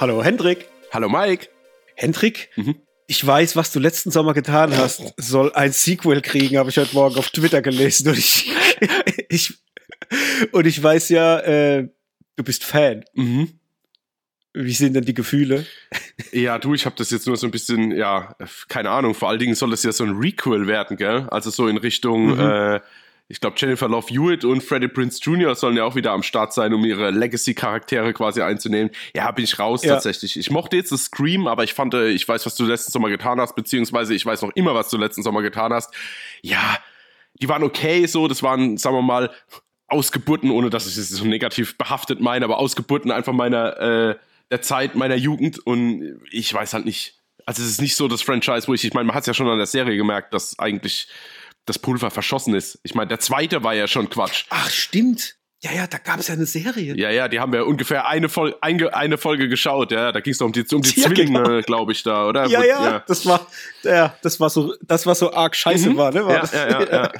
Hallo Hendrik. Hallo Mike. Hendrik, mhm. ich weiß, was du letzten Sommer getan hast, soll ein Sequel kriegen, habe ich heute Morgen auf Twitter gelesen. Und ich, ich, und ich weiß ja, äh, du bist Fan. Mhm. Wie sind denn die Gefühle? Ja, du, ich habe das jetzt nur so ein bisschen, ja, keine Ahnung. Vor allen Dingen soll das ja so ein Requel werden, gell? Also so in Richtung mhm. äh, ich glaube, Jennifer Love Hewitt und Freddie Prince Jr. sollen ja auch wieder am Start sein, um ihre Legacy-Charaktere quasi einzunehmen. Ja, bin ich raus ja. tatsächlich. Ich mochte jetzt das Scream, aber ich fand, äh, ich weiß, was du letzten Sommer getan hast, beziehungsweise ich weiß noch immer, was du letzten Sommer getan hast. Ja, die waren okay so, das waren, sagen wir mal, Ausgeburten, ohne dass ich es so negativ behaftet meine, aber Ausgeburten einfach meiner, äh, der Zeit meiner Jugend und ich weiß halt nicht. Also es ist nicht so das Franchise, wo ich, ich meine, man hat es ja schon an der Serie gemerkt, dass eigentlich das Pulver verschossen ist. Ich meine, der zweite war ja schon Quatsch. Ach, stimmt. Ja, ja, da gab es ja eine Serie. Ja, ja, die haben wir ungefähr eine, Vol eine, eine Folge geschaut, ja. Da ging es um die, um die ja, Zwillinge, genau. glaube ich, da, oder? Ja, ja, ja, das war, ja, das war so, das war so arg scheiße mhm. war, ne? War ja, das? ja, ja,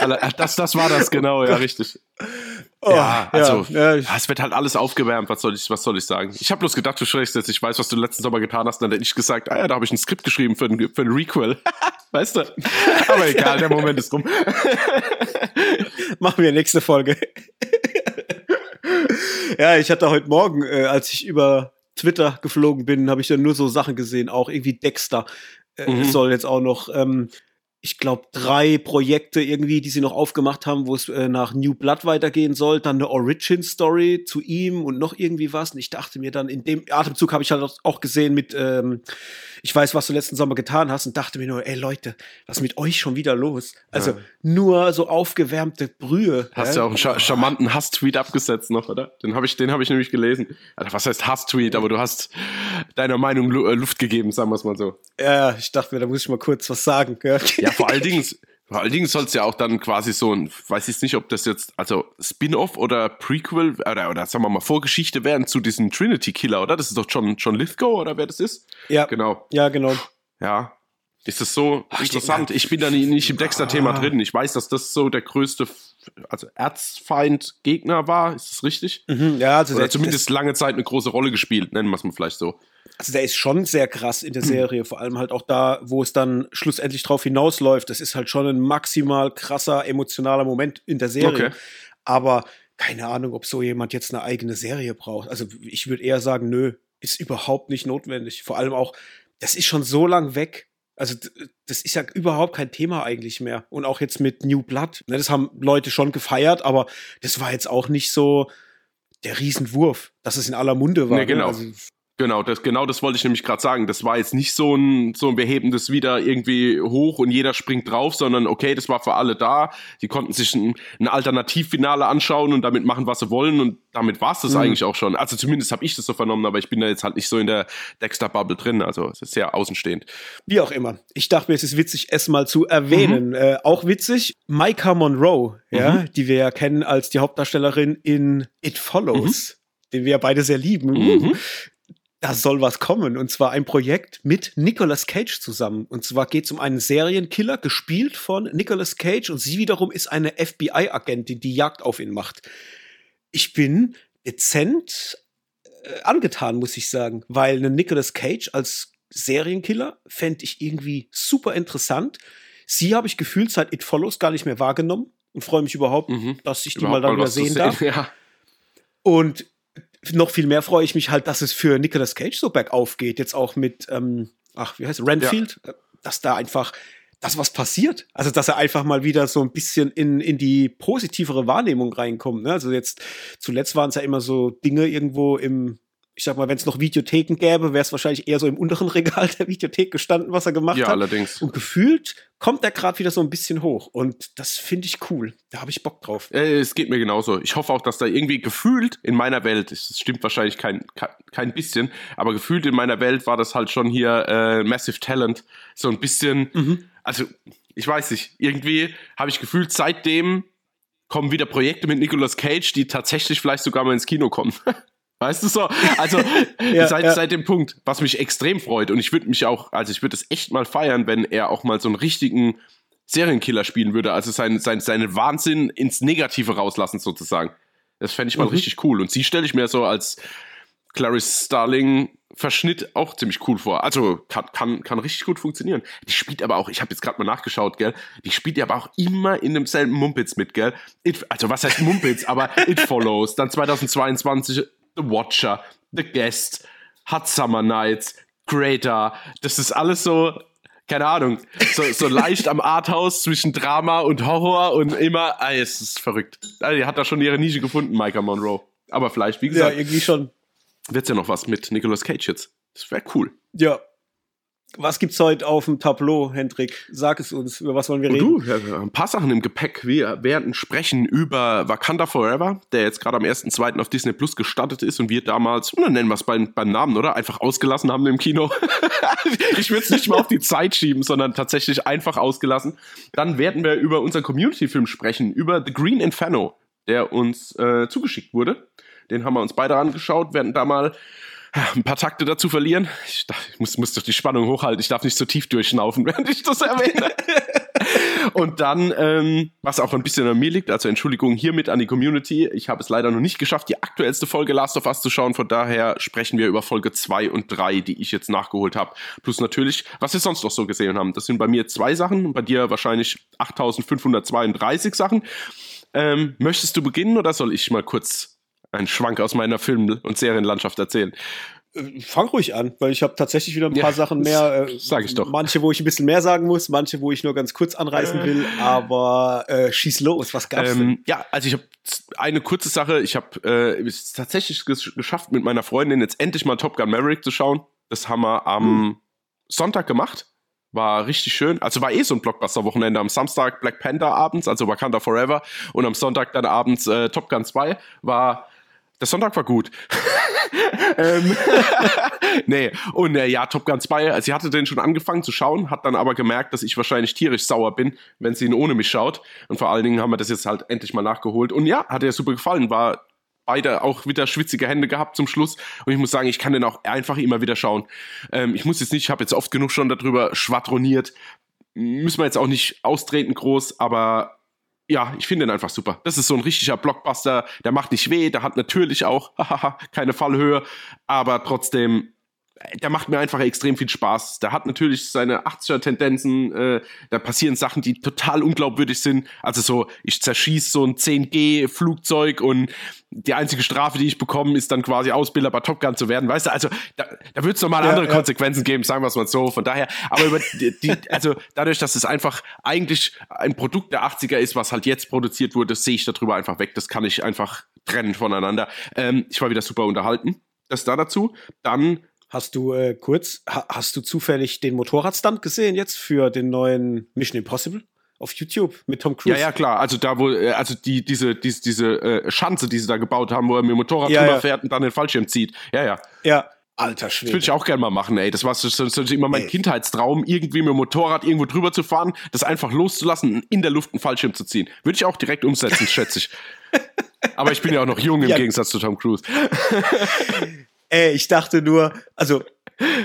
ja. das, das war das, genau, ja, richtig. Oh, ja, also ja, ja, es wird halt alles aufgewärmt, was soll ich, was soll ich sagen? Ich habe bloß gedacht, du schreckst jetzt, ich weiß, was du letzten Sommer getan hast, dann hätte ich gesagt, ah ja, da habe ich ein Skript geschrieben für ein, für ein Requel. weißt du? Aber egal, der Moment ist rum. Machen wir nächste Folge. ja, ich hatte heute Morgen, äh, als ich über Twitter geflogen bin, habe ich dann nur so Sachen gesehen, auch irgendwie Dexter äh, mhm. soll jetzt auch noch ähm, ich glaube, drei Projekte irgendwie, die sie noch aufgemacht haben, wo es äh, nach New Blood weitergehen soll. Dann eine Origin-Story zu ihm und noch irgendwie was. Und ich dachte mir dann, in dem Atemzug habe ich halt auch gesehen mit, ähm, ich weiß, was du letzten Sommer getan hast und dachte mir nur, ey Leute, was ist mit euch schon wieder los? Also ja. nur so aufgewärmte Brühe. Hast ja, ja auch einen scha charmanten Hass-Tweet abgesetzt noch, oder? Den habe ich, den habe ich nämlich gelesen. Also, was heißt Hass-Tweet? Aber du hast deiner Meinung äh, Luft gegeben, sagen wir es mal so. Ja, ich dachte mir, da muss ich mal kurz was sagen. Ja, ja vor allen Dingen, vor allen Dingen soll es ja auch dann quasi so ein, weiß ich nicht, ob das jetzt, also Spin-off oder Prequel oder, oder sagen wir mal Vorgeschichte werden zu diesem Trinity Killer, oder? Das ist doch John, John Lithgow oder wer das ist? Ja. Genau. Ja, genau. Ja. Ist das so Ach, interessant? Ich, bin da nicht, im Dexter-Thema ah. drin. Ich weiß, dass das so der größte, also Erzfeind-Gegner war. Ist das richtig? Mhm, ja, also Oder zumindest lange Zeit eine große Rolle gespielt, nennen wir es mal vielleicht so. Also der ist schon sehr krass in der Serie, vor allem halt auch da, wo es dann schlussendlich drauf hinausläuft. Das ist halt schon ein maximal krasser emotionaler Moment in der Serie. Okay. Aber keine Ahnung, ob so jemand jetzt eine eigene Serie braucht. Also ich würde eher sagen, nö, ist überhaupt nicht notwendig. Vor allem auch, das ist schon so lang weg. Also das ist ja überhaupt kein Thema eigentlich mehr. Und auch jetzt mit New Blood. Ne, das haben Leute schon gefeiert, aber das war jetzt auch nicht so der Riesenwurf, dass es in aller Munde war. Nee, genau. Also, Genau, das, genau das wollte ich nämlich gerade sagen. Das war jetzt nicht so ein, so ein behebendes wieder irgendwie hoch und jeder springt drauf, sondern okay, das war für alle da. Die konnten sich ein, ein Alternativfinale anschauen und damit machen, was sie wollen und damit war es das mhm. eigentlich auch schon. Also zumindest habe ich das so vernommen, aber ich bin da jetzt halt nicht so in der Dexter-Bubble drin, also es ist sehr außenstehend. Wie auch immer. Ich dachte mir, es ist witzig, es mal zu erwähnen. Mhm. Äh, auch witzig, Micah Monroe, ja, mhm. die wir ja kennen als die Hauptdarstellerin in It Follows mhm. den wir ja beide sehr lieben. Mhm da soll was kommen. Und zwar ein Projekt mit Nicolas Cage zusammen. Und zwar geht es um einen Serienkiller, gespielt von Nicolas Cage. Und sie wiederum ist eine FBI-Agentin, die Jagd auf ihn macht. Ich bin dezent äh, angetan, muss ich sagen. Weil einen Nicolas Cage als Serienkiller fände ich irgendwie super interessant. Sie habe ich gefühlt seit It Follows gar nicht mehr wahrgenommen und freue mich überhaupt, mhm. dass ich die überhaupt mal dann wieder sehen darf. Ja. Und noch viel mehr freue ich mich halt, dass es für Nicolas Cage so bergauf geht. Jetzt auch mit, ähm, ach, wie heißt es, Renfield, ja. dass da einfach dass was passiert. Also, dass er einfach mal wieder so ein bisschen in, in die positivere Wahrnehmung reinkommt. Ne? Also jetzt, zuletzt waren es ja immer so Dinge irgendwo im ich sag mal, wenn es noch Videotheken gäbe, wäre es wahrscheinlich eher so im unteren Regal der Videothek gestanden, was er gemacht ja, hat. Ja, allerdings. Und gefühlt kommt er gerade wieder so ein bisschen hoch. Und das finde ich cool. Da habe ich Bock drauf. Äh, es geht mir genauso. Ich hoffe auch, dass da irgendwie gefühlt in meiner Welt, es stimmt wahrscheinlich kein, kein bisschen, aber gefühlt in meiner Welt war das halt schon hier äh, Massive Talent. So ein bisschen, mhm. also ich weiß nicht, irgendwie habe ich gefühlt seitdem kommen wieder Projekte mit Nicolas Cage, die tatsächlich vielleicht sogar mal ins Kino kommen. Weißt du so? Also ja, seit, ja. seit dem Punkt, was mich extrem freut. Und ich würde mich auch, also ich würde es echt mal feiern, wenn er auch mal so einen richtigen Serienkiller spielen würde. Also sein, sein, seinen Wahnsinn ins Negative rauslassen, sozusagen. Das fände ich mal mhm. richtig cool. Und sie stelle ich mir so als Clarice Starling Verschnitt auch ziemlich cool vor. Also kann, kann, kann richtig gut funktionieren. Die spielt aber auch, ich habe jetzt gerade mal nachgeschaut, gell? Die spielt ja aber auch immer in demselben Mumpitz mit, gell? It, also was heißt Mumpitz? aber It Follows. Dann 2022 The Watcher, The Guest, Hot Summer Nights, Greater. Das ist alles so, keine Ahnung, so, so leicht am Arthouse zwischen Drama und Horror und immer, ah, es ist verrückt. Also, die hat da schon ihre Nische gefunden, Micah Monroe. Aber vielleicht, wie gesagt. Ja, irgendwie schon wird's ja noch was mit Nicolas Cage jetzt. Das wäre cool. Ja. Was gibt's heute auf dem Tableau, Hendrik? Sag es uns, über was wollen wir reden? Du, ja, ein paar Sachen im Gepäck. Wir werden sprechen über Wakanda Forever, der jetzt gerade am 1.2. auf Disney Plus gestartet ist und wir damals, na, nennen wir es beim, beim Namen, oder? Einfach ausgelassen haben im Kino. ich würde es nicht mal auf die Zeit schieben, sondern tatsächlich einfach ausgelassen. Dann werden wir über unseren Community-Film sprechen, über The Green Inferno, der uns äh, zugeschickt wurde. Den haben wir uns beide angeschaut, werden da mal ein paar Takte dazu verlieren. Ich, ich muss, muss doch die Spannung hochhalten. Ich darf nicht so tief durchschnaufen, während ich das erwähne. Und dann, ähm, was auch ein bisschen an mir liegt, also Entschuldigung hiermit an die Community. Ich habe es leider noch nicht geschafft, die aktuellste Folge Last of Us zu schauen. Von daher sprechen wir über Folge 2 und 3, die ich jetzt nachgeholt habe. Plus natürlich, was wir sonst noch so gesehen haben. Das sind bei mir zwei Sachen, bei dir wahrscheinlich 8532 Sachen. Ähm, möchtest du beginnen oder soll ich mal kurz einen Schwank aus meiner Film- und Serienlandschaft erzählen. Äh, fang ruhig an, weil ich habe tatsächlich wieder ein paar ja, Sachen mehr. Äh, sag ich doch. Manche, wo ich ein bisschen mehr sagen muss, manche, wo ich nur ganz kurz anreißen will, aber äh, schieß los, was gab's ähm, denn? Ja, also ich habe eine kurze Sache. Ich habe äh, es tatsächlich geschafft, mit meiner Freundin jetzt endlich mal Top Gun Maverick zu schauen. Das haben wir am hm. Sonntag gemacht. War richtig schön. Also war eh so ein Blockbuster-Wochenende. Am Samstag Black Panther abends, also Wakanda Forever. Und am Sonntag dann abends äh, Top Gun 2. War der Sonntag war gut. ähm, nee, und äh, ja, Top Gun 2, also sie hatte den schon angefangen zu schauen, hat dann aber gemerkt, dass ich wahrscheinlich tierisch sauer bin, wenn sie ihn ohne mich schaut. Und vor allen Dingen haben wir das jetzt halt endlich mal nachgeholt. Und ja, hat ihr super gefallen, war beide auch wieder schwitzige Hände gehabt zum Schluss. Und ich muss sagen, ich kann den auch einfach immer wieder schauen. Ähm, ich muss jetzt nicht, ich habe jetzt oft genug schon darüber schwadroniert. Müssen wir jetzt auch nicht austreten groß, aber ja, ich finde ihn einfach super. Das ist so ein richtiger Blockbuster, der macht nicht weh, der hat natürlich auch keine Fallhöhe, aber trotzdem der macht mir einfach extrem viel Spaß. Der hat natürlich seine 80er-Tendenzen, äh, da passieren Sachen, die total unglaubwürdig sind. Also so, ich zerschieß so ein 10G-Flugzeug und die einzige Strafe, die ich bekomme, ist dann quasi Ausbilder bei Top Gun zu werden. Weißt du, also da, da wird es nochmal ja, andere ja. Konsequenzen geben, sagen wir es mal so. Von daher, aber über die, die, also dadurch, dass es einfach eigentlich ein Produkt der 80er ist, was halt jetzt produziert wurde, sehe ich darüber einfach weg. Das kann ich einfach trennen voneinander. Ähm, ich war wieder super unterhalten. Das da dazu. Dann Hast du äh, kurz, ha, hast du zufällig den Motorradstand gesehen jetzt für den neuen Mission Impossible? Auf YouTube mit Tom Cruise. Ja, ja, klar. Also da, wo, äh, also die, diese, diese, diese äh, Schanze, die sie da gebaut haben, wo er mit dem Motorrad ja, drüber ja. fährt und dann den Fallschirm zieht. Ja, ja. Ja, Alter Schwede. Das würde ich auch gerne mal machen, ey. Das war so, so, so immer mein ey. Kindheitstraum, irgendwie mit dem Motorrad irgendwo drüber zu fahren, das einfach loszulassen und in der Luft einen Fallschirm zu ziehen. Würde ich auch direkt umsetzen, schätze ich. Aber ich bin ja auch noch jung im ja. Gegensatz zu Tom Cruise. Ey, ich dachte nur, also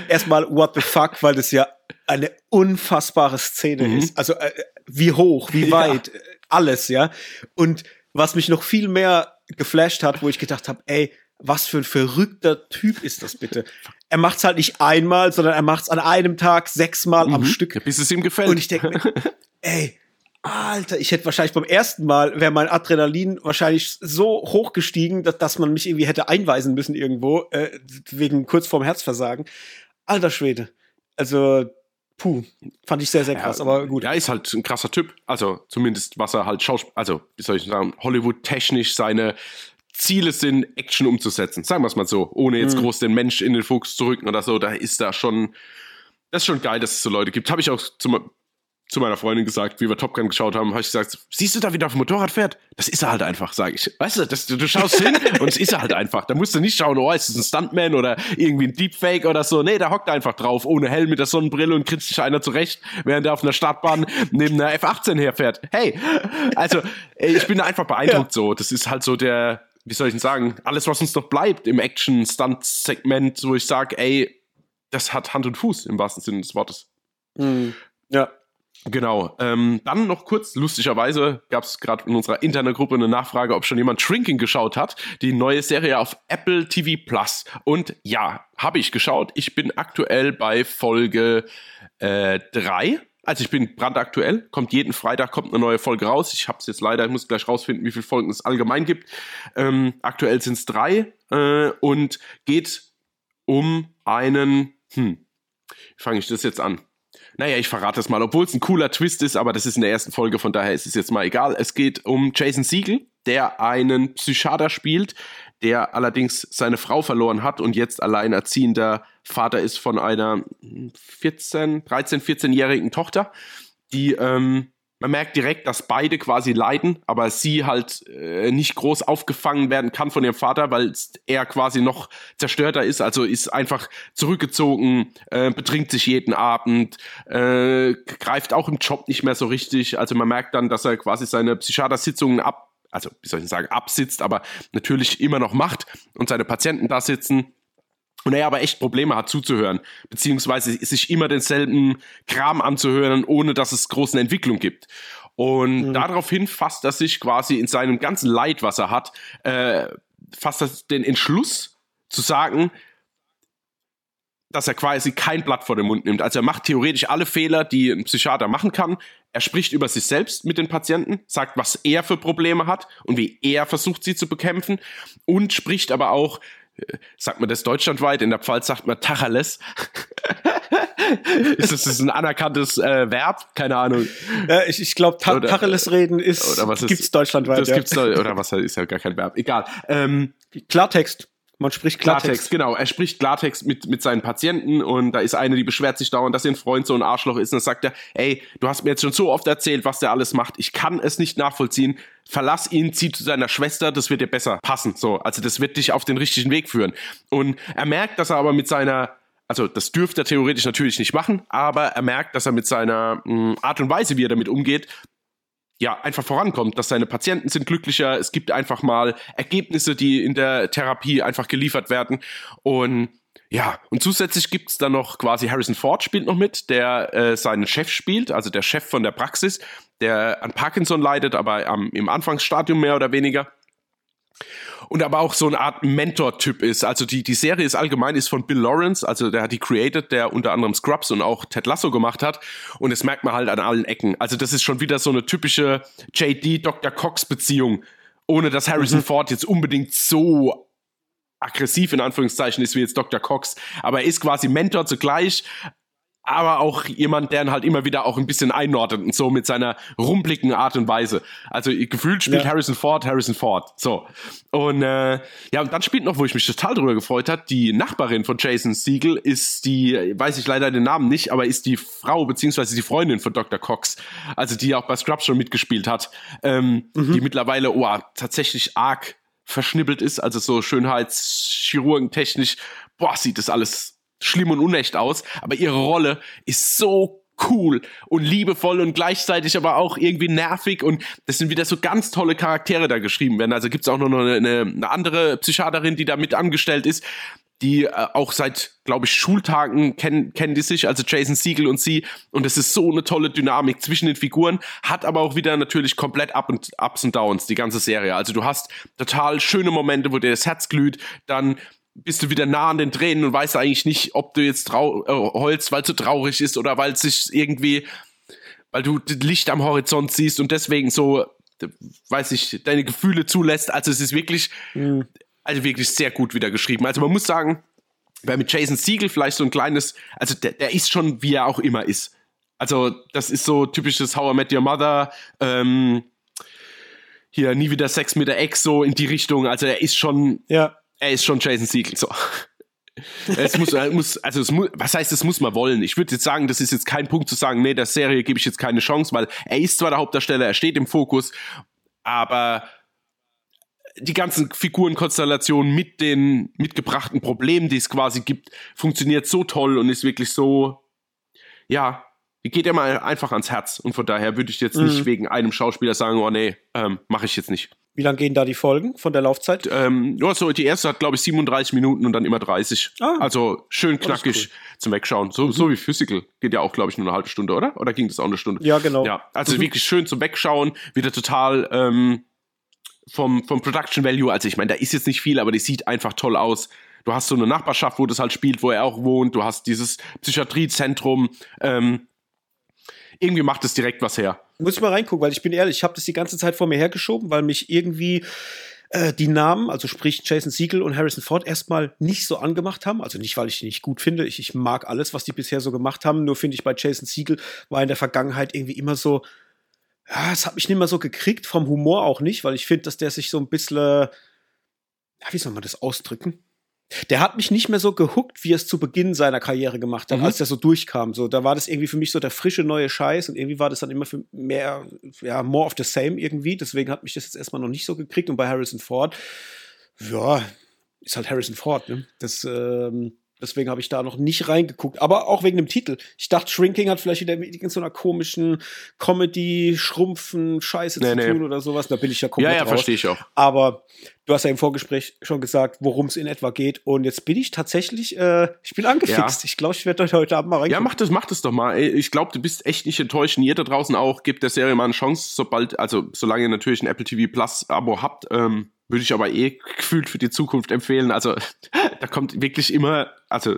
erstmal what the fuck, weil das ja eine unfassbare Szene mhm. ist. Also äh, wie hoch, wie weit, ja. alles, ja. Und was mich noch viel mehr geflasht hat, wo ich gedacht habe, ey, was für ein verrückter Typ ist das bitte? Er macht's halt nicht einmal, sondern er macht's an einem Tag sechsmal mhm. am Stück. Bis es ihm gefällt. Und ich denke mir, ey, Alter, ich hätte wahrscheinlich beim ersten Mal wäre mein Adrenalin wahrscheinlich so hoch gestiegen, dass, dass man mich irgendwie hätte einweisen müssen irgendwo, äh, wegen kurz vorm Herzversagen. Alter Schwede. Also, puh, fand ich sehr, sehr krass, ja, aber gut. Er ist halt ein krasser Typ. Also, zumindest was er halt Schauspiel, also, wie soll ich sagen, Hollywood-technisch seine Ziele sind, Action umzusetzen. Sagen wir es mal so, ohne jetzt mhm. groß den Mensch in den Fokus zu rücken oder so. Da ist da schon, das ist schon geil, dass es so Leute gibt. Habe ich auch zum, zu meiner Freundin gesagt, wie wir Top Gun geschaut haben, habe ich gesagt, siehst du da, wie der auf dem Motorrad fährt? Das ist er halt einfach, sage ich. Weißt du, das, du schaust hin und es ist er halt einfach. Da musst du nicht schauen, oh, ist das ein Stuntman oder irgendwie ein Deepfake oder so. Nee, der hockt einfach drauf, ohne Helm, mit der Sonnenbrille und kriegt sich einer zurecht, während er auf einer Startbahn neben einer F-18 herfährt. Hey, also ich bin da einfach beeindruckt ja. so. Das ist halt so der, wie soll ich denn sagen, alles, was uns noch bleibt im Action-Stunt-Segment, wo ich sage, ey, das hat Hand und Fuß im wahrsten Sinne des Wortes. Mhm. Ja, Genau. Ähm, dann noch kurz, lustigerweise gab es gerade in unserer internen Gruppe eine Nachfrage, ob schon jemand Shrinking geschaut hat. Die neue Serie auf Apple TV Plus. Und ja, habe ich geschaut. Ich bin aktuell bei Folge 3. Äh, also ich bin brandaktuell, kommt jeden Freitag kommt eine neue Folge raus. Ich habe es jetzt leider, ich muss gleich rausfinden, wie viele Folgen es allgemein gibt. Ähm, aktuell sind es drei äh, und geht um einen, hm, fange ich das jetzt an? Naja, ich verrate es mal, obwohl es ein cooler Twist ist, aber das ist in der ersten Folge, von daher ist es jetzt mal egal. Es geht um Jason Siegel, der einen Psychiater spielt, der allerdings seine Frau verloren hat und jetzt alleinerziehender Vater ist von einer 14, 13, 14-jährigen Tochter, die ähm, man merkt direkt, dass beide quasi leiden, aber sie halt äh, nicht groß aufgefangen werden kann von ihrem Vater, weil er quasi noch zerstörter ist, also ist einfach zurückgezogen, äh, betrinkt sich jeden Abend, äh, greift auch im Job nicht mehr so richtig. Also man merkt dann, dass er quasi seine Psychiatersitzungen ab, also wie soll ich sagen, absitzt, aber natürlich immer noch macht und seine Patienten da sitzen und er aber echt Probleme hat zuzuhören, beziehungsweise sich immer denselben Kram anzuhören, ohne dass es großen Entwicklung gibt. Und mhm. daraufhin fasst er sich quasi in seinem ganzen Leid, was er hat, äh, fasst er den Entschluss zu sagen, dass er quasi kein Blatt vor den Mund nimmt. Also er macht theoretisch alle Fehler, die ein Psychiater machen kann. Er spricht über sich selbst mit den Patienten, sagt, was er für Probleme hat und wie er versucht, sie zu bekämpfen und spricht aber auch sagt man das deutschlandweit? In der Pfalz sagt man Tacheles. ist das ist ein anerkanntes äh, Verb? Keine Ahnung. Ja, ich ich glaube, Ta Tacheles reden ist, oder was gibt's deutschlandweit. Das ja. gibt's oder was ist ja gar kein Verb. Egal. Ähm, Klartext. Man spricht Klartext. Klartext. Genau, er spricht Klartext mit, mit seinen Patienten und da ist eine, die beschwert sich dauernd, dass ihr Freund so ein Arschloch ist und dann sagt er, ey, du hast mir jetzt schon so oft erzählt, was der alles macht, ich kann es nicht nachvollziehen, verlass ihn, zieh zu seiner Schwester, das wird dir besser passen, so, also das wird dich auf den richtigen Weg führen. Und er merkt, dass er aber mit seiner also das dürfte er theoretisch natürlich nicht machen, aber er merkt, dass er mit seiner mh, hm, Art und Weise, wie er damit umgeht, ja, einfach vorankommt, dass seine Patienten sind glücklicher, es gibt einfach mal Ergebnisse, die in der Therapie einfach geliefert werden. Und ja, und zusätzlich gibt's dann noch quasi Harrison Ford spielt noch mit, der äh, seinen Chef spielt, also der Chef von der Praxis, der an Parkinson leidet, aber am, im Anfangsstadium mehr oder weniger und aber auch so eine Art Mentor-Typ ist. Also die, die Serie ist allgemein ist von Bill Lawrence, also der hat die created, der unter anderem Scrubs und auch Ted Lasso gemacht hat. Und das merkt man halt an allen Ecken. Also das ist schon wieder so eine typische JD Dr. Cox Beziehung, ohne dass Harrison mhm. Ford jetzt unbedingt so aggressiv in Anführungszeichen ist wie jetzt Dr. Cox, aber er ist quasi Mentor zugleich, aber auch jemand, der ihn halt immer wieder auch ein bisschen einordnet und so mit seiner rumblicken Art und Weise. Also gefühlt spielt ja. Harrison Ford Harrison Ford. So. Und äh, ja, und dann spielt noch, wo ich mich total drüber gefreut hat, die Nachbarin von Jason Siegel ist die, weiß ich leider den Namen nicht, aber ist die Frau beziehungsweise die Freundin von Dr. Cox. Also die auch bei Scrubs schon mitgespielt hat. Ähm, mhm. Die mittlerweile, oh, tatsächlich arg verschnibbelt ist, also so schönheitschirurgentechnisch, boah, sieht das alles schlimm und unecht aus, aber ihre Rolle ist so cool und liebevoll und gleichzeitig aber auch irgendwie nervig und das sind wieder so ganz tolle Charaktere da geschrieben werden. Also gibt's auch noch eine, eine andere Psychiaterin, die da mit angestellt ist, die äh, auch seit, glaube ich, Schultagen kennen, kennen die sich, also Jason Siegel und sie. Und es ist so eine tolle Dynamik zwischen den Figuren, hat aber auch wieder natürlich komplett Up und Ups und Downs, die ganze Serie. Also du hast total schöne Momente, wo dir das Herz glüht, dann bist du wieder nah an den Tränen und weißt eigentlich nicht, ob du jetzt trau äh, heulst, weil es so traurig ist oder weil es sich irgendwie, weil du das Licht am Horizont siehst und deswegen so, weiß ich, deine Gefühle zulässt. Also es ist wirklich, mhm. also wirklich sehr gut wieder geschrieben. Also man muss sagen, wer mit Jason Siegel vielleicht so ein kleines, also der, der ist schon, wie er auch immer ist. Also das ist so typisches How I Met Your Mother, ähm, hier nie wieder Sex mit der Ex, so in die Richtung. Also er ist schon, ja er ist schon Jason Siegel. So. es muss, muss, also es muss, was heißt, es muss man wollen? Ich würde jetzt sagen, das ist jetzt kein Punkt zu sagen, nee, der Serie gebe ich jetzt keine Chance, weil er ist zwar der Hauptdarsteller, er steht im Fokus, aber die ganzen Figurenkonstellationen mit den mitgebrachten Problemen, die es quasi gibt, funktioniert so toll und ist wirklich so, ja, die geht ja mal einfach ans Herz. Und von daher würde ich jetzt mhm. nicht wegen einem Schauspieler sagen, oh nee, ähm, mache ich jetzt nicht. Wie lange gehen da die Folgen von der Laufzeit? Ähm, ja, so die erste hat, glaube ich, 37 Minuten und dann immer 30. Ah. Also schön knackig cool. zum Wegschauen. So, mhm. so wie Physical. Geht ja auch, glaube ich, nur eine halbe Stunde, oder? Oder ging das auch eine Stunde? Ja, genau. Ja, also mhm. wirklich schön zum Wegschauen. Wieder total ähm, vom, vom Production Value. Also ich meine, da ist jetzt nicht viel, aber die sieht einfach toll aus. Du hast so eine Nachbarschaft, wo das halt spielt, wo er auch wohnt. Du hast dieses Psychiatriezentrum. Ähm, irgendwie macht es direkt was her. Muss ich mal reingucken, weil ich bin ehrlich, ich habe das die ganze Zeit vor mir hergeschoben, weil mich irgendwie äh, die Namen, also sprich Jason Siegel und Harrison Ford, erstmal nicht so angemacht haben. Also nicht, weil ich die nicht gut finde. Ich, ich mag alles, was die bisher so gemacht haben. Nur finde ich bei Jason Siegel war in der Vergangenheit irgendwie immer so, ja, es hat mich nicht mehr so gekriegt, vom Humor auch nicht, weil ich finde, dass der sich so ein bisschen, ja, wie soll man das ausdrücken? Der hat mich nicht mehr so gehuckt, wie er es zu Beginn seiner Karriere gemacht hat, mhm. als der so durchkam. So, da war das irgendwie für mich so der frische neue Scheiß und irgendwie war das dann immer für mehr, ja, more of the same irgendwie. Deswegen hat mich das jetzt erstmal noch nicht so gekriegt. Und bei Harrison Ford, ja, ist halt Harrison Ford, ne? Das, ähm, Deswegen habe ich da noch nicht reingeguckt. Aber auch wegen dem Titel. Ich dachte, Shrinking hat vielleicht wieder mit so einer komischen Comedy, Schrumpfen, Scheiße nee, zu tun oder sowas. Da bin ich ja komplett Ja, ja, verstehe ich auch. Aber du hast ja im Vorgespräch schon gesagt, worum es in etwa geht. Und jetzt bin ich tatsächlich, äh, ich bin angefixt. Ja. Ich glaube, ich werde heute Abend mal reingucken. Ja, mach das, mach das doch mal. Ich glaube, du bist echt nicht enttäuscht. Und ihr da draußen auch, gebt der Serie mal eine Chance, sobald, also solange ihr natürlich ein Apple TV Plus Abo habt. Ähm, würde ich aber eh gefühlt für die Zukunft empfehlen. Also da kommt wirklich immer, also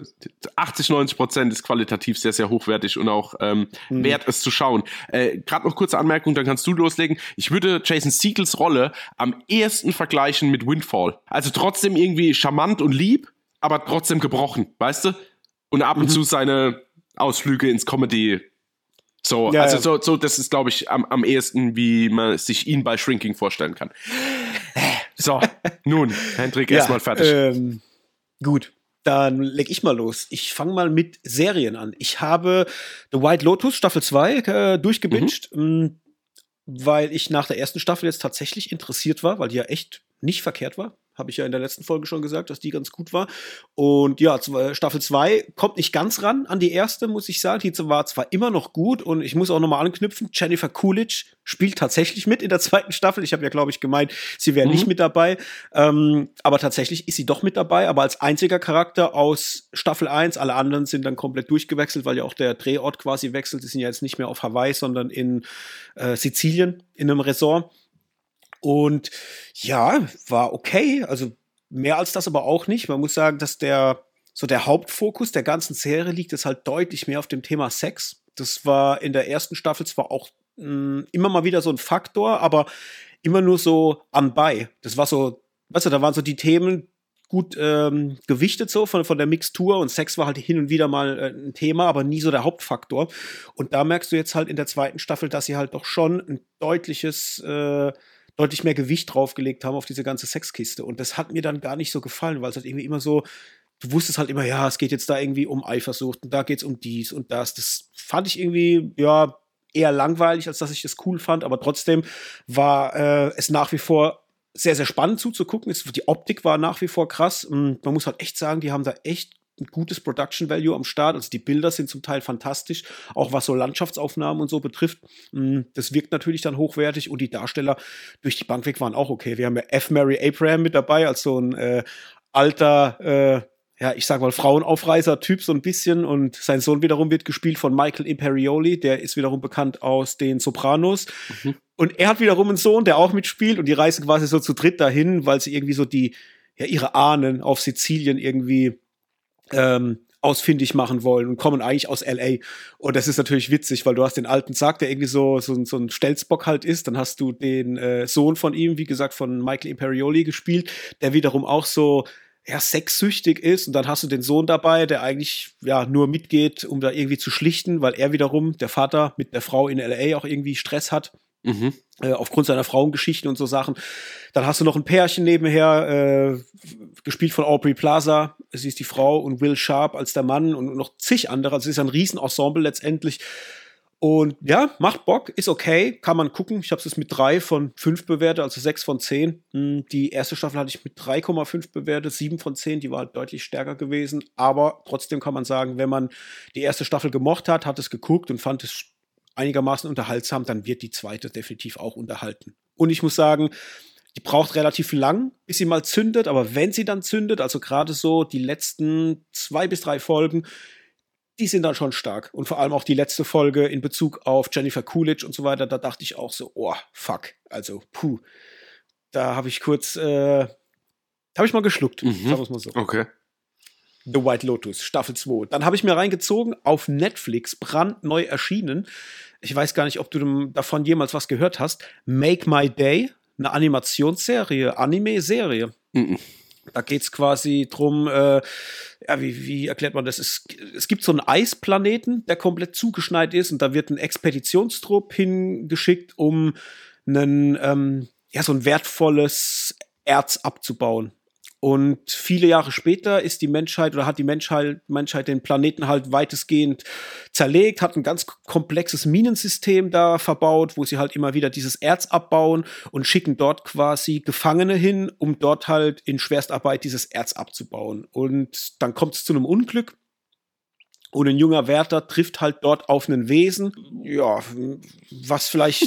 80, 90 Prozent ist qualitativ sehr, sehr hochwertig und auch ähm, mhm. wert, es zu schauen. Äh, Gerade noch kurze Anmerkung, dann kannst du loslegen. Ich würde Jason Siegels Rolle am ehesten vergleichen mit Windfall. Also trotzdem irgendwie charmant und lieb, aber trotzdem gebrochen, weißt du? Und ab und mhm. zu seine Ausflüge ins Comedy so, ja, also ja. So, so, das ist, glaube ich, am, am ehesten, wie man sich ihn bei Shrinking vorstellen kann. So, nun, Hendrik, ja, erstmal fertig. Ähm, gut, dann leg ich mal los. Ich fange mal mit Serien an. Ich habe The White Lotus Staffel 2 äh, durchgebinged, mhm. Mm, weil ich nach der ersten Staffel jetzt tatsächlich interessiert war, weil die ja echt nicht verkehrt war. Habe ich ja in der letzten Folge schon gesagt, dass die ganz gut war. Und ja, Staffel 2 kommt nicht ganz ran an die erste, muss ich sagen. Die war zwar immer noch gut und ich muss auch nochmal anknüpfen. Jennifer Coolidge spielt tatsächlich mit in der zweiten Staffel. Ich habe ja, glaube ich, gemeint, sie wäre mhm. nicht mit dabei. Ähm, aber tatsächlich ist sie doch mit dabei, aber als einziger Charakter aus Staffel 1. Alle anderen sind dann komplett durchgewechselt, weil ja auch der Drehort quasi wechselt. Die sind ja jetzt nicht mehr auf Hawaii, sondern in äh, Sizilien, in einem Resort. Und ja, war okay. Also mehr als das aber auch nicht. Man muss sagen, dass der so der Hauptfokus der ganzen Serie liegt es halt deutlich mehr auf dem Thema Sex. Das war in der ersten Staffel zwar auch mh, hm, immer mal wieder so ein Faktor, aber immer nur so anbei. Das war so, weißt du, da waren so die Themen gut ähm, gewichtet so von, von der Mixtur und Sex war halt hin und wieder mal äh, ein Thema, aber nie so der Hauptfaktor. Und da merkst du jetzt halt in der zweiten Staffel, dass sie halt doch schon ein deutliches äh, deutlich mehr Gewicht draufgelegt haben auf diese ganze Sexkiste. Und das hat mir dann gar nicht so gefallen, weil es halt irgendwie immer so, du wusstest halt immer, ja, es geht jetzt da irgendwie um Eifersucht und da geht es um dies und das. Das fand ich irgendwie, ja, eher langweilig, als dass ich das cool fand, aber trotzdem war äh, es nach wie vor sehr, sehr spannend zuzugucken. die Optik war nach wie vor krass. Und man muss halt echt sagen, die haben da echt ein gutes Production Value am Start. Also die Bilder sind zum Teil fantastisch, auch was so Landschaftsaufnahmen und so betrifft. Mm, das wirkt natürlich dann hochwertig und die Darsteller durch die Bank weg waren auch okay. Wir haben ja F. Mary Abraham mit dabei, als so ein äh, alter, äh, ja, ich sag mal, Frauenaufreißer-Typ so ein bisschen. Und sein Sohn wiederum wird gespielt von Michael Imperioli, der ist wiederum bekannt aus den Sopranos. Mhm. Und er hat wiederum einen Sohn, der auch mitspielt und die reisen quasi so zu dritt dahin, weil sie irgendwie so die, ja, ihre Ahnen auf Sizilien irgendwie ähm, ausfindig machen wollen und kommen eigentlich aus LA. Und das ist natürlich witzig, weil du hast den alten Zack, der irgendwie so, so, so ein Stelzbock halt ist. Dann hast du den äh, Sohn von ihm, wie gesagt, von Michael Imperioli gespielt, der wiederum auch so ja, sexsüchtig ist. Und dann hast du den Sohn dabei, der eigentlich ja nur mitgeht, um da irgendwie zu schlichten, weil er wiederum, der Vater, mit der Frau in LA auch irgendwie Stress hat. Mhm. Äh, aufgrund seiner Frauengeschichten und so Sachen. Dann hast du noch ein Pärchen nebenher, äh, gespielt von Aubrey Plaza. Sie ist die Frau und Will Sharp als der Mann und noch zig andere. Also es ist ein Riesenensemble letztendlich. Und ja, macht Bock, ist okay, kann man gucken. Ich habe es mit drei von fünf bewertet, also sechs von zehn. Hm, die erste Staffel hatte ich mit 3,5 bewertet, sieben von zehn, die war halt deutlich stärker gewesen. Aber trotzdem kann man sagen, wenn man die erste Staffel gemocht hat, hat es geguckt und fand es einigermaßen unterhaltsam, dann wird die zweite definitiv auch unterhalten. Und ich muss sagen, Die braucht relativ lang, bis sie mal zündet, aber wenn sie dann zündet, also gerade so die letzten zwei bis drei Folgen, die sind dann schon stark. Und vor allem auch die letzte Folge in Bezug auf Jennifer Coolidge und so weiter, da dachte ich auch so, oh, fuck. Also, puh. Da habe ich kurz, äh, habe ich mal geschluckt, Mhm. sagen wir es mal so. Okay. The White Lotus, Staffel 2. Dann habe ich mir reingezogen, auf Netflix, brandneu erschienen. Ich weiß gar nicht, ob du davon jemals was gehört hast. Make My Day, eine Animationsserie, Anime-Serie. Mhm. Da geht's quasi drum, äh, ja, wie, wie erklärt man das? Es, es gibt so einen Eisplaneten, der komplett zugeschneit ist und da wird ein Expeditionstrupp hingeschickt, um einen, ähm, ja, so ein wertvolles Erz abzubauen. Und viele Jahre später ist die Menschheit oder hat die Menschheit, Menschheit den Planeten halt weitestgehend zerlegt, hat ein ganz komplexes Minensystem da verbaut, wo sie halt immer wieder dieses Erz abbauen und schicken dort quasi Gefangene hin, um dort halt in Schwerstarbeit dieses Erz abzubauen. Und dann kommt es zu einem Unglück. Und ein junger Wärter trifft halt dort auf ein Wesen, ja, was vielleicht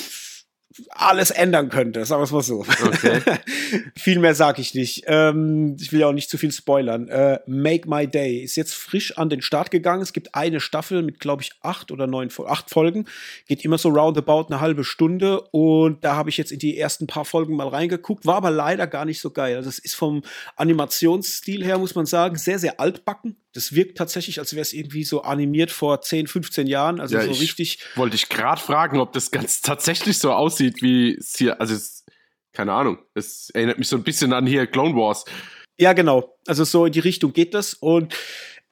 alles ändern könnte, sagen wir es mal so. Okay. viel mehr sage ich nicht. Ähm, ich will ja auch nicht zu viel spoilern. Äh, Make My Day ist jetzt frisch an den Start gegangen. Es gibt eine Staffel mit, glaube ich, acht oder neun, acht Folgen. Geht immer so roundabout eine halbe Stunde. Und da habe ich jetzt in die ersten paar Folgen mal reingeguckt. War aber leider gar nicht so geil. Also es ist vom Animationsstil her, muss man sagen, sehr, sehr altbacken. Das wirkt tatsächlich, als wäre es irgendwie so animiert vor 10, 15 Jahren. Also Ja, so ich- richtig. Wollte ich gerade fragen, ob das ganz tatsächlich so aussieht wie es hier, also es, keine Ahnung, es erinnert mich so ein bisschen an hier Clone Wars. Ja, genau. Also so in die Richtung geht das. Und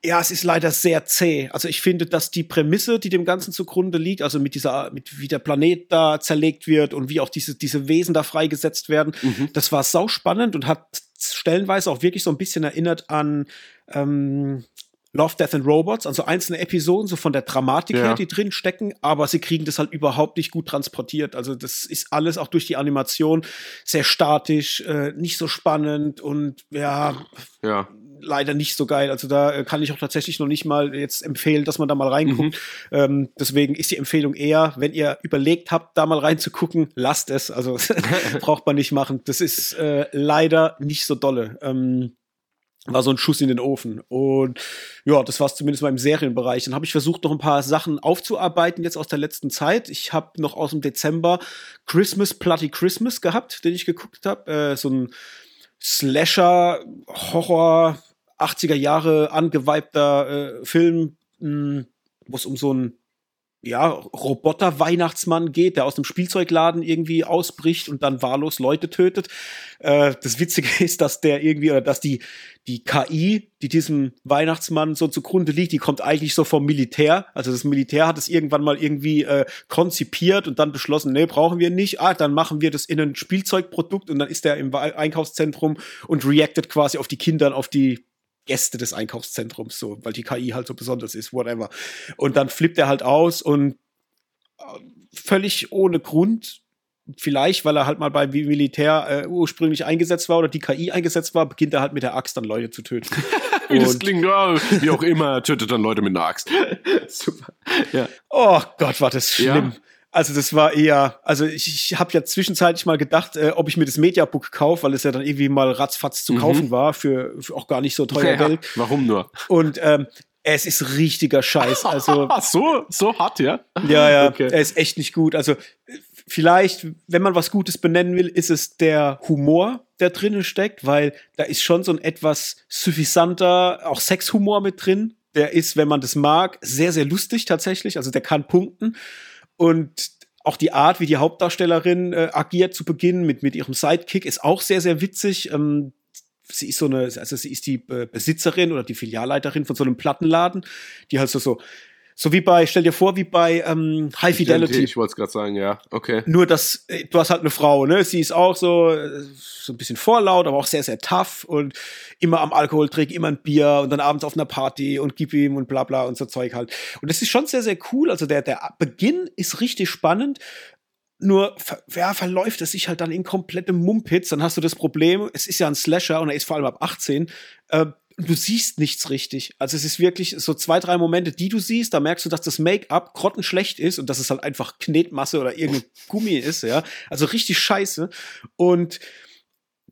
ja, es ist leider sehr zäh. Also ich finde, dass die Prämisse, die dem Ganzen zugrunde liegt, also mit dieser, mit wie der Planet da zerlegt wird und wie auch diese, diese Wesen da freigesetzt werden, Mhm. das war sau spannend und hat stellenweise auch wirklich so ein bisschen erinnert an ähm, Love, Death and Robots, also einzelne Episoden, so von der Dramatik Ja. her, die drin stecken, aber sie kriegen das halt überhaupt nicht gut transportiert. Also das ist alles auch durch die Animation sehr statisch, äh, nicht so spannend und ja, Ja. leider nicht so geil. Also da äh, kann ich auch tatsächlich noch nicht mal jetzt empfehlen, dass man da mal reinguckt. Ähm, deswegen ist die Empfehlung eher, wenn ihr überlegt habt, da mal reinzugucken, lasst es. Also braucht man nicht machen. Das ist äh, leider nicht so dolle. Ähm, war so ein Schuss in den Ofen. Und ja, das war es zumindest mal im Serienbereich. Dann habe ich versucht, noch ein paar Sachen aufzuarbeiten jetzt aus der letzten Zeit. Ich habe noch aus dem Dezember Christmas Bloody Christmas gehabt, den ich geguckt habe. Äh, so ein Slasher, Horror, 80er Jahre angewibter äh, Film, mh, wo es um so einen ja, Roboter-Weihnachtsmann geht, der aus einem Spielzeugladen irgendwie ausbricht und dann wahllos Leute tötet. Äh, das Witzige ist, dass der irgendwie, oder dass die, die KI, die diesem Weihnachtsmann so zugrunde liegt, die kommt eigentlich so vom Militär. Also das Militär hat es irgendwann mal irgendwie äh, konzipiert und dann beschlossen, nee, brauchen wir nicht. Ah, dann machen wir das in ein Spielzeugprodukt und dann ist der im Einkaufszentrum und reactet quasi auf die Kinder, auf die Gäste des Einkaufszentrums, so, weil die KI halt so besonders ist, whatever. Und dann flippt er halt aus und äh, völlig ohne Grund, vielleicht, weil er halt mal beim Militär äh, ursprünglich eingesetzt war oder die KI eingesetzt war, beginnt er halt mit der Axt dann Leute zu töten. Wie das Und- klingt, ja, wie auch immer, tötet dann Leute mit einer Axt. Super. Ja. Oh Gott, war das Ja? Also das war eher, also ich, ich habe ja zwischenzeitlich mal gedacht, äh, ob ich mir das Mediabook kaufe, weil es ja dann irgendwie mal ratzfatz zu Mhm. kaufen war für, für auch gar nicht so teuer Ja, Geld. Warum nur? Und ähm, es ist richtiger Scheiß. Also so, so hart, ja? Ja, ja, Okay. er ist echt nicht gut. Also vielleicht, wenn man was Gutes benennen will, ist es der Humor, der drinnen steckt, weil da ist schon so ein etwas suffisanter, auch Sexhumor mit drin. Der ist, wenn man das mag, sehr, sehr lustig tatsächlich. Also der kann punkten. Und auch die Art, wie die Hauptdarstellerin äh, agiert zu Beginn mit, mit ihrem Sidekick, ist auch sehr, sehr witzig. Ähm, sie ist so eine, also sie ist die äh, Besitzerin oder die Filialleiterin von so einem Plattenladen, die halt so, so, so wie bei, stell dir vor, wie bei ähm, High Fidelity. Ich wollte es gerade sagen, ja. Okay. Nur, dass äh, du hast halt eine Frau, ne? Sie ist auch so, äh, so ein bisschen vorlaut, aber auch sehr, sehr tough und immer am Alkohol trinkt, immer ein Bier und dann abends auf einer Party und gib ihm und bla bla und so Zeug halt. Und das ist schon sehr, sehr cool. Also der, der Beginn ist richtig spannend. Nur ver ja, verläuft es sich halt dann in komplette Mumpitz. Dann hast du das Problem, es ist ja ein Slasher und er ist vor allem ab 18. Äh, du siehst nichts richtig. Also es ist wirklich so zwei, drei Momente, die du siehst, da merkst du, dass das Make-up grottenschlecht ist und dass es halt einfach Knetmasse oder irgendein Gummi ist, ja. Also richtig scheiße. Und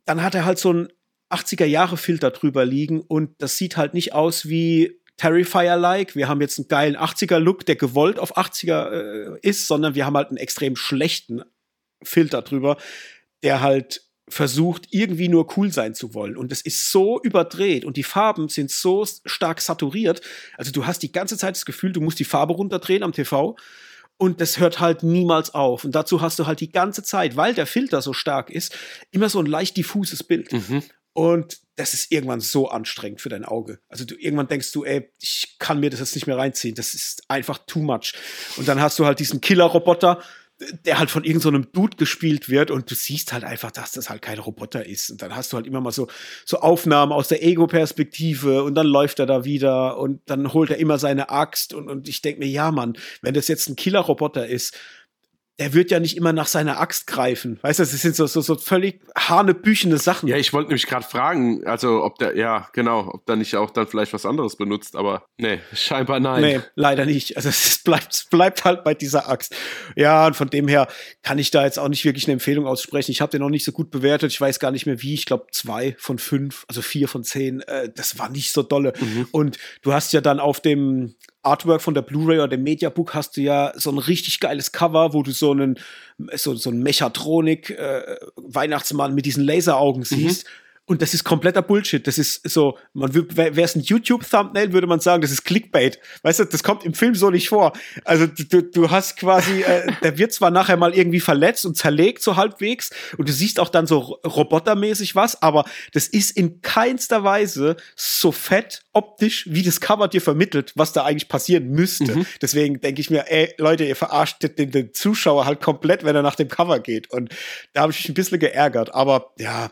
dann hat er halt so ein 80er-Jahre-Filter drüber liegen und das sieht halt nicht aus wie Terrifier-like. Wir haben jetzt einen geilen 80er-Look, der gewollt auf 80er äh, ist, sondern wir haben halt einen extrem schlechten Filter drüber, der halt versucht, irgendwie nur cool sein zu wollen. Und es ist so überdreht und die Farben sind so stark saturiert. Also du hast die ganze Zeit das Gefühl, du musst die Farbe runterdrehen am TV. Und das hört halt niemals auf. Und dazu hast du halt die ganze Zeit, weil der Filter so stark ist, immer so ein leicht diffuses Bild. Mhm. Und das ist irgendwann so anstrengend für dein Auge. Also du irgendwann denkst du, ey, ich kann mir das jetzt nicht mehr reinziehen. Das ist einfach too much. Und dann hast du halt diesen Killer-Roboter, der halt von irgendeinem so Dude gespielt wird und du siehst halt einfach, dass das halt kein Roboter ist. Und dann hast du halt immer mal so, so Aufnahmen aus der Ego-Perspektive und dann läuft er da wieder und dann holt er immer seine Axt und, und ich denke mir, ja, Mann, wenn das jetzt ein Killer-Roboter ist, der wird ja nicht immer nach seiner Axt greifen. Weißt du, das sind so, so, so völlig hanebüchene Sachen. Ja, ich wollte nämlich gerade fragen, also ob der, ja, genau, ob da nicht auch dann vielleicht was anderes benutzt, aber nee, scheinbar nein. Nee, leider nicht. Also es bleibt, bleibt halt bei dieser Axt. Ja, und von dem her kann ich da jetzt auch nicht wirklich eine Empfehlung aussprechen. Ich habe den noch nicht so gut bewertet. Ich weiß gar nicht mehr wie. Ich glaube zwei von fünf, also vier von zehn. Äh, das war nicht so dolle. Mhm. Und du hast ja dann auf dem Artwork von der Blu-ray oder dem Mediabook hast du ja so ein richtig geiles Cover, wo du so einen so, so einen Mechatronik äh, Weihnachtsmann mit diesen Laseraugen siehst. Mhm. Und das ist kompletter Bullshit. Das ist so, man wäre es ein YouTube-Thumbnail, würde man sagen, das ist Clickbait. Weißt du, das kommt im Film so nicht vor. Also du, du hast quasi, äh, der wird zwar nachher mal irgendwie verletzt und zerlegt, so halbwegs, und du siehst auch dann so robotermäßig was, aber das ist in keinster Weise so fett optisch, wie das Cover dir vermittelt, was da eigentlich passieren müsste. Mhm. Deswegen denke ich mir, ey, Leute, ihr verarscht den, den Zuschauer halt komplett, wenn er nach dem Cover geht. Und da habe ich mich ein bisschen geärgert. Aber ja,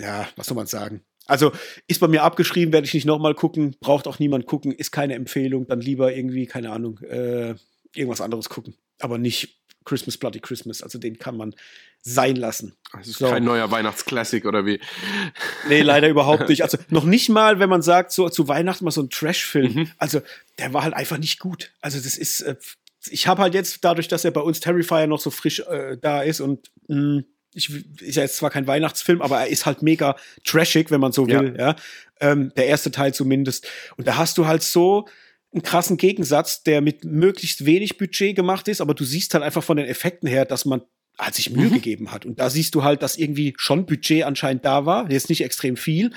ja, was soll man sagen? Also ist bei mir abgeschrieben, werde ich nicht nochmal gucken, braucht auch niemand gucken, ist keine Empfehlung, dann lieber irgendwie, keine Ahnung, äh, irgendwas anderes gucken. Aber nicht Christmas Bloody Christmas, also den kann man sein lassen. Das ist so. kein neuer Weihnachtsklassik oder wie? Nee, leider überhaupt nicht. Also noch nicht mal, wenn man sagt, so zu Weihnachten mal so ein Trash-Film. Mhm. Also der war halt einfach nicht gut. Also das ist, äh, ich habe halt jetzt dadurch, dass er bei uns Terrifier noch so frisch äh, da ist und mh, mm, ich, ist ja jetzt zwar kein Weihnachtsfilm, aber er ist halt mega trashig, wenn man so will, ja. ja? Ähm, der erste Teil zumindest. Und da hast du halt so einen krassen Gegensatz, der mit möglichst wenig Budget gemacht ist, aber du siehst halt einfach von den Effekten her, dass man halt sich Mühe mhm. gegeben hat. Und da siehst du halt, dass irgendwie schon Budget anscheinend da war. Jetzt nicht extrem viel,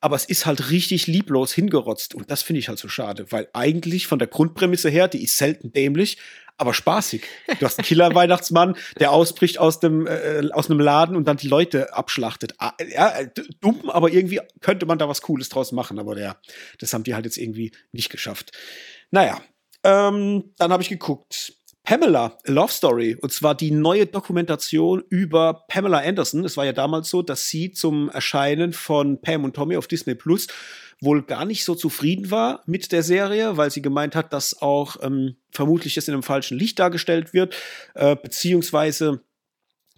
aber es ist halt richtig lieblos hingerotzt. Und das finde ich halt so schade, weil eigentlich von der Grundprämisse her, die ist selten dämlich, aber spaßig. Du hast einen Killer-Weihnachtsmann, der ausbricht aus dem äh, aus einem Laden und dann die Leute abschlachtet. Ah, ja, dumm, aber irgendwie könnte man da was Cooles draus machen. Aber der, das haben die halt jetzt irgendwie nicht geschafft. Naja, ähm, dann habe ich geguckt. Pamela, A Love Story, und zwar die neue Dokumentation über Pamela Anderson. Es war ja damals so, dass sie zum Erscheinen von Pam und Tommy auf Disney Plus wohl gar nicht so zufrieden war mit der Serie, weil sie gemeint hat, dass auch ähm, vermutlich es in einem falschen Licht dargestellt wird, äh, beziehungsweise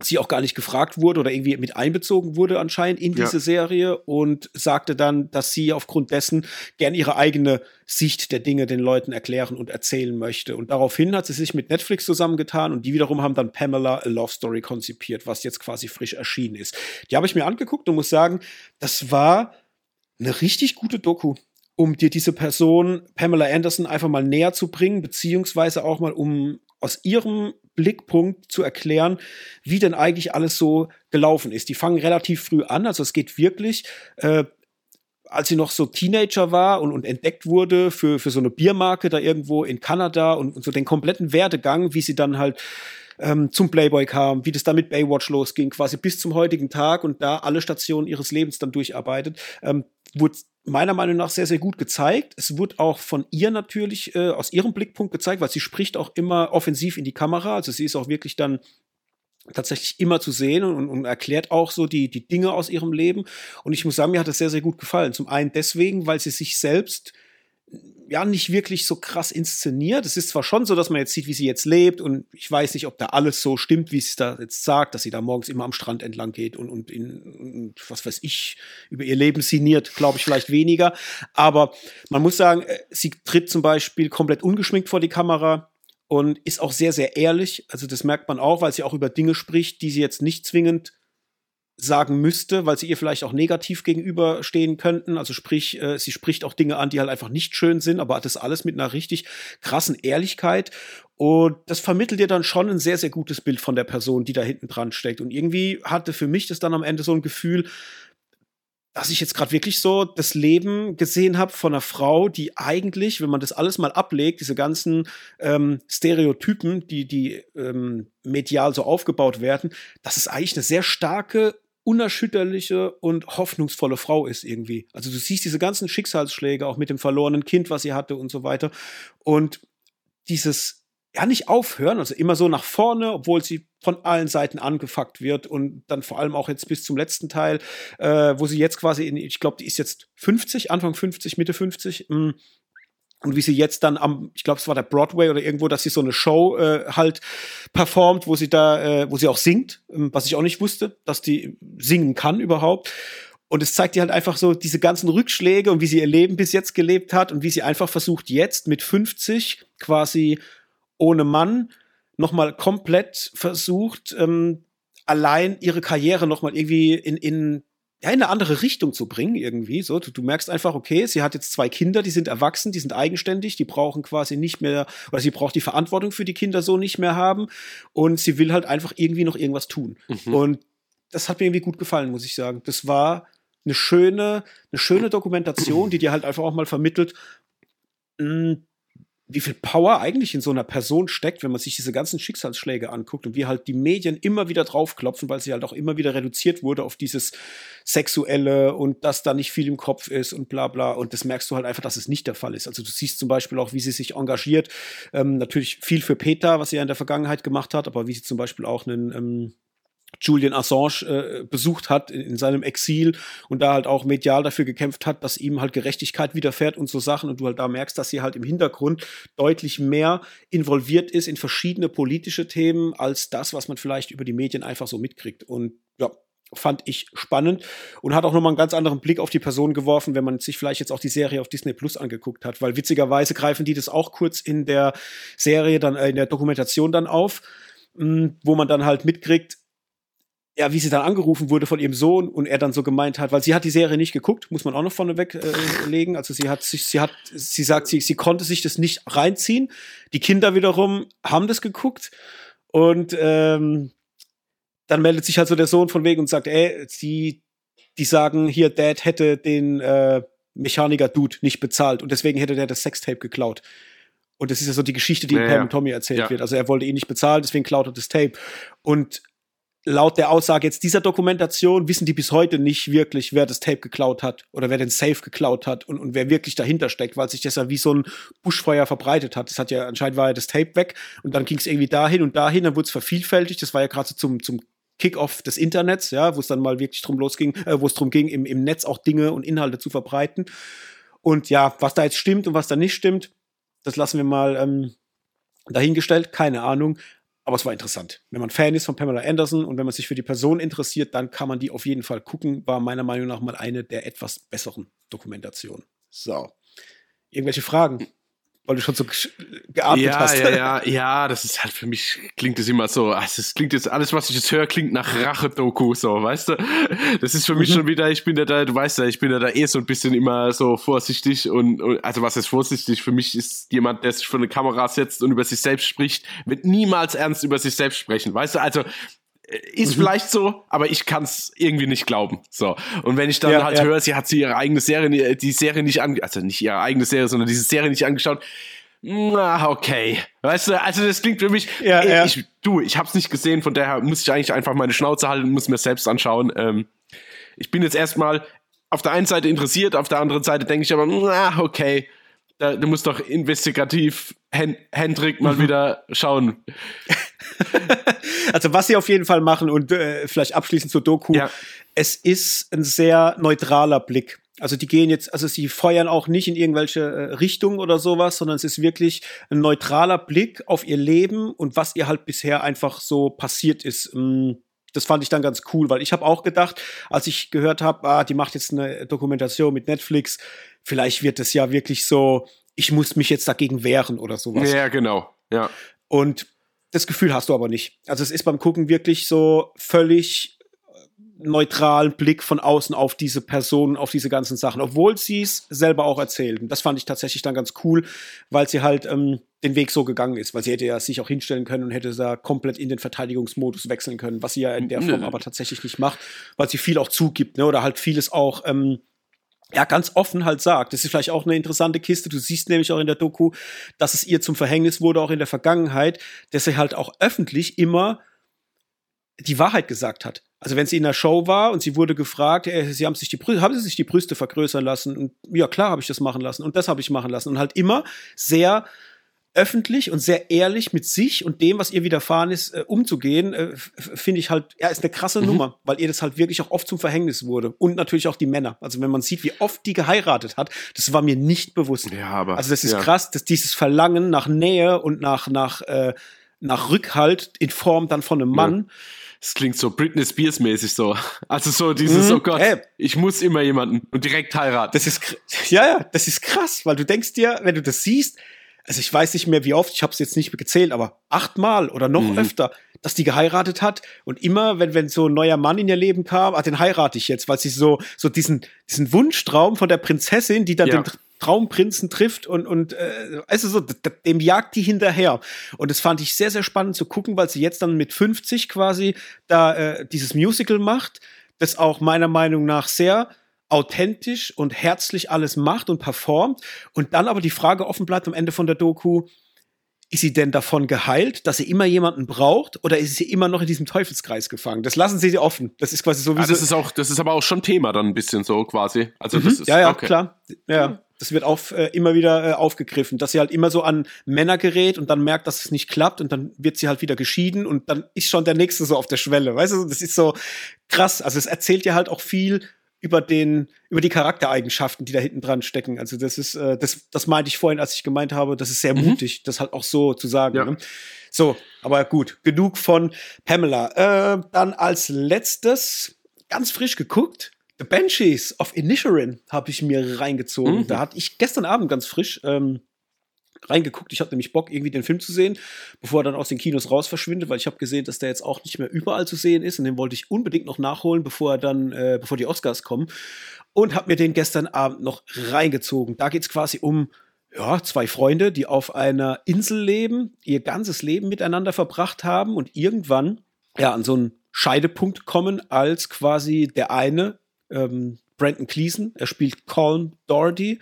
sie auch gar nicht gefragt wurde oder irgendwie mit einbezogen wurde anscheinend in diese ja. Serie und sagte dann, dass sie aufgrund dessen gern ihre eigene Sicht der Dinge den Leuten erklären und erzählen möchte. Und daraufhin hat sie sich mit Netflix zusammengetan und die wiederum haben dann Pamela A Love Story konzipiert, was jetzt quasi frisch erschienen ist. Die habe ich mir angeguckt und muss sagen, das war eine richtig gute Doku, um dir diese Person, Pamela Anderson, einfach mal näher zu bringen, beziehungsweise auch mal um aus ihrem Blickpunkt zu erklären, wie denn eigentlich alles so gelaufen ist. Die fangen relativ früh an, also es geht wirklich, äh, als sie noch so Teenager war und, und entdeckt wurde für, für so eine Biermarke da irgendwo in Kanada und, und so den kompletten Werdegang, wie sie dann halt ähm, zum Playboy kam, wie das da mit Baywatch losging, quasi bis zum heutigen Tag und da alle Stationen ihres Lebens dann durcharbeitet, ähm, wurde meiner Meinung nach sehr, sehr gut gezeigt. Es wird auch von ihr natürlich äh, aus ihrem Blickpunkt gezeigt, weil sie spricht auch immer offensiv in die Kamera. Also sie ist auch wirklich dann tatsächlich immer zu sehen und, und, erklärt auch so die, die Dinge aus ihrem Leben. Und ich muss sagen, mir hat das sehr, sehr gut gefallen. Zum einen deswegen, weil sie sich selbst ja nicht wirklich so krass inszeniert. Es ist zwar schon so, dass man jetzt sieht, wie sie jetzt lebt und ich weiß nicht, ob da alles so stimmt, wie sie es da jetzt sagt, dass sie da morgens immer am Strand entlang geht und, und in, und was weiß ich, über ihr Leben sinniert, glaube ich vielleicht weniger. Aber man muss sagen, äh, sie tritt zum Beispiel komplett ungeschminkt vor die Kamera und ist auch sehr, sehr ehrlich. Also das merkt man auch, weil sie auch über Dinge spricht, die sie jetzt nicht zwingend sagen müsste, weil sie ihr vielleicht auch negativ gegenüberstehen könnten. Also sprich, äh, sie spricht auch Dinge an, die halt einfach nicht schön sind, aber das alles mit einer richtig krassen Ehrlichkeit. Und das vermittelt dir dann schon ein sehr, sehr gutes Bild von der Person, die da hinten dran steckt. Und irgendwie hatte für mich das dann am Ende so ein Gefühl, dass ich jetzt gerade wirklich so das Leben gesehen habe von einer Frau, die eigentlich, wenn man das alles mal ablegt, diese ganzen ähm, Stereotypen, die, die ähm, medial so aufgebaut werden, dass es eigentlich eine sehr starke, unerschütterliche und hoffnungsvolle Frau ist irgendwie. Also du siehst diese ganzen Schicksalsschläge auch mit dem verlorenen Kind, was sie hatte und so weiter. Und dieses ja nicht aufhören, also immer so nach vorne, obwohl sie von allen Seiten angefuckt wird und dann vor allem auch jetzt bis zum letzten Teil, äh, wo sie jetzt quasi in, ich glaube, die ist jetzt 50, Anfang 50, Mitte 50, mh, mm, und wie sie jetzt dann am, ich glaube, es war der Broadway oder irgendwo, dass sie so eine Show äh, halt performt, wo sie da, äh, wo sie auch singt, ähm, was ich auch nicht wusste, dass die singen kann überhaupt. Und es zeigt dir halt einfach so diese ganzen Rückschläge und wie sie ihr Leben bis jetzt gelebt hat und wie sie einfach versucht, jetzt mit 50 quasi ohne Mann nochmal komplett versucht, ähm, allein ihre Karriere nochmal irgendwie in, in, ja, in eine andere Richtung zu bringen, irgendwie. So, du, du merkst einfach, okay, sie hat jetzt zwei Kinder, die sind erwachsen, die sind eigenständig, die brauchen quasi nicht mehr, oder sie braucht die Verantwortung für die Kinder so nicht mehr haben. Und sie will halt einfach irgendwie noch irgendwas tun. Mhm. Und das hat mir irgendwie gut gefallen, muss ich sagen. Das war eine schöne, eine schöne Dokumentation, die dir halt einfach auch mal vermittelt, mh, hm, wie viel Power eigentlich in so einer Person steckt, wenn man sich diese ganzen Schicksalsschläge anguckt und wie halt die Medien immer wieder draufklopfen, weil sie halt auch immer wieder reduziert wurde auf dieses Sexuelle und dass da nicht viel im Kopf ist und bla bla. Und das merkst du halt einfach, dass es nicht der Fall ist. Also du siehst zum Beispiel auch, wie sie sich engagiert. Ähm, natürlich viel für Peter, was sie ja in der Vergangenheit gemacht hat, aber wie sie zum Beispiel auch einen ähm, Julian Assange äh, besucht hat in, in, seinem Exil und da halt auch medial dafür gekämpft hat, dass ihm halt Gerechtigkeit widerfährt und so Sachen und du halt da merkst, dass sie halt im Hintergrund deutlich mehr involviert ist in verschiedene politische Themen als das, was man vielleicht über die Medien einfach so mitkriegt. Und ja, fand ich spannend und hat auch nochmal einen ganz anderen Blick auf die Person geworfen, wenn man sich vielleicht jetzt auch die Serie auf Disney Plus angeguckt hat, weil witzigerweise greifen die das auch kurz in der Serie dann äh, in der Dokumentation dann auf, mh, hm, wo man dann halt mitkriegt, ja, wie sie dann angerufen wurde von ihrem Sohn und er dann so gemeint hat, weil sie hat die Serie nicht geguckt, muss man auch noch vorneweg äh, legen. Also sie hat sich, sie hat, sie sagt, sie, sie konnte sich das nicht reinziehen. Die Kinder wiederum haben das geguckt und ähm, dann meldet sich halt so der Sohn von wegen und sagt, ey, sie, die sagen hier, Dad hätte den äh, Mechaniker-Dude nicht bezahlt und deswegen hätte der das Sextape geklaut. Und das ist ja so die Geschichte, die ja, Pam und Tommy erzählt ja. wird. Also er wollte ihn nicht bezahlen, deswegen klaut er das Tape. Und laut der Aussage jetzt dieser Dokumentation wissen die bis heute nicht wirklich, wer das Tape geklaut hat oder wer den Safe geklaut hat und, und wer wirklich dahinter steckt, weil sich das ja wie so ein Buschfeuer verbreitet hat. Das hat ja anscheinend war ja das Tape weg und dann ging es irgendwie dahin und dahin, dann wurde es vervielfältigt. Das war ja gerade so zum, zum Kick-off des Internets, ja, wo es dann mal wirklich drum losging, äh, wo es drum ging, im, im Netz auch Dinge und Inhalte zu verbreiten. Und ja, was da jetzt stimmt und was da nicht stimmt, das lassen wir mal ähm, dahingestellt, keine Ahnung. Aber es war interessant. Wenn man Fan ist von Pamela Anderson und wenn man sich für die Person interessiert, dann kann man die auf jeden Fall gucken. War meiner Meinung nach mal eine der etwas besseren Dokumentationen. So. Irgendwelche Fragen? Weil du schon so geatmet ja, hast. Ja, ja, ja, das ist halt für mich klingt es immer so, also es klingt jetzt alles, was ich jetzt höre, klingt nach Rache-Doku, so, weißt du? Das ist für mich mhm. schon wieder, ich bin ja da, du weißt ja, ich bin ja da eh so ein bisschen immer so vorsichtig und, und also was ist vorsichtig? Für mich ist jemand, der sich vor eine Kamera setzt und über sich selbst spricht, wird niemals ernst über sich selbst sprechen, weißt du? Also ist mhm. vielleicht so, aber ich kann es irgendwie nicht glauben. So. Und wenn ich dann ja, halt ja. höre, sie hat sie ihre eigene Serie, die Serie nicht angeschaut, also nicht ihre eigene Serie, sondern diese Serie nicht angeschaut, na, okay. Weißt du, also das klingt für mich, ja, ey, ja. Ich, du, ich hab's nicht gesehen, von daher muss ich eigentlich einfach meine Schnauze halten und muss mir selbst anschauen. Ähm, ich bin jetzt erstmal auf der einen Seite interessiert, auf der anderen Seite denke ich aber, na, okay, da, du musst doch investigativ Hen Hendrik mal mhm. wieder schauen. also was sie auf jeden Fall machen und äh, vielleicht abschließend zur Doku, ja. es ist ein sehr neutraler Blick. Also die gehen jetzt, also sie feuern auch nicht in irgendwelche äh, Richtungen oder sowas, sondern es ist wirklich ein neutraler Blick auf ihr Leben und was ihr halt bisher einfach so passiert ist. Mm, das fand ich dann ganz cool, weil ich habe auch gedacht, als ich gehört habe, ah, die macht jetzt eine Dokumentation mit Netflix, vielleicht wird es ja wirklich so, ich muss mich jetzt dagegen wehren oder sowas. Ja, genau. Ja. Und das Gefühl hast du aber nicht. Also es ist beim Gucken wirklich so völlig neutralen Blick von außen auf diese Person, auf diese ganzen Sachen, obwohl sie es selber auch erzählt. Und das fand ich tatsächlich dann ganz cool, weil sie halt ähm, den Weg so gegangen ist, weil sie hätte ja sich auch hinstellen können und hätte da komplett in den Verteidigungsmodus wechseln können, was sie ja in der Form aber tatsächlich nicht macht, weil sie viel auch zugibt, ne, oder halt vieles auch ähm, ja, ganz offen halt sagt. Das ist vielleicht auch eine interessante Kiste. Du siehst nämlich auch in der Doku, dass es ihr zum Verhängnis wurde, auch in der Vergangenheit, dass sie halt auch öffentlich immer die Wahrheit gesagt hat. Also wenn sie in der Show war und sie wurde gefragt, äh, sie haben sich die Brüste, haben sie sich die Brüste vergrößern lassen? Und ja, klar habe ich das machen lassen und das habe ich machen lassen und halt immer sehr öffentlich und sehr ehrlich mit sich und dem, was ihr widerfahren ist, äh, umzugehen, äh, finde ich halt, ja, ist eine krasse mhm. Nummer, weil ihr das halt wirklich auch oft zum Verhängnis wurde. Und natürlich auch die Männer. Also wenn man sieht, wie oft die geheiratet hat, das war mir nicht bewusst. Ja, aber. Also das ist ja. krass, dass dieses Verlangen nach Nähe und nach, nach, äh, nach Rückhalt in Form dann von einem Mann. Ja. Es klingt so Britney Spears mäßig so. Also so dieses, mhm. oh Gott, Ey. ich muss immer jemanden und direkt heiraten. Das ist, ja, ja, das ist krass, weil du denkst dir, wenn du das siehst, also ich weiß nicht mehr wie oft, ich habe es jetzt nicht gezählt, aber achtmal oder noch mhm. öfter, dass die geheiratet hat und immer, wenn wenn so ein neuer Mann in ihr Leben kam, ah, den heirate ich jetzt, weil sie so so diesen diesen Wunschtraum von der Prinzessin, die dann ja. den Traumprinzen trifft und und äh, also so dem jagt die hinterher und das fand ich sehr sehr spannend zu gucken, weil sie jetzt dann mit 50 quasi da äh, dieses Musical macht, das auch meiner Meinung nach sehr authentisch und herzlich alles macht und performt und dann aber die Frage offen bleibt am Ende von der Doku, ist sie denn davon geheilt, dass sie immer jemanden braucht oder ist sie immer noch in diesem Teufelskreis gefangen? Das lassen sie offen. Das ist quasi so wie ah, das ist auch das ist aber auch schon Thema dann ein bisschen so quasi. Also mhm. das ist ja ja okay. klar. Ja, das wird auch äh, immer wieder äh, aufgegriffen, dass sie halt immer so an Männer gerät und dann merkt, dass es nicht klappt und dann wird sie halt wieder geschieden und dann ist schon der nächste so auf der Schwelle. Weißt du, das ist so krass. Also es erzählt ja halt auch viel über den, über die Charaktereigenschaften, die da hinten dran stecken. Also das ist, äh, das, das meinte ich vorhin, als ich gemeint habe, das ist sehr mhm. mutig, das halt auch so zu sagen. Ja. Ne? So, aber gut, genug von Pamela. Äh, dann als letztes, ganz frisch geguckt, The Banshees of Inisherin habe ich mir reingezogen. Mhm. Da hatte ich gestern Abend ganz frisch ähm, reingeguckt. Ich hatte nämlich Bock, irgendwie den Film zu sehen, bevor er dann aus den Kinos raus verschwindet, weil ich habe gesehen, dass der jetzt auch nicht mehr überall zu sehen ist und den wollte ich unbedingt noch nachholen, bevor er dann, äh, bevor die Oscars kommen. Und habe mir den gestern Abend noch reingezogen. Da geht es quasi um ja, zwei Freunde, die auf einer Insel leben, ihr ganzes Leben miteinander verbracht haben und irgendwann ja an so einen Scheidepunkt kommen, als quasi der eine, ähm, Brandon Cleason, er spielt Colin Doherty,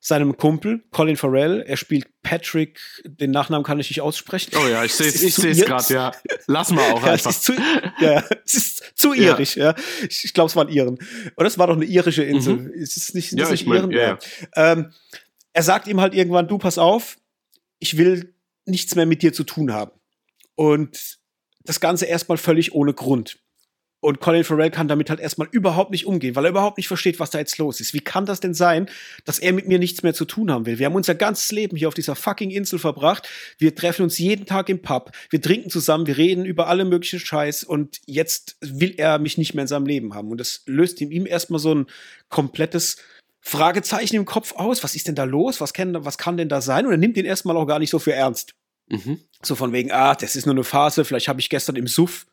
seinem Kumpel Colin Farrell. Er spielt Patrick, den Nachnamen kann ich nicht aussprechen. Oh ja, ich sehe es ich seh's gerade, ja. Lass mal auch ja, einfach. Es ist zu, ja, es ist zu irisch, ja. Ich, ich glaube, es waren Iren. Oder es war doch eine irische Insel. Mhm. Es ist nicht, ja, nicht ich mein, Iren. Ja, ähm, er sagt ihm halt irgendwann, du pass auf, ich will nichts mehr mit dir zu tun haben. Und das Ganze erstmal völlig ohne Grund. Und Colin Farrell kann damit halt erstmal überhaupt nicht umgehen, weil er überhaupt nicht versteht, was da jetzt los ist. Wie kann das denn sein, dass er mit mir nichts mehr zu tun haben will? Wir haben unser ganzes Leben hier auf dieser fucking Insel verbracht. Wir treffen uns jeden Tag im Pub. Wir trinken zusammen. Wir reden über alle möglichen Scheiß. Und jetzt will er mich nicht mehr in seinem Leben haben. Und das löst in ihm erstmal so ein komplettes Fragezeichen im Kopf aus. Was ist denn da los? Was kann, was kann denn da sein? Und er nimmt ihn erstmal auch gar nicht so für ernst. Mhm. So von wegen, ah, das ist nur eine Phase. Vielleicht habe ich gestern im Suff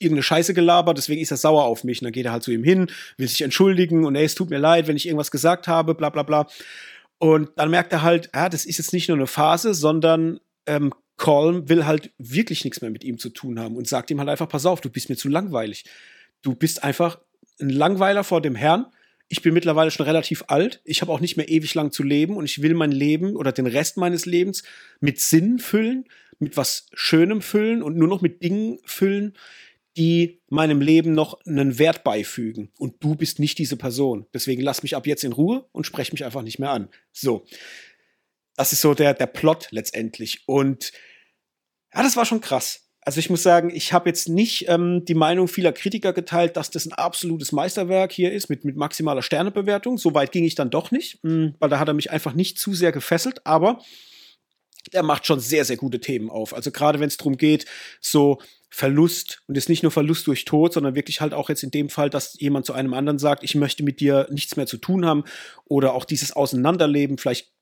irgendeine Scheiße gelabert, deswegen ist er sauer auf mich. Und dann geht er halt zu ihm hin, will sich entschuldigen und ey, es tut mir leid, wenn ich irgendwas gesagt habe, bla bla bla. Und dann merkt er halt, ja, das ist jetzt nicht nur eine Phase, sondern ähm, Colm will halt wirklich nichts mehr mit ihm zu tun haben und sagt ihm halt einfach, pass auf, du bist mir zu langweilig. Du bist einfach ein Langweiler vor dem Herrn. Ich bin mittlerweile schon relativ alt. Ich habe auch nicht mehr ewig lang zu leben und ich will mein Leben oder den Rest meines Lebens mit Sinn füllen, mit was Schönem füllen und nur noch mit Dingen füllen, die meinem Leben noch einen Wert beifügen. Und du bist nicht diese Person. Deswegen lass mich ab jetzt in Ruhe und sprech mich einfach nicht mehr an. So. Das ist so der, der Plot letztendlich. Und ja, das war schon krass. Also ich muss sagen, ich habe jetzt nicht ähm, die Meinung vieler Kritiker geteilt, dass das ein absolutes Meisterwerk hier ist mit, mit maximaler Sternebewertung. So weit ging ich dann doch nicht, mh, hm, weil da hat er mich einfach nicht zu sehr gefesselt. Aber der macht schon sehr, sehr gute Themen auf. Also gerade wenn es darum geht, so Verlust und ist nicht nur Verlust durch Tod, sondern wirklich halt auch jetzt in dem Fall, dass jemand zu einem anderen sagt, ich möchte mit dir nichts mehr zu tun haben oder auch dieses Auseinanderleben, vielleicht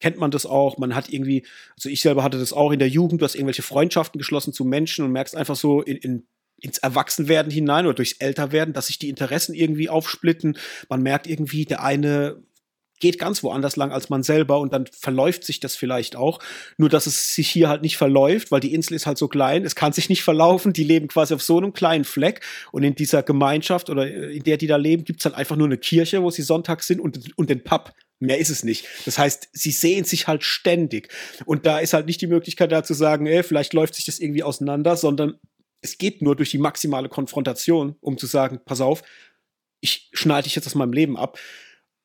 kennt man das auch, man hat irgendwie, also ich selber hatte das auch in der Jugend, du hast irgendwelche Freundschaften geschlossen zu Menschen und merkst einfach so in, in ins Erwachsenwerden hinein oder durchs Älterwerden, dass sich die Interessen irgendwie aufsplitten. Man merkt irgendwie, der eine geht ganz woanders lang als man selber und dann verläuft sich das vielleicht auch. Nur, dass es sich hier halt nicht verläuft, weil die Insel ist halt so klein, es kann sich nicht verlaufen, die leben quasi auf so einem kleinen Fleck und in dieser Gemeinschaft oder in der die da leben, gibt's halt einfach nur eine Kirche, wo sie sonntags sind und, und den Pub. Mehr ist es nicht. Das heißt, sie sehen sich halt ständig. Und da ist halt nicht die Möglichkeit da zu sagen, ey, vielleicht läuft sich das irgendwie auseinander, sondern es geht nur durch die maximale Konfrontation, um zu sagen, pass auf, ich schneide dich jetzt aus meinem Leben ab.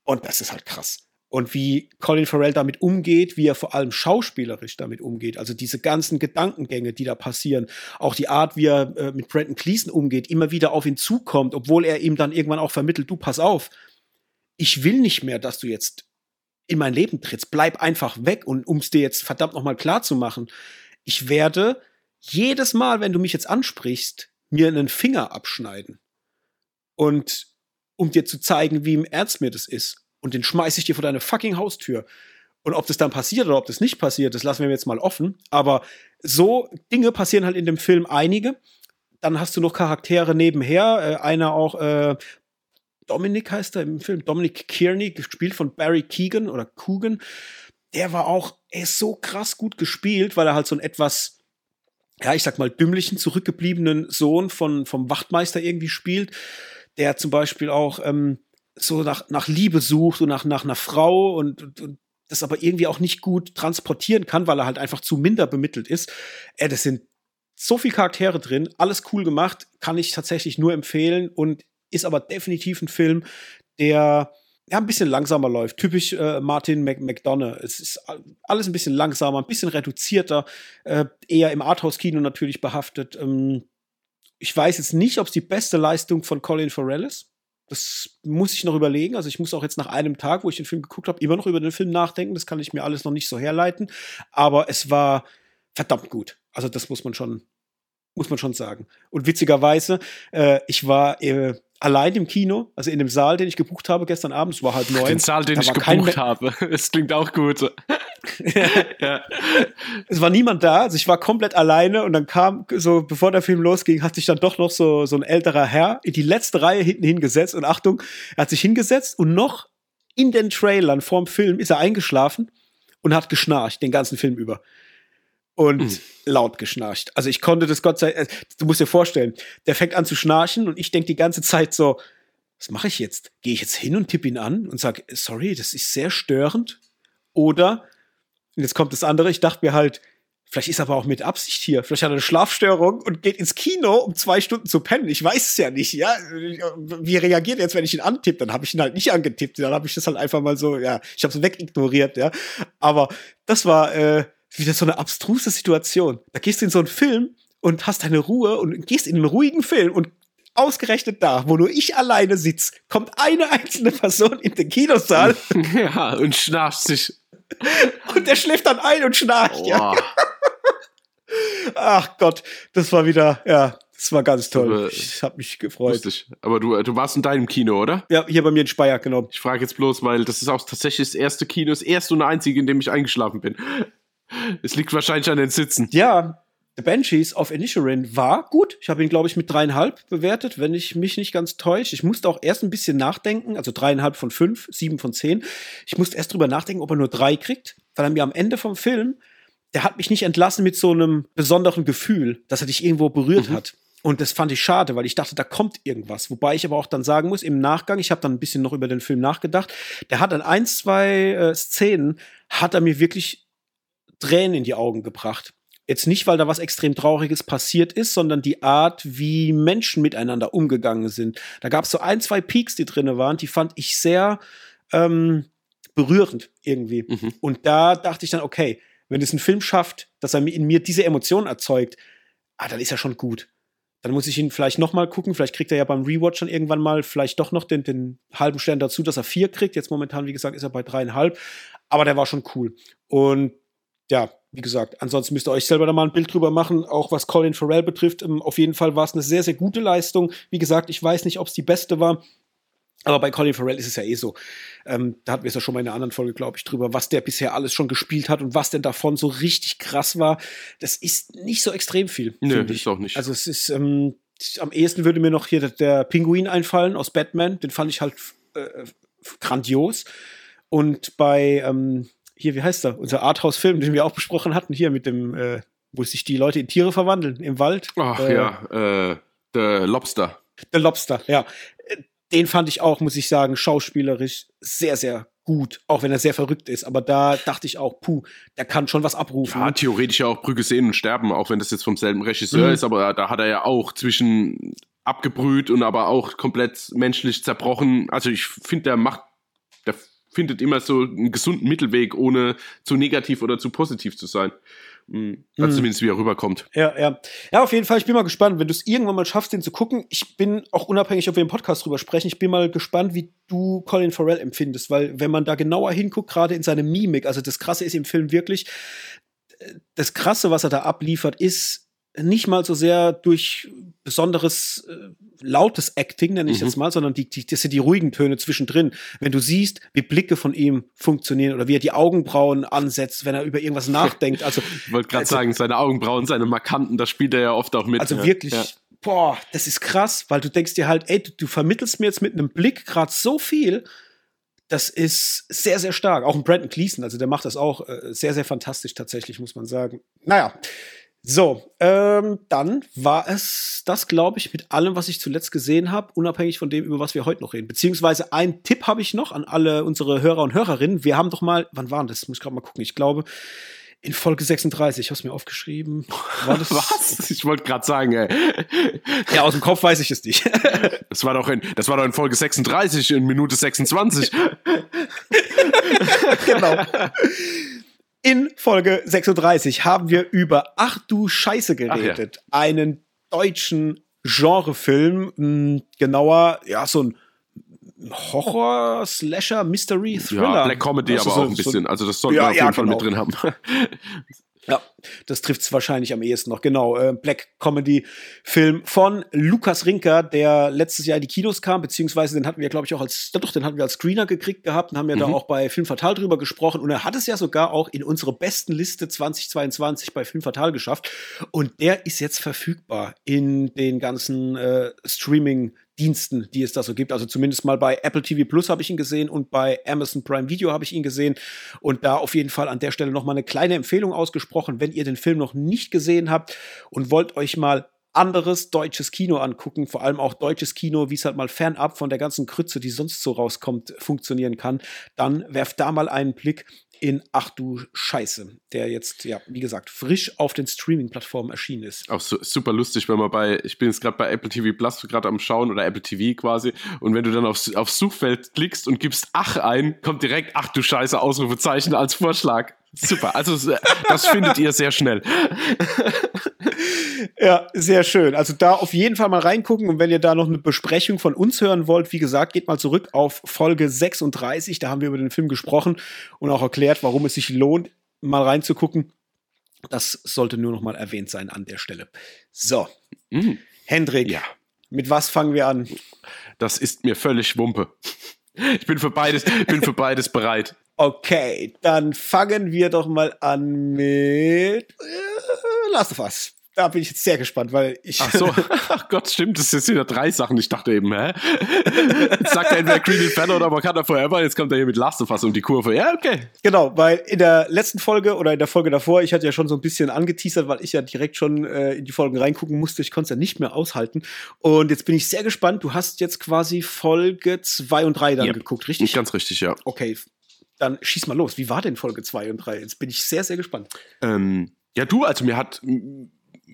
Und das ist halt krass. Und wie Colin Farrell damit umgeht, wie er vor allem schauspielerisch damit umgeht, also diese ganzen Gedankengänge, die da passieren, auch die Art, wie er äh, mit Brandon Cleason umgeht, immer wieder auf ihn zukommt, obwohl er ihm dann irgendwann auch vermittelt, du pass auf, ich will nicht mehr, dass du jetzt in mein Leben trittst, bleib einfach weg und um es dir jetzt verdammt nochmal klar zu machen, ich werde jedes Mal, wenn du mich jetzt ansprichst, mir einen Finger abschneiden. Und um dir zu zeigen, wie im Ernst mir das ist. Und den schmeiß ich dir vor deine fucking Haustür. Und ob das dann passiert oder ob das nicht passiert, das lassen wir jetzt mal offen. Aber so Dinge passieren halt in dem Film einige. Dann hast du noch Charaktere nebenher. Äh, einer auch, äh, Dominic heißt er im Film, Dominic Kearney, gespielt von Barry Keegan oder Coogan. Der war auch, er ist so krass gut gespielt, weil er halt so ein etwas, ja, ich sag mal, dümmlichen, zurückgebliebenen Sohn von, vom Wachtmeister irgendwie spielt der zum Beispiel auch ähm, so nach, nach Liebe sucht und nach, nach einer Frau und, und, und das aber irgendwie auch nicht gut transportieren kann, weil er halt einfach zu minder bemittelt ist. Äh, das sind so viele Charaktere drin, alles cool gemacht, kann ich tatsächlich nur empfehlen und ist aber definitiv ein Film, der ja, ein bisschen langsamer läuft. Typisch äh, Martin Mc McDonough. Es ist alles ein bisschen langsamer, ein bisschen reduzierter, äh, eher im Arthouse-Kino natürlich behaftet. Ähm, ich weiß jetzt nicht, ob es die beste Leistung von Colin Farrell ist. Das muss ich noch überlegen. Also ich muss auch jetzt nach einem Tag, wo ich den Film geguckt habe, immer noch über den Film nachdenken. Das kann ich mir alles noch nicht so herleiten. Aber es war verdammt gut. Also das muss man schon, muss man schon sagen. Und witzigerweise, äh, ich war äh, allein im Kino, also in dem Saal, den ich gebucht habe gestern Abend, es war halb neun. Den Saal, den ich gebucht habe. Es klingt auch gut. ja. Es war niemand da, also ich war komplett alleine und dann kam so, bevor der Film losging, hat sich dann doch noch so, so ein älterer Herr in die letzte Reihe hinten hingesetzt und Achtung, er hat sich hingesetzt und noch in den Trailern vorm Film ist er eingeschlafen und hat geschnarcht den ganzen Film über und mhm. laut geschnarcht. Also ich konnte das Gott sei Dank, äh, du musst dir vorstellen, der fängt an zu schnarchen und ich denke die ganze Zeit so, was mache ich jetzt? Gehe ich jetzt hin und tippe ihn an und sage, sorry, das ist sehr störend? Oder, und jetzt kommt das andere, ich dachte mir halt, vielleicht ist er aber auch mit Absicht hier, vielleicht hat er eine Schlafstörung und geht ins Kino, um zwei Stunden zu pennen. Ich weiß es ja nicht, ja. Wie reagiert er jetzt, wenn ich ihn antippe? Dann habe ich ihn halt nicht angetippt, dann habe ich das halt einfach mal so, ja, ich habe es wegignoriert, ja. Aber das war, äh, wieder so eine abstruse Situation. Da gehst du in so einen Film und hast deine Ruhe und gehst in einen ruhigen Film und ausgerechnet da, wo nur ich alleine sitz, kommt eine einzelne Person in den Kinosaal. Ja, und schnarcht sich. Und der schläft dann ein und schnarcht, oh. ja. Ach Gott, das war wieder, ja, das war ganz toll. Ich habe mich gefreut. Lustig. Aber du, du warst in deinem Kino, oder? Ja, hier bei mir in Speyer, genau. Ich frage jetzt bloß, weil das ist auch tatsächlich das erste Kino, das erste und einzige, in dem ich eingeschlafen bin. Es liegt wahrscheinlich an den Sitzen. Ja, The Banshees of Inisherin war gut. Ich habe ihn, glaube ich, mit dreieinhalb bewertet, wenn ich mich nicht ganz täusche. Ich musste auch erst ein bisschen nachdenken, also dreieinhalb von fünf, sieben von zehn. Ich musste erst drüber nachdenken, ob er nur drei kriegt, weil er mir am Ende vom Film, der hat mich nicht entlassen mit so einem besonderen Gefühl, dass er dich irgendwo berührt mhm. hat. Und das fand ich schade, weil ich dachte, da kommt irgendwas. Wobei ich aber auch dann sagen muss, im Nachgang, ich habe dann ein bisschen noch über den Film nachgedacht, der hat an ein, zwei äh, Szenen, hat er mir wirklich Tränen in die Augen gebracht. Jetzt nicht, weil da was extrem Trauriges passiert ist, sondern die Art, wie Menschen miteinander umgegangen sind. Da gab es so ein, zwei Peaks, die drinne waren, die fand ich sehr ähm, berührend irgendwie. Mhm. Und da dachte ich dann, okay, wenn es ein Film schafft, dass er in mir diese Emotion erzeugt, ah, dann ist er schon gut. Dann muss ich ihn vielleicht noch mal gucken. Vielleicht kriegt er ja beim Rewatch dann irgendwann mal vielleicht doch noch den, den halben Stern dazu, dass er vier kriegt. Jetzt momentan, wie gesagt, ist er bei dreieinhalb. Aber der war schon cool. Und ja, wie gesagt, ansonsten müsst ihr euch selber da mal ein Bild drüber machen, auch was Colin Farrell betrifft. Ähm, auf jeden Fall war es eine sehr, sehr gute Leistung. Wie gesagt, ich weiß nicht, ob es die beste war. Aber bei Colin Farrell ist es ja eh so. Ähm, da hatten wir es ja schon mal in einer anderen Folge, glaube ich, drüber, was der bisher alles schon gespielt hat und was denn davon so richtig krass war. Das ist nicht so extrem viel. Nö, ist auch nicht. Also es ist, ähm, am ehesten würde mir noch hier der, der Pinguin einfallen aus Batman. Den fand ich halt äh, grandios. Und bei, ähm, hier, wie heißt der? Unser Arthouse-Film, den wir auch besprochen hatten, hier mit dem, äh, wo sich die Leute in Tiere verwandeln im Wald. Ach äh, ja, äh, der Lobster. Der Lobster, ja. Den fand ich auch, muss ich sagen, schauspielerisch sehr, sehr gut, auch wenn er sehr verrückt ist. Aber da dachte ich auch, puh, der kann schon was abrufen. Ja, theoretisch ja auch Brücke sehen und sterben, auch wenn das jetzt vom selben Regisseur mhm. ist. Aber da hat er ja auch zwischen abgebrüht und aber auch komplett menschlich zerbrochen. Also ich finde, der macht, der findet immer so einen gesunden Mittelweg, ohne zu negativ oder zu positiv zu sein. Mhm. Also mhm. zumindest wie er rüberkommt. Ja, ja. Ja, auf jeden Fall, ich bin mal gespannt, wenn du es irgendwann mal schaffst, den zu gucken. Ich bin auch unabhängig, ob wir im Podcast drüber sprechen, ich bin mal gespannt, wie du Colin Farrell empfindest, weil wenn man da genauer hinguckt, gerade in seine Mimik, also das Krasse ist im Film wirklich, äh, das Krasse, was er da abliefert, ist nicht mal so sehr durch besonderes äh, lautes Acting, nenne ich mhm. jetzt mal, sondern die, die, das sind die ruhigen Töne zwischendrin. Wenn du siehst, wie Blicke von ihm funktionieren oder wie er die Augenbrauen ansetzt, wenn er über irgendwas nachdenkt. Also, ich wollte gerade also, sagen, seine Augenbrauen, seine markanten, da spielt er ja oft auch mit. Also ja. wirklich, ja. boah, das ist krass, weil du denkst dir halt, ey, du, du vermittelst mir jetzt mit einem Blick gerade so viel, das ist sehr, sehr stark. Auch ein Brandon Cleason, also der macht das auch äh, sehr, sehr fantastisch tatsächlich, muss man sagen. Naja, so, ähm, dann war es das, glaube ich, mit allem, was ich zuletzt gesehen habe, unabhängig von dem, über was wir heute noch reden. Beziehungsweise ein Tipp habe ich noch an alle unsere Hörer und Hörerinnen. Wir haben doch mal, wann waren das? Muss ich gerade mal gucken. Ich glaube, in Folge 36, ich habe es mir aufgeschrieben. War das Was? Ich wollte gerade sagen, ey. Ja, aus dem Kopf weiß ich es nicht. das war doch in, das war doch in Folge 36 in Minute 26. genau. In Folge 36 haben wir über Ach du Scheiße geredet. Ja. Einen deutschen Genrefilm, hm, genauer, ja, so ein Horror, Slasher, Mystery, Thriller. Ja, Black Comedy aber so, auch ein bisschen. Also das sollten ja, wir auf jeden ja, Fall genau. mit drin haben. Ja, das trifft es wahrscheinlich am ehesten noch. Genau, äh, Black Comedy Film von Lukas Rinker, der letztes Jahr in die Kinos kam, beziehungsweise den hatten wir, glaube ich, auch als, doch, den hatten wir als Screener gekriegt gehabt und haben ja mhm. da auch bei Film Fatal drüber gesprochen. Und er hat es ja sogar auch in unsere besten Liste 2022 bei Film Fatal geschafft. Und der ist jetzt verfügbar in den ganzen äh, Streaming- Diensten, die es da so gibt. Also zumindest mal bei Apple TV Plus habe ich ihn gesehen und bei Amazon Prime Video habe ich ihn gesehen. Und da auf jeden Fall an der Stelle nochmal eine kleine Empfehlung ausgesprochen, wenn ihr den Film noch nicht gesehen habt und wollt euch mal anderes deutsches Kino angucken, vor allem auch deutsches Kino, wie es halt mal fernab von der ganzen Krütze, die sonst so rauskommt, funktionieren kann, dann werft da mal einen Blick in Ach du Scheiße, der jetzt, ja, wie gesagt, frisch auf den Streaming-Plattformen erschienen ist. Auch so, super lustig, wenn man bei, ich bin jetzt gerade bei Apple TV Plus gerade am Schauen oder Apple TV quasi, und wenn du dann aufs, aufs Suchfeld klickst und gibst Ach ein, kommt direkt Ach du Scheiße, Ausrufezeichen als Vorschlag. Super, also das findet ihr sehr schnell. Ja, sehr schön. Also da auf jeden Fall mal reingucken und wenn ihr da noch eine Besprechung von uns hören wollt, wie gesagt, geht mal zurück auf Folge 36, da haben wir über den Film gesprochen und auch erklärt, warum es sich lohnt, mal reinzugucken. Das sollte nur noch mal erwähnt sein an der Stelle. So, mhm. Hendrik, ja. mit was fangen wir an? Das ist mir völlig Wumpe. Ich bin für beides, bin für beides bereit. Okay, dann fangen wir doch mal an mit äh, Last of Us. Da bin ich jetzt sehr gespannt, weil ich. Ach so, ach Gott, stimmt, das sind wieder drei Sachen. Ich dachte eben, hä? Jetzt sagt er entweder Green Inferno oder Wakanda Forever, jetzt kommt er hier mit Last of Us um die Kurve. Ja, okay. Genau, weil in der letzten Folge oder in der Folge davor, ich hatte ja schon so ein bisschen angeteasert, weil ich ja direkt schon äh, in die Folgen reingucken musste. Ich konnte es ja nicht mehr aushalten. Und jetzt bin ich sehr gespannt. Du hast jetzt quasi Folge 2 und 3 dann yep. geguckt, richtig? Ganz richtig, ja. Okay, dann schieß mal los. Wie war denn Folge 2 und 3? Jetzt bin ich sehr, sehr gespannt. Ähm, ja, du, also mir hat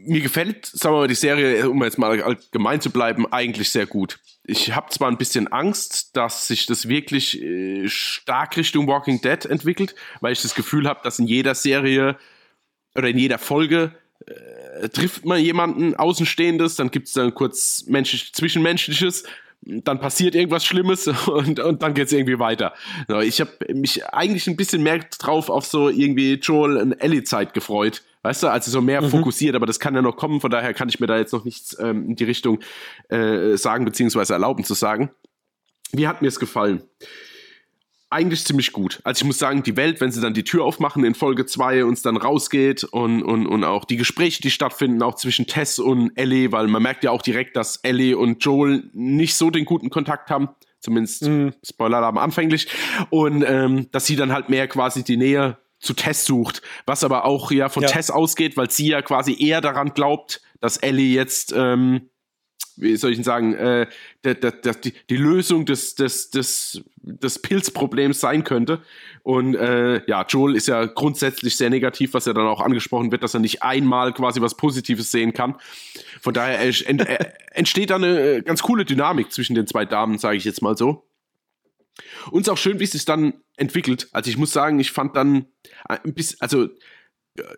mir gefällt, sagen wir mal, die Serie, um jetzt mal allgemein zu bleiben, eigentlich sehr gut. Ich habe zwar ein bisschen Angst, dass sich das wirklich äh, stark Richtung Walking Dead entwickelt, weil ich das Gefühl habe, dass in jeder Serie oder in jeder Folge äh, trifft man jemanden Außenstehendes, dann gibt es dann kurz menschlich, Zwischenmenschliches, dann passiert irgendwas Schlimmes und, und dann geht's irgendwie weiter. Ich habe mich eigentlich ein bisschen mehr drauf auf so irgendwie Joel und Ellie-Zeit gefreut Weißt du, also so mehr mhm. fokussiert, aber das kann ja noch kommen, von daher kann ich mir da jetzt noch nichts ähm, in die Richtung äh, sagen, beziehungsweise erlauben zu sagen. Wie hat mir es gefallen? Eigentlich ziemlich gut. Also ich muss sagen, die Welt, wenn sie dann die Tür aufmachen in Folge 2 und es dann rausgeht und, und, und auch die Gespräche, die stattfinden, auch zwischen Tess und Ellie, weil man merkt ja auch direkt, dass Ellie und Joel nicht so den guten Kontakt haben. Zumindest mhm. Spoiler-Alarm anfänglich. Und ähm, dass sie dann halt mehr quasi die Nähe zu Tess sucht, was aber auch ja von ja. Tess ausgeht, weil sie ja quasi eher daran glaubt, dass Ellie jetzt ähm, wie soll ich denn sagen, äh, der, der, der, die, die Lösung des, des, des, des Pilzproblems sein könnte. Und äh, ja, Joel ist ja grundsätzlich sehr negativ, was ja dann auch angesprochen wird, dass er nicht einmal quasi was Positives sehen kann. Von daher ent, entsteht da eine ganz coole Dynamik zwischen den zwei Damen, sage ich jetzt mal so. Und es ist auch schön, wie es sich dann entwickelt. Also ich muss sagen, ich fand dann ein bisschen, also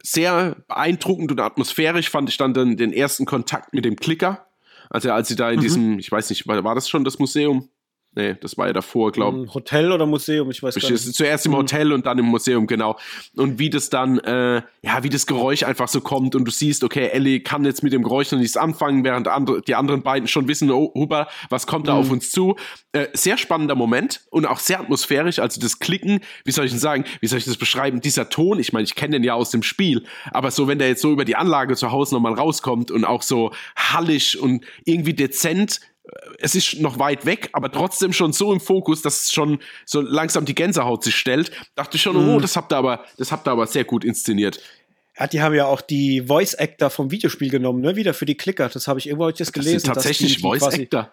sehr beeindruckend und atmosphärisch fand ich dann den, den ersten Kontakt mit dem Klicker also als sie da in mhm. diesem, ich weiß nicht, war, war das schon das Museum? Nee, das war ja davor, glaube ich. Hotel oder Museum, ich weiß gar nicht. Zuerst im mhm. Hotel und dann im Museum, genau. Und wie das dann, äh, ja, wie das Geräusch einfach so kommt und du siehst, okay, Ellie kann jetzt mit dem Geräusch noch nichts anfangen, während andere, die anderen beiden schon wissen, oh, Huber, was kommt da mhm. auf uns zu. Äh, sehr spannender Moment und auch sehr atmosphärisch, also das Klicken, wie soll ich denn sagen, wie soll ich das beschreiben? Dieser Ton, ich meine, ich kenne den ja aus dem Spiel, aber so, wenn der jetzt so über die Anlage zu Hause nochmal rauskommt und auch so hallig und irgendwie dezent, es ist noch weit weg, aber trotzdem schon so im Fokus, dass es schon so langsam die Gänsehaut sich stellt. Dachte ich schon, oh, mhm. das habt ihr aber, das habt ihr aber sehr gut inszeniert. Ja, die haben ja auch die Voice Actor vom Videospiel genommen, ne? Wieder für die Klicker. Das habe ich irgendwo heute jetzt gelesen. Das sind tatsächlich die, die Voice Actor.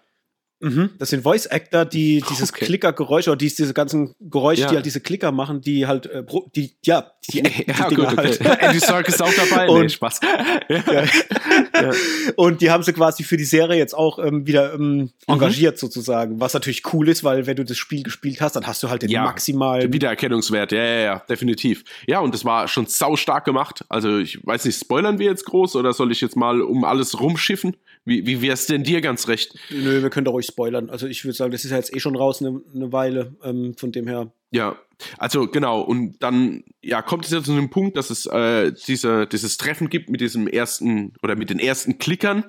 Mhm. Das sind Voice Actor, die dieses okay. Klicker-Geräusch oder die, diese ganzen Geräusche, ja. die halt diese Klicker machen, die halt, äh, die, ja, die, die, ja, die gut, okay. halt. Andy Serkis ist auch dabei. Und, nee, Spaß. ja. ja. Und die haben sie quasi für die Serie jetzt auch ähm, wieder ähm, mhm. engagiert mhm. sozusagen, was natürlich cool ist, weil wenn du das Spiel gespielt hast, dann hast du halt den maximalen Wiedererkennungswert. Ja, ja, ja, definitiv. Ja, und das war schon sau stark gemacht. Also ich weiß nicht, spoilern wir jetzt groß oder soll ich jetzt mal um alles rumschiffen? Wie, wie wär's denn dir ganz recht? Nö, wir können doch ruhig spoilern. Also ich würde sagen, das ist ja jetzt eh schon raus eine, eine Weile, ähm, von dem her. Ja, also genau, und dann ja, kommt es ja zu einem Punkt, dass es äh, diese, dieses Treffen gibt mit diesem ersten oder mit den ersten Klickern.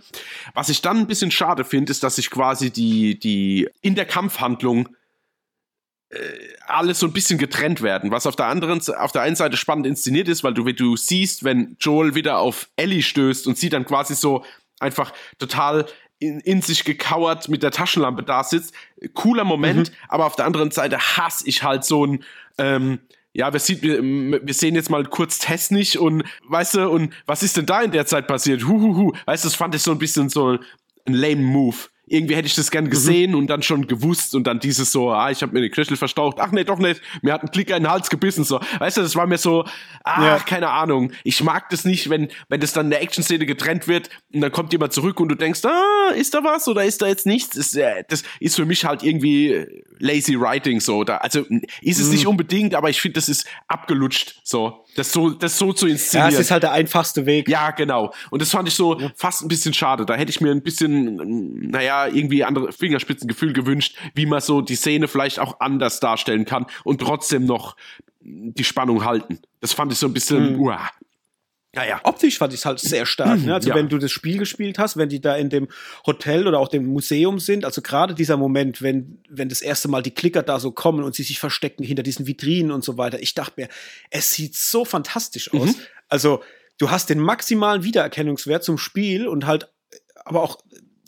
Was ich dann ein bisschen schade finde, ist, dass sich quasi die, die in der Kampfhandlung äh, alles so ein bisschen getrennt werden, was auf der anderen, auf der einen Seite spannend inszeniert ist, weil du, wie du siehst, wenn Joel wieder auf Ellie stößt und sie dann quasi so einfach total in, in sich gekauert mit der Taschenlampe da sitzt. Cooler Moment, mhm. aber auf der anderen Seite hasse ich halt so ein, ähm, ja, wir, sieht, wir, wir sehen jetzt mal kurz Tess nicht und weißt du, und was ist denn da in der Zeit passiert? Huhuhu. Weißt du, das fand ich so ein bisschen so ein lame Move irgendwie hätte ich das gern mhm. gesehen mhm. und dann schon gewusst und dann dieses so, ah, ich habe mir den Knöchel verstaucht, ach nee, doch nicht, mir hat ein Klicker in den Hals gebissen, so. Weißt du, das war mir so, ah, ja. keine Ahnung. Ich mag das nicht, wenn, wenn das dann in der Action-Szene getrennt wird und dann kommt jemand zurück und du denkst, ah, ist da was oder ist da jetzt nichts? Das, äh, das ist für mich halt irgendwie lazy writing so. Da, also ist es mhm. nicht unbedingt, aber ich finde, das ist abgelutscht so. Das so, das so zu inszenieren. Ja, es ist halt der einfachste Weg. Ja, genau. Und das fand ich so ja. fast ein bisschen schade. Da hätte ich mir ein bisschen, naja, irgendwie andere Fingerspitzengefühl gewünscht, wie man so die Szene vielleicht auch anders darstellen kann und trotzdem noch die Spannung halten. Das fand ich so ein bisschen, mhm. uah. Naja. Optisch fand ich es halt sehr stark. Ne? Also ja. wenn du das Spiel gespielt hast, wenn die da in dem Hotel oder auch dem Museum sind, also gerade dieser Moment, wenn, wenn das erste Mal die Klicker da so kommen und sie sich verstecken hinter diesen Vitrinen und so weiter, ich dachte mir, es sieht so fantastisch aus. Mhm. Also du hast den maximalen Wiedererkennungswert zum Spiel und halt aber auch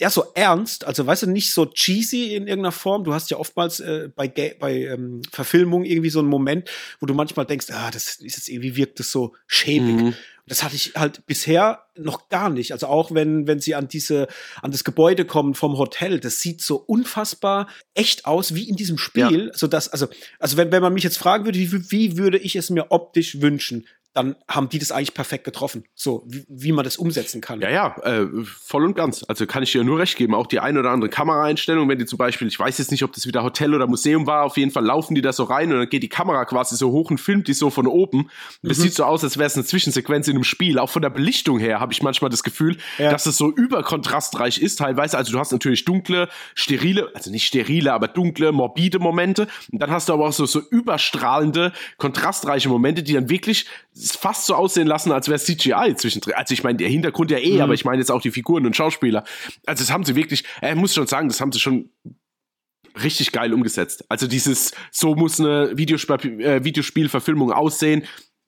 ja, so ernst, also weißt du, nicht so cheesy in irgendeiner Form. Du hast ja oftmals äh, bei, bei ähm, Verfilmungen irgendwie so einen Moment, wo du manchmal denkst, ah, das ist jetzt irgendwie wirkt das so schäbig. Mhm. Das hatte ich halt bisher noch gar nicht. Also auch wenn, wenn sie an diese, an das Gebäude kommen vom Hotel, das sieht so unfassbar echt aus wie in diesem Spiel. Ja. So dass, also, also wenn, wenn man mich jetzt fragen würde, wie, wie würde ich es mir optisch wünschen, dann haben die das eigentlich perfekt getroffen, so wie, wie man das umsetzen kann. Ja, ja, äh, voll und ganz. Also kann ich dir nur recht geben. Auch die ein oder andere Kameraeinstellung, wenn die zum Beispiel, ich weiß jetzt nicht, ob das wieder Hotel oder Museum war, auf jeden Fall laufen die da so rein und dann geht die Kamera quasi so hoch und filmt die so von oben. Das mhm. sieht so aus, als wäre es eine Zwischensequenz in einem Spiel. Auch von der Belichtung her habe ich manchmal das Gefühl, ja. dass es so überkontrastreich ist teilweise. Also du hast natürlich dunkle, sterile, also nicht sterile, aber dunkle, morbide Momente. Und dann hast du aber auch so, so überstrahlende, kontrastreiche Momente, die dann wirklich fast so aussehen lassen, als wäre CGI zwischendrin. Also ich meine, der Hintergrund ja eh, mhm. aber ich meine jetzt auch die Figuren und Schauspieler. Also das haben sie wirklich, äh, muss schon sagen, das haben sie schon richtig geil umgesetzt. Also dieses, so muss eine Videospiel, äh, Videospielverfilmung aussehen,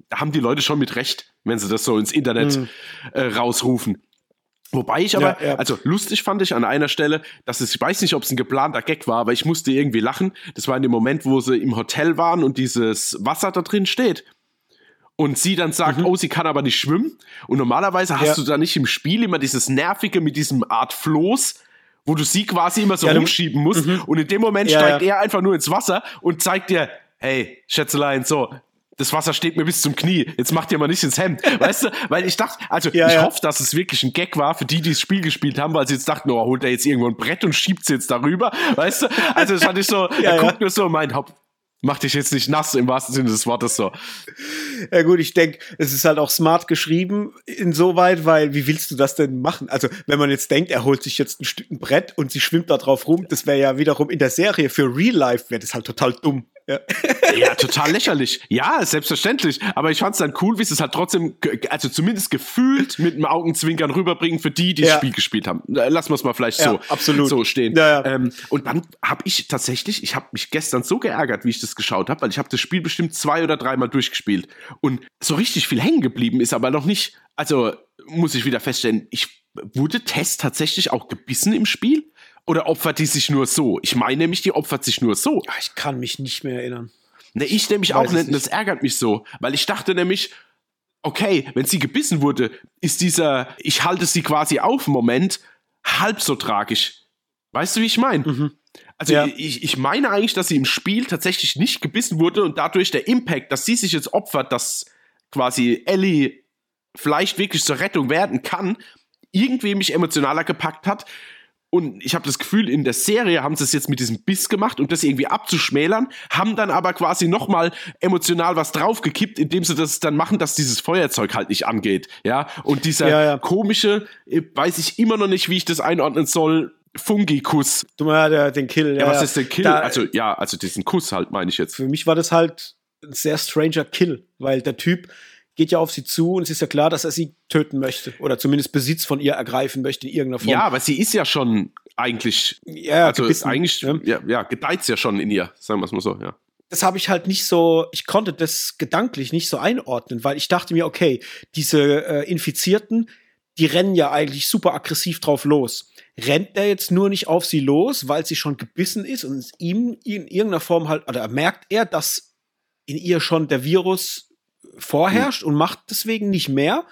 da haben die Leute schon mit recht, wenn sie das so ins Internet mhm. äh, rausrufen. Wobei ich aber, ja, ja. also lustig fand ich an einer Stelle, dass es, ich weiß nicht, ob es ein geplanter Gag war, aber ich musste irgendwie lachen. Das war in dem Moment, wo sie im Hotel waren und dieses Wasser da drin steht. Und sie dann sagt, mhm. oh, sie kann aber nicht schwimmen. Und normalerweise hast ja. du da nicht im Spiel immer dieses Nervige mit diesem Art Floß, wo du sie quasi immer so rumschieben musst. Mhm. Und in dem Moment steigt er einfach nur ins Wasser und zeigt dir, hey, Schätzelein, so, das Wasser steht mir bis zum Knie. Jetzt macht ihr mal nicht ins Hemd. Weißt du? Weil ich dachte, also ja, ich ja. hoffe, dass es wirklich ein Gag war für die, die das Spiel gespielt haben, weil sie jetzt dachten, oh, holt er jetzt irgendwo ein Brett und schiebt es jetzt darüber. Weißt du? Also das fand ich so, ja, er guckt nur so, mein Haupt, mach dich jetzt nicht nass im wahrsten Sinne des Wortes so. Ja gut, ich denke, es ist halt auch smart geschrieben insoweit, weil wie willst du das denn machen? Also wenn man jetzt denkt, er holt sich jetzt ein Stück ein Brett und sie schwimmt da drauf rum, das wäre ja wiederum in der Serie für Real Life wäre das halt total dumm. Ja. ja, total lächerlich. Ja, selbstverständlich. Aber ich fand es dann cool, wie sie es halt trotzdem, also zumindest gefühlt mit dem Augenzwinkern rüberbringen für die, die ja. das Spiel gespielt haben. Lassen wir es mal vielleicht so, absolut. so stehen. Ja, ähm, und dann habe ich tatsächlich, ich habe mich gestern so geärgert, wie ich das geschaut habe, weil ich habe das Spiel bestimmt zwei oder dreimal durchgespielt. Und so richtig viel hängen geblieben ist aber noch nicht. Also muss ich wieder feststellen, ich wurde Test tatsächlich auch gebissen im Spiel? Oder opfert die sich nur so? Ich meine nämlich, die opfert sich nur so. Ich kann mich nicht mehr erinnern. Ne, ich nämlich auch nicht. Das ärgert mich so, weil ich dachte nämlich, okay, wenn sie gebissen wurde, ist dieser, ich halte sie quasi auf Moment halb so tragisch. Weißt du, wie ich meine? Mhm. Also ja. ich, ich meine eigentlich, dass sie im Spiel tatsächlich nicht gebissen wurde und dadurch der Impact, dass sie sich jetzt opfert, dass quasi Ellie vielleicht wirklich zur Rettung werden kann, irgendwie mich emotionaler gepackt hat, und ich habe das Gefühl, in der Serie haben sie es jetzt mit diesem Biss gemacht, um das irgendwie abzuschmälern, haben dann aber quasi nochmal emotional was draufgekippt, indem sie das dann machen, dass dieses Feuerzeug halt nicht angeht. Ja, und dieser ja, ja. komische, äh, weiß ich immer noch nicht, wie ich das einordnen soll, Fungi-Kuss. Du meinst den Kill. Ja, ja, was ist der Kill? Da, also, ja, also diesen Kuss halt, meine ich jetzt. Für mich war das halt ein sehr stranger Kill, weil der Typ geht ja auf sie zu und es ist ja klar, dass er sie töten möchte oder zumindest Besitz von ihr ergreifen möchte in irgendeiner Form. Ja, aber sie ist ja schon eigentlich, ja, also gebissen, eigentlich, ja, ja, ja gedeiht ja schon in ihr, sagen wir es mal so, ja. Das habe ich halt nicht so, ich konnte das gedanklich nicht so einordnen, weil ich dachte mir, okay, diese äh, Infizierten, die rennen ja eigentlich super aggressiv drauf los. Rennt er jetzt nur nicht auf sie los, weil sie schon gebissen ist und ihm in irgendeiner Form halt, oder merkt er, dass in ihr schon der Virus vorherrscht und macht deswegen nicht mehr?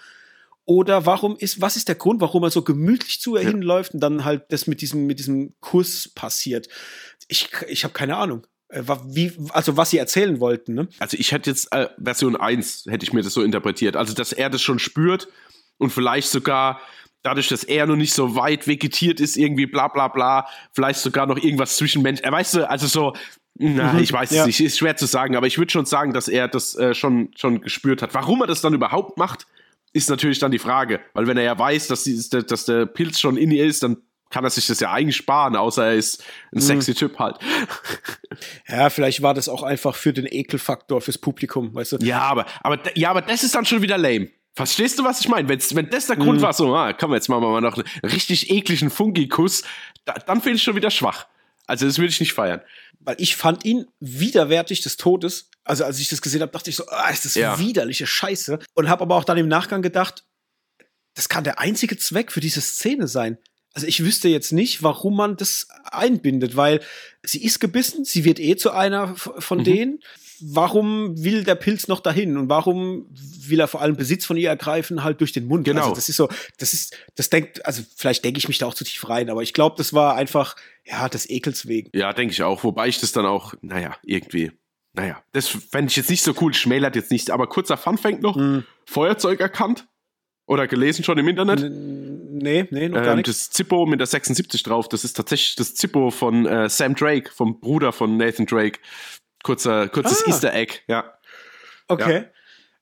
Oder warum ist, was ist der Grund, warum er so gemütlich zu ihr ja. hinläuft und dann halt das mit diesem, mit diesem Kuss passiert? Ich, ich habe keine Ahnung. Äh, wie, also was sie erzählen wollten, ne? Also ich hätte jetzt äh, Version 1, hätte ich mir das so interpretiert. Also, dass er das schon spürt und vielleicht sogar dadurch, dass er noch nicht so weit vegetiert ist, irgendwie bla bla bla, vielleicht sogar noch irgendwas zwischen Mensch. Er weißt du, also so, na, mhm. ich weiß ja. es nicht, ist schwer zu sagen, aber ich würde schon sagen, dass er das äh, schon, schon gespürt hat. Warum er das dann überhaupt macht, ist natürlich dann die Frage. Weil wenn er ja weiß, dass, die, dass der Pilz schon in ihr ist, dann kann er sich das ja eigentlich sparen, außer er ist ein mhm. sexy Typ halt. Ja, vielleicht war das auch einfach für den Ekelfaktor fürs Publikum, weißt du? Ja, aber, aber, ja, aber das ist dann schon wieder lame. Verstehst du, was ich meine? wenn das der Grund mhm. war, so, ah, komm, jetzt machen wir mal noch einen richtig ekligen Fungi-Kuss, da, dann finde ich schon wieder schwach. Also das würde ich nicht feiern. Weil ich fand ihn widerwärtig des Todes. Also als ich das gesehen habe, dachte ich so, ah, ist das ja. widerliche Scheiße. Und habe aber auch dann im Nachgang gedacht, das kann der einzige Zweck für diese Szene sein. Also ich wüsste jetzt nicht, warum man das einbindet, weil sie ist gebissen, sie wird eh zu einer von mhm. denen warum will der Pilz noch dahin und warum will er vor allem Besitz von ihr ergreifen, halt durch den Mund. Genau. Also das ist so, das ist, das denkt, also vielleicht denke ich mich da auch zu tief rein, aber ich glaube, das war einfach, ja, des Ekels wegen. Ja, denke ich auch, wobei ich das dann auch, naja, irgendwie, naja, das fände ich jetzt nicht so cool, schmälert jetzt nicht, aber kurzer Funfact noch, hm. Feuerzeug erkannt oder gelesen schon im Internet? Nee, nee, noch gar ähm, nicht. Das Zippo mit der 76 drauf, das ist tatsächlich das Zippo von äh, Sam Drake, vom Bruder von Nathan Drake. Kurzer, kurzes ah. Easter Egg, ja. Okay.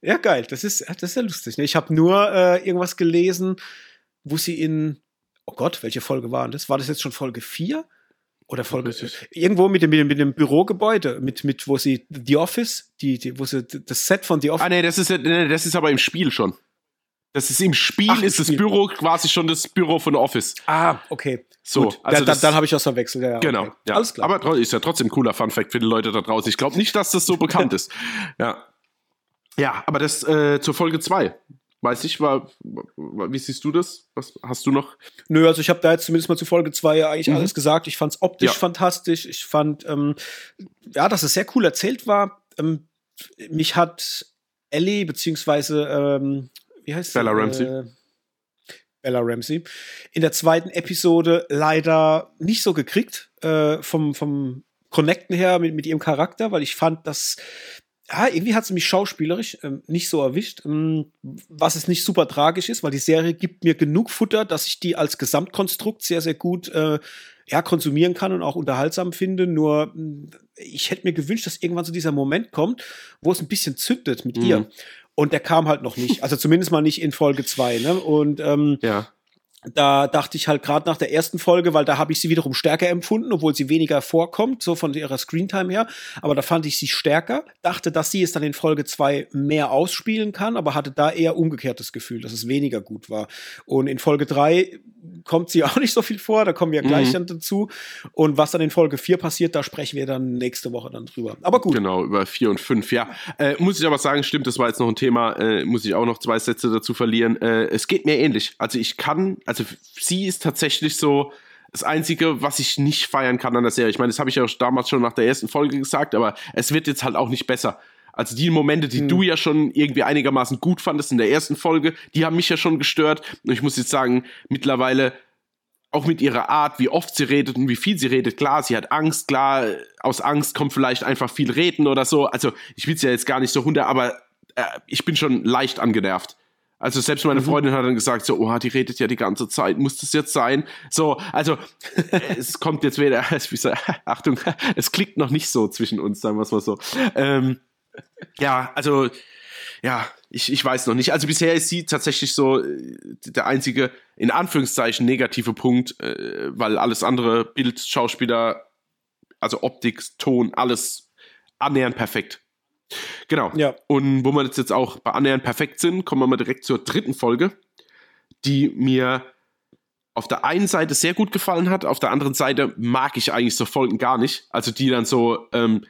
Ja. ja, geil. Das ist, das ist ja lustig. Ne? Ich habe nur äh, irgendwas gelesen, wo sie in, oh Gott, welche Folge war das? War das jetzt schon Folge 4? Oder Folge irgendwo mit dem, mit dem, mit dem Bürogebäude, mit, mit, wo sie The Office, die, die, wo sie das Set von The Office. Ah, nee, das ist, nee, das ist aber im Spiel schon. Das ist im Spiel, Ach, ist das Büro quasi schon das Büro von Office. Ah, okay. So, Gut. also da, dann habe ich das verwechselt. Ja, genau. Okay. Ja. Alles klar. Aber ist ja trotzdem ein cooler Funfact für die Leute da draußen. Ich glaube nicht, dass das so bekannt ist. Ja. Ja, aber das äh, zur Folge 2. Weiß ich, war, wie siehst du das? Was hast du noch? Nö, also ich habe da jetzt zumindest mal zu Folge 2 ja eigentlich mhm. alles gesagt. Ich fand es optisch ja. fantastisch. Ich fand, ähm, ja, dass es sehr cool erzählt war. Ähm, mich hat Ellie, beziehungsweise, ähm, wie heißt Bella sie? Ramsey. Äh, Bella Ramsey, in der zweiten Episode leider nicht so gekriegt, äh, vom, vom Connecten her mit, mit ihrem Charakter, weil ich fand, dass ja, irgendwie hat sie mich schauspielerisch ähm, nicht so erwischt, ähm, was es nicht super tragisch ist, weil die Serie gibt mir genug Futter, dass ich die als Gesamtkonstrukt sehr, sehr gut äh, ja, konsumieren kann und auch unterhaltsam finde. Nur mm, ich hätte mir gewünscht, dass irgendwann so dieser Moment kommt, wo es ein bisschen zündet mit mhm. ihr. Und der kam halt noch nicht. Also zumindest mal nicht in Folge zwei. Ne? Und ähm, ja da dachte ich halt gerade nach der ersten Folge, weil da habe ich sie wiederum stärker empfunden, obwohl sie weniger vorkommt, so von ihrer Screentime her. Aber da fand ich sie stärker, dachte, dass sie es dann in Folge zwei mehr ausspielen kann, aber hatte da eher umgekehrtes Gefühl, dass es weniger gut war. Und in Folge drei kommt sie auch nicht so viel vor, da kommen wir gleich mhm. dann dazu. Und was dann in Folge vier passiert, da sprechen wir dann nächste Woche dann drüber. Aber gut. Genau, über vier und fünf, ja. Äh, muss ich aber sagen, stimmt, das war jetzt noch ein Thema, äh, muss ich auch noch zwei Sätze dazu verlieren. Äh, es geht mir ähnlich. Also ich kann also sie ist tatsächlich so das Einzige, was ich nicht feiern kann an der Serie. Ich meine, das habe ich ja damals schon nach der ersten Folge gesagt, aber es wird jetzt halt auch nicht besser. Also die Momente, die hm. du ja schon irgendwie einigermaßen gut fandest in der ersten Folge, die haben mich ja schon gestört. Und ich muss jetzt sagen, mittlerweile auch mit ihrer Art, wie oft sie redet und wie viel sie redet, klar, sie hat Angst, klar, aus Angst kommt vielleicht einfach viel Reden oder so. Also ich will es ja jetzt gar nicht so runter, aber äh, ich bin schon leicht angenervt. Also selbst meine mhm. Freundin hat dann gesagt, so, oh, die redet ja die ganze Zeit, muss das jetzt sein? So, also es kommt jetzt wieder, Achtung, es klickt noch nicht so zwischen uns, sagen wir es mal so. Ähm, ja, also ja, ich, ich weiß noch nicht. Also bisher ist sie tatsächlich so äh, der einzige, in Anführungszeichen, negative Punkt, äh, weil alles andere, Bild, Schauspieler, also Optik, Ton, alles annähernd perfekt. Genau. Ja. Und wo wir jetzt, jetzt auch bei annähernd perfekt sind, kommen wir mal direkt zur dritten Folge, die mir auf der einen Seite sehr gut gefallen hat, auf der anderen Seite mag ich eigentlich so Folgen gar nicht. Also die dann so, ähm,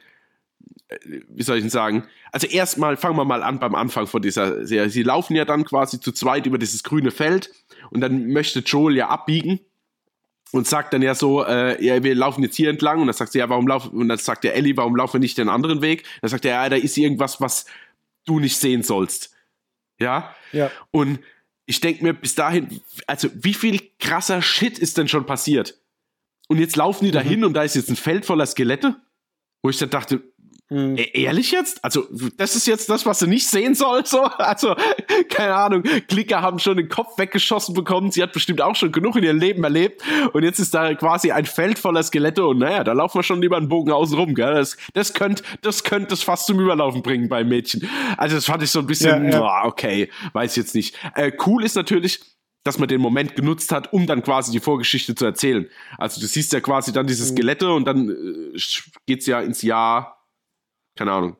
äh, wie soll ich denn sagen? Also erstmal fangen wir mal an beim Anfang von dieser Serie. Sie laufen ja dann quasi zu zweit über dieses grüne Feld und dann möchte Joel ja abbiegen und sagt dann ja so, äh, ja, wir laufen jetzt hier entlang und dann sagt sie, ja, warum laufen, und dann sagt der Ellie, warum laufen wir nicht den anderen Weg? Dann sagt er, ja, da ist irgendwas, was du nicht sehen sollst. Ja? Ja. Und ich denke mir bis dahin, also wie viel krasser Shit ist denn schon passiert? Und jetzt laufen die dahin mhm. und da ist jetzt ein Feld voller Skelette, wo ich dann dachte, hm. E ehrlich jetzt? Also, das ist jetzt das, was du nicht sehen sollst? So? Also, keine Ahnung. Klicker haben schon den Kopf weggeschossen bekommen. Sie hat bestimmt auch schon genug in ihrem Leben erlebt. Und jetzt ist da quasi ein Feld voller Skelette. Und naja, da laufen wir schon über einen Bogen außen rum. Gell? Das, das könnte das könnt das fast zum Überlaufen bringen beim Mädchen. Also, das fand ich so ein bisschen, ja, ja. okay, weiß jetzt nicht. Äh, cool ist natürlich, dass man den Moment genutzt hat, um dann quasi die Vorgeschichte zu erzählen. Also, du siehst ja quasi dann diese hm. Skelette und dann äh, geht's ja ins Jahr keine Ahnung,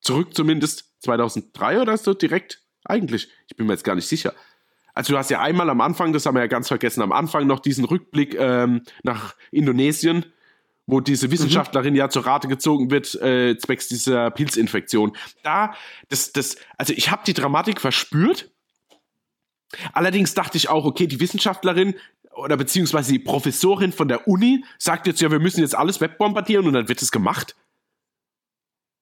zurück zumindest 2003 oder so direkt? Eigentlich, ich bin mir jetzt gar nicht sicher. Also du hast ja einmal am Anfang, das haben wir ja ganz vergessen, am Anfang noch diesen Rückblick ähm, nach Indonesien, wo diese Wissenschaftlerin mhm. ja zur Rate gezogen wird, äh, zwecks dieser Pilzinfektion. Da, das, das, also ich habe die Dramatik verspürt. Allerdings dachte ich auch, okay, die Wissenschaftlerin oder beziehungsweise die Professorin von der Uni sagt jetzt, ja, wir müssen jetzt alles webbombardieren und dann wird es gemacht.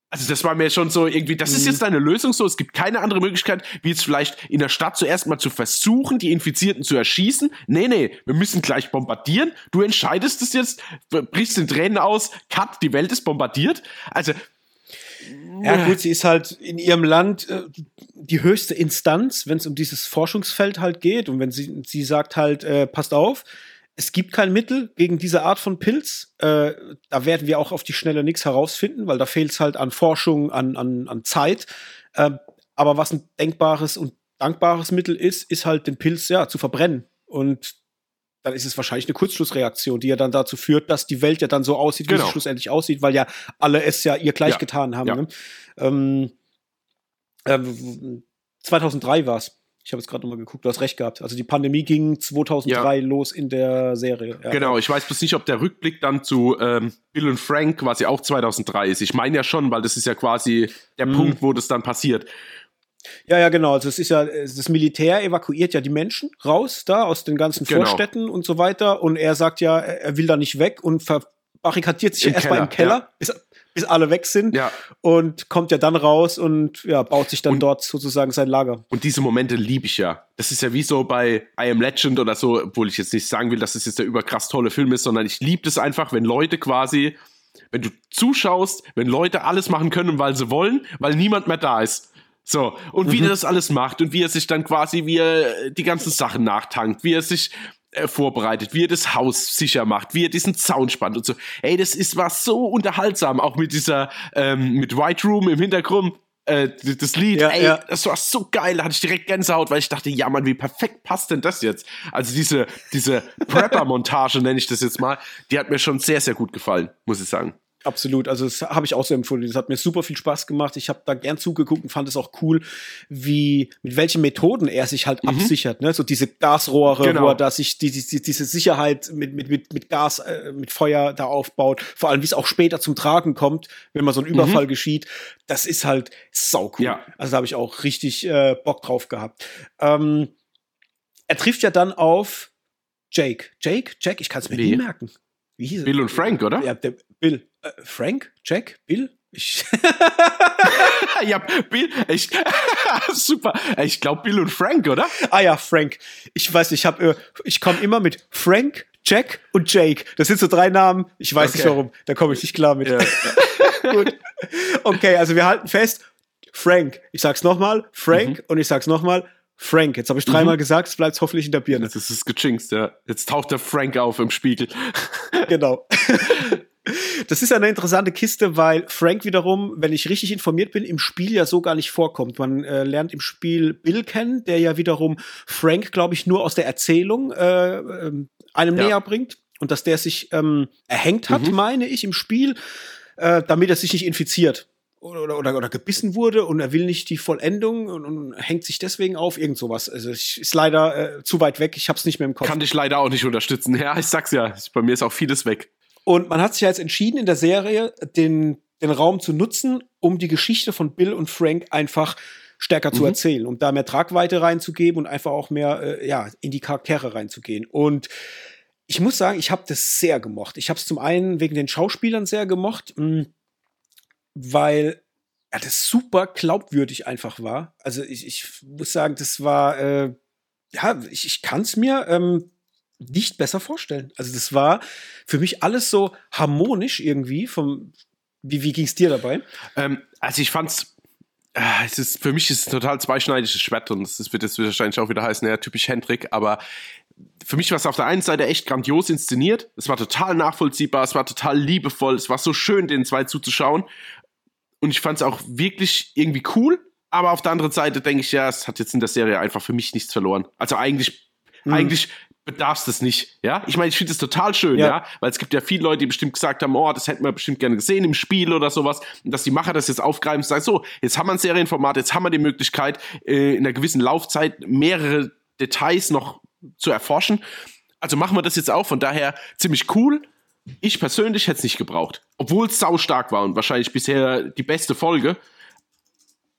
Also das war mir schon so irgendwie, das ist mhm. jetzt deine Lösung so. Es gibt keine andere Möglichkeit, wie jetzt vielleicht in der Stadt zuerst mal zu versuchen, die Infizierten zu erschießen. Nee, nee, wir müssen gleich bombardieren. Du entscheidest es jetzt, brichst den Tränen aus, cut, die Welt ist bombardiert. Also ja, gut, sie ist halt in ihrem Land äh, die höchste Instanz, wenn es um dieses Forschungsfeld halt geht. Und wenn sie, sie sagt halt, äh, passt auf, es gibt kein Mittel gegen diese Art von Pilz. Äh, da werden wir auch auf die Schnelle nichts herausfinden, weil da fehlt es halt an Forschung, an, an, an Zeit. Äh, aber was ein denkbares und dankbares Mittel ist, ist halt den Pilz ja zu verbrennen. Und dann ist es wahrscheinlich eine Kurzschlussreaktion, die ja dann dazu führt, dass die Welt ja dann so aussieht, wie genau. sie schlussendlich aussieht, weil ja alle es ja ihr gleich ja. getan haben. Ja. Ne? Ähm, äh, 2003 war's Ich habe jetzt gerade nochmal geguckt, du hast recht gehabt. Also die Pandemie ging 2003 ja. los in der Serie. Ja. Genau, ich weiß bloß nicht, ob der Rückblick dann zu ähm, Bill und Frank quasi auch 2003 ist. Ich meine ja schon, weil das ist ja quasi der mhm. Punkt, wo das dann passiert. Ja, ja, genau. Also es ist ja, das Militär evakuiert ja die Menschen raus da aus den ganzen genau. Vorstädten und so weiter. Und er sagt ja, er will da nicht weg und verbarrikadiert sich erstmal im Keller. Ja. Ist, bis alle weg sind ja. und kommt ja dann raus und ja, baut sich dann und, dort sozusagen sein Lager. Und diese Momente liebe ich ja. Das ist ja wie so bei I Am Legend oder so, obwohl ich jetzt nicht sagen will, dass es jetzt der überkrass tolle Film ist, sondern ich liebe es einfach, wenn Leute quasi, wenn du zuschaust, wenn Leute alles machen können, weil sie wollen, weil niemand mehr da ist. So, und wie mhm. er das alles macht und wie er sich dann quasi, wie er die ganzen Sachen nachtankt, wie er sich vorbereitet, wie er das Haus sicher macht, wie er diesen Zaun spannt und so. Ey, das ist was so unterhaltsam, auch mit dieser, ähm, mit White Room im Hintergrund. Äh, das Lied, ja, ey, ja. das war so geil, da hatte ich direkt Gänsehaut, weil ich dachte, ja man, wie perfekt passt denn das jetzt? Also diese, diese Prepper-Montage, nenne ich das jetzt mal, die hat mir schon sehr, sehr gut gefallen, muss ich sagen. Absolut, also das habe ich auch so empfunden. Das hat mir super viel Spaß gemacht. Ich habe da gern zugeguckt und fand es auch cool, wie mit welchen Methoden er sich halt mhm. absichert. Ne? So diese Gasrohre, genau. wo er da sich die, die, diese Sicherheit mit, mit, mit, mit Gas, äh, mit Feuer da aufbaut. Vor allem, wie es auch später zum Tragen kommt, wenn mal so ein Überfall mhm. geschieht. Das ist halt sau cool. Ja. Also da habe ich auch richtig äh, Bock drauf gehabt. Ähm, er trifft ja dann auf Jake. Jake? Jack? Ich kann es mir nee. nie merken. Wie hieß Bill und Frank, oder? Ja, der Bill. Äh, Frank? Jack? Bill? Ich ja, Bill, ich, super. Ich glaube Bill und Frank, oder? Ah ja, Frank. Ich weiß, ich habe, äh, ich komme immer mit Frank, Jack und Jake. Das sind so drei Namen. Ich weiß okay. nicht warum. Da komme ich nicht klar mit. Ja. Gut. Okay, also wir halten fest. Frank. Ich sag's nochmal. Frank mhm. und ich sag's nochmal. Frank. Jetzt habe ich dreimal mhm. gesagt, es bleibt hoffentlich in der Birne. Jetzt ist es gechinkt, ja. Jetzt taucht der Frank auf im Spiegel. genau. Das ist eine interessante Kiste, weil Frank wiederum, wenn ich richtig informiert bin, im Spiel ja so gar nicht vorkommt. Man äh, lernt im Spiel Bill kennen, der ja wiederum Frank, glaube ich, nur aus der Erzählung äh, äh, einem ja. näher bringt und dass der sich ähm, erhängt hat, mhm. meine ich, im Spiel, äh, damit er sich nicht infiziert oder, oder, oder gebissen wurde und er will nicht die Vollendung und, und hängt sich deswegen auf, irgend sowas. Also ich, ist leider äh, zu weit weg, ich hab's nicht mehr im Kopf. Kann dich leider auch nicht unterstützen. Ja, ich sag's ja, bei mir ist auch vieles weg. Und man hat sich jetzt entschieden in der Serie, den, den Raum zu nutzen, um die Geschichte von Bill und Frank einfach stärker mhm. zu erzählen, um da mehr Tragweite reinzugeben und einfach auch mehr äh, ja, in die Charaktere reinzugehen. Und ich muss sagen, ich habe das sehr gemocht. Ich habe es zum einen wegen den Schauspielern sehr gemocht. Mh, hm, weil ja, das super glaubwürdig einfach war. Also ich, ich muss sagen, das war, äh, ja, ich, ich kann es mir ähm, nicht besser vorstellen. Also das war für mich alles so harmonisch irgendwie. Vom, wie wie ging es dir dabei? Ähm, also ich fand's äh, es ist, für mich ist es ein total zweischneidiges Schwert und es wird jetzt wahrscheinlich auch wieder heißen, ja, typisch Hendrik, aber für mich war es auf der einen Seite echt grandios inszeniert. Es war total nachvollziehbar, es war total liebevoll, es war so schön, den zwei zuzuschauen. Und ich fand es auch wirklich irgendwie cool. Aber auf der anderen Seite denke ich, ja, es hat jetzt in der Serie einfach für mich nichts verloren. Also eigentlich, mhm. eigentlich bedarf es nicht, ja. Ich meine, ich finde es total schön, ja. ja. weil es gibt ja viele Leute, die bestimmt gesagt haben, oh, das hätten wir bestimmt gerne gesehen im Spiel oder sowas, und dass die Macher das jetzt aufgreifen sagen, so, jetzt haben wir ein Serienformat, jetzt haben wir die Möglichkeit, äh, in einer gewissen Laufzeit mehrere Details noch zu erforschen. Also machen wir das jetzt auch, von daher ziemlich cool. Ich persönlich hätte es nicht gebraucht. Obwohl es sau stark war und wahrscheinlich bisher die beste Folge.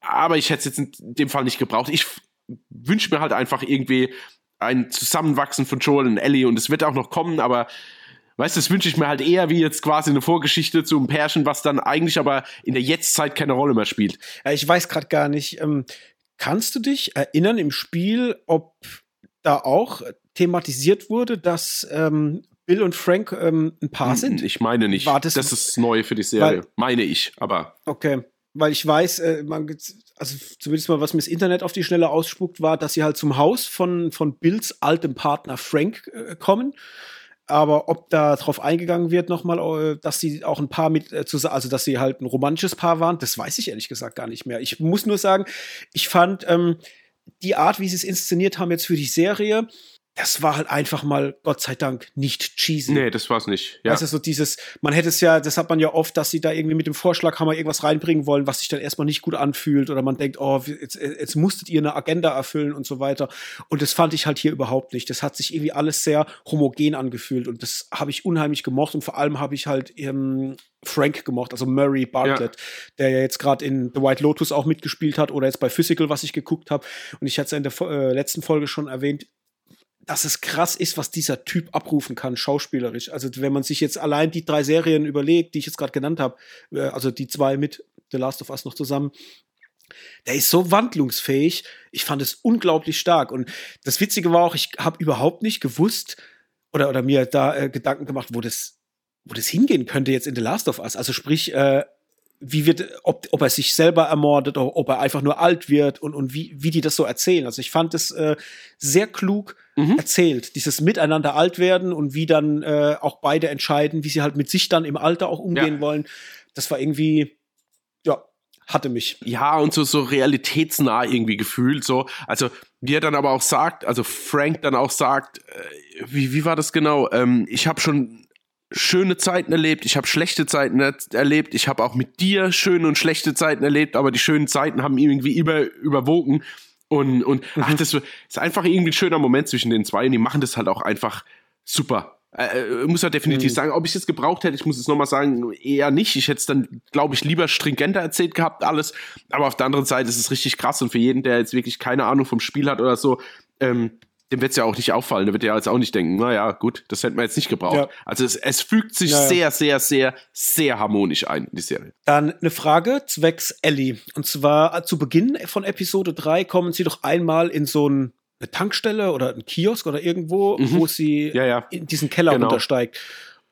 Aber ich hätte es jetzt in dem Fall nicht gebraucht. Ich wünsche mir halt einfach irgendwie ein Zusammenwachsen von Joel und Ellie und es wird auch noch kommen, aber weißt du, das wünsche ich mir halt eher wie jetzt quasi eine Vorgeschichte zu einem Pärchen, was dann eigentlich aber in der Jetztzeit keine Rolle mehr spielt. Ja, ich weiß gerade gar nicht. Ähm, kannst du dich erinnern im Spiel, ob da auch thematisiert wurde, dass ähm, Bill und Frank ähm, ein Paar hm, sind? Ich meine nicht. War das, das ist neu für die Serie. Weil, meine ich, aber. Okay. Weil ich weiß, äh, man, also zumindest mal, was mir das Internet auf die Schnelle ausspuckt, war, dass sie halt zum Haus von, von Bills altem Partner Frank äh, kommen. Aber ob da drauf eingegangen wird nochmal, äh, dass sie auch ein Paar mit, äh, also dass sie halt ein romantisches Paar waren, das weiß ich ehrlich gesagt gar nicht mehr. Ich muss nur sagen, ich fand ähm, die Art, wie sie es inszeniert haben jetzt für die Serie, das war halt einfach mal, Gott sei Dank, nicht cheesy. Nee, das war's nicht. Ja. Also so dieses, man hätte es ja, das hat man ja oft, dass sie da irgendwie mit dem Vorschlaghammer irgendwas reinbringen wollen, was sich dann erstmal nicht gut anfühlt oder man denkt, oh, jetzt, jetzt musstet ihr eine Agenda erfüllen und so weiter. Und das fand ich halt hier überhaupt nicht. Das hat sich irgendwie alles sehr homogen angefühlt und das habe ich unheimlich gemocht und vor allem habe ich halt ähm, Frank gemocht, also Murray Bartlett, ja. der ja jetzt gerade in The White Lotus auch mitgespielt hat oder jetzt bei Physical, was ich geguckt habe. Und ich hatte es ja in der äh, letzten Folge schon erwähnt, dass es krass ist, was dieser Typ abrufen kann, schauspielerisch. Also wenn man sich jetzt allein die drei Serien überlegt, die ich jetzt gerade genannt habe, äh, also die zwei mit The Last of Us noch zusammen, der ist so wandlungsfähig. Ich fand es unglaublich stark. Und das Witzige war auch, ich habe überhaupt nicht gewusst oder, oder mir da äh, Gedanken gemacht, wo das, wo das hingehen könnte jetzt in The Last of Us. Also sprich, äh, wie wird, ob, ob er sich selber ermordet oder ob er einfach nur alt wird und, und wie, wie die das so erzählen. Also ich fand es äh, sehr klug mhm. erzählt, dieses Miteinander alt werden und wie dann äh, auch beide entscheiden, wie sie halt mit sich dann im Alter auch umgehen ja. wollen. Das war irgendwie, ja, hatte mich. Ja, und so, so realitätsnah irgendwie gefühlt, so. Also, wie er dann aber auch sagt, also Frank dann auch sagt, äh, wie, wie war das genau? Ähm, ich habe schon schöne Zeiten erlebt, ich habe schlechte Zeiten er erlebt, ich habe auch mit dir schöne und schlechte Zeiten erlebt, aber die schönen Zeiten haben irgendwie über, überwogen. Und, und mhm. ach, das ist einfach irgendwie ein schöner Moment zwischen den zwei und die machen das halt auch einfach super. Äh, äh muss ja definitiv mhm. sagen, ob ich es gebraucht hätte, ich muss es nochmal sagen, eher nicht. Ich hätte es dann, glaube ich, lieber stringenter erzählt gehabt, alles. Aber auf der anderen Seite ist es richtig krass und für jeden, der jetzt wirklich keine Ahnung vom Spiel hat oder so, ähm, dem wird es ja auch nicht auffallen. Der wird ja jetzt auch nicht denken, naja, gut, das hätten wir jetzt nicht gebraucht. Ja. Also es, es fügt sich ja, sehr, sehr, sehr, sehr harmonisch ein in die Serie. Dann eine Frage zwecks Ellie. Und zwar zu Beginn von Episode 3 kommen sie doch einmal in so ein, eine Tankstelle oder ein Kiosk oder irgendwo, mhm. wo sie ja, in diesen Keller genau. runtersteigt.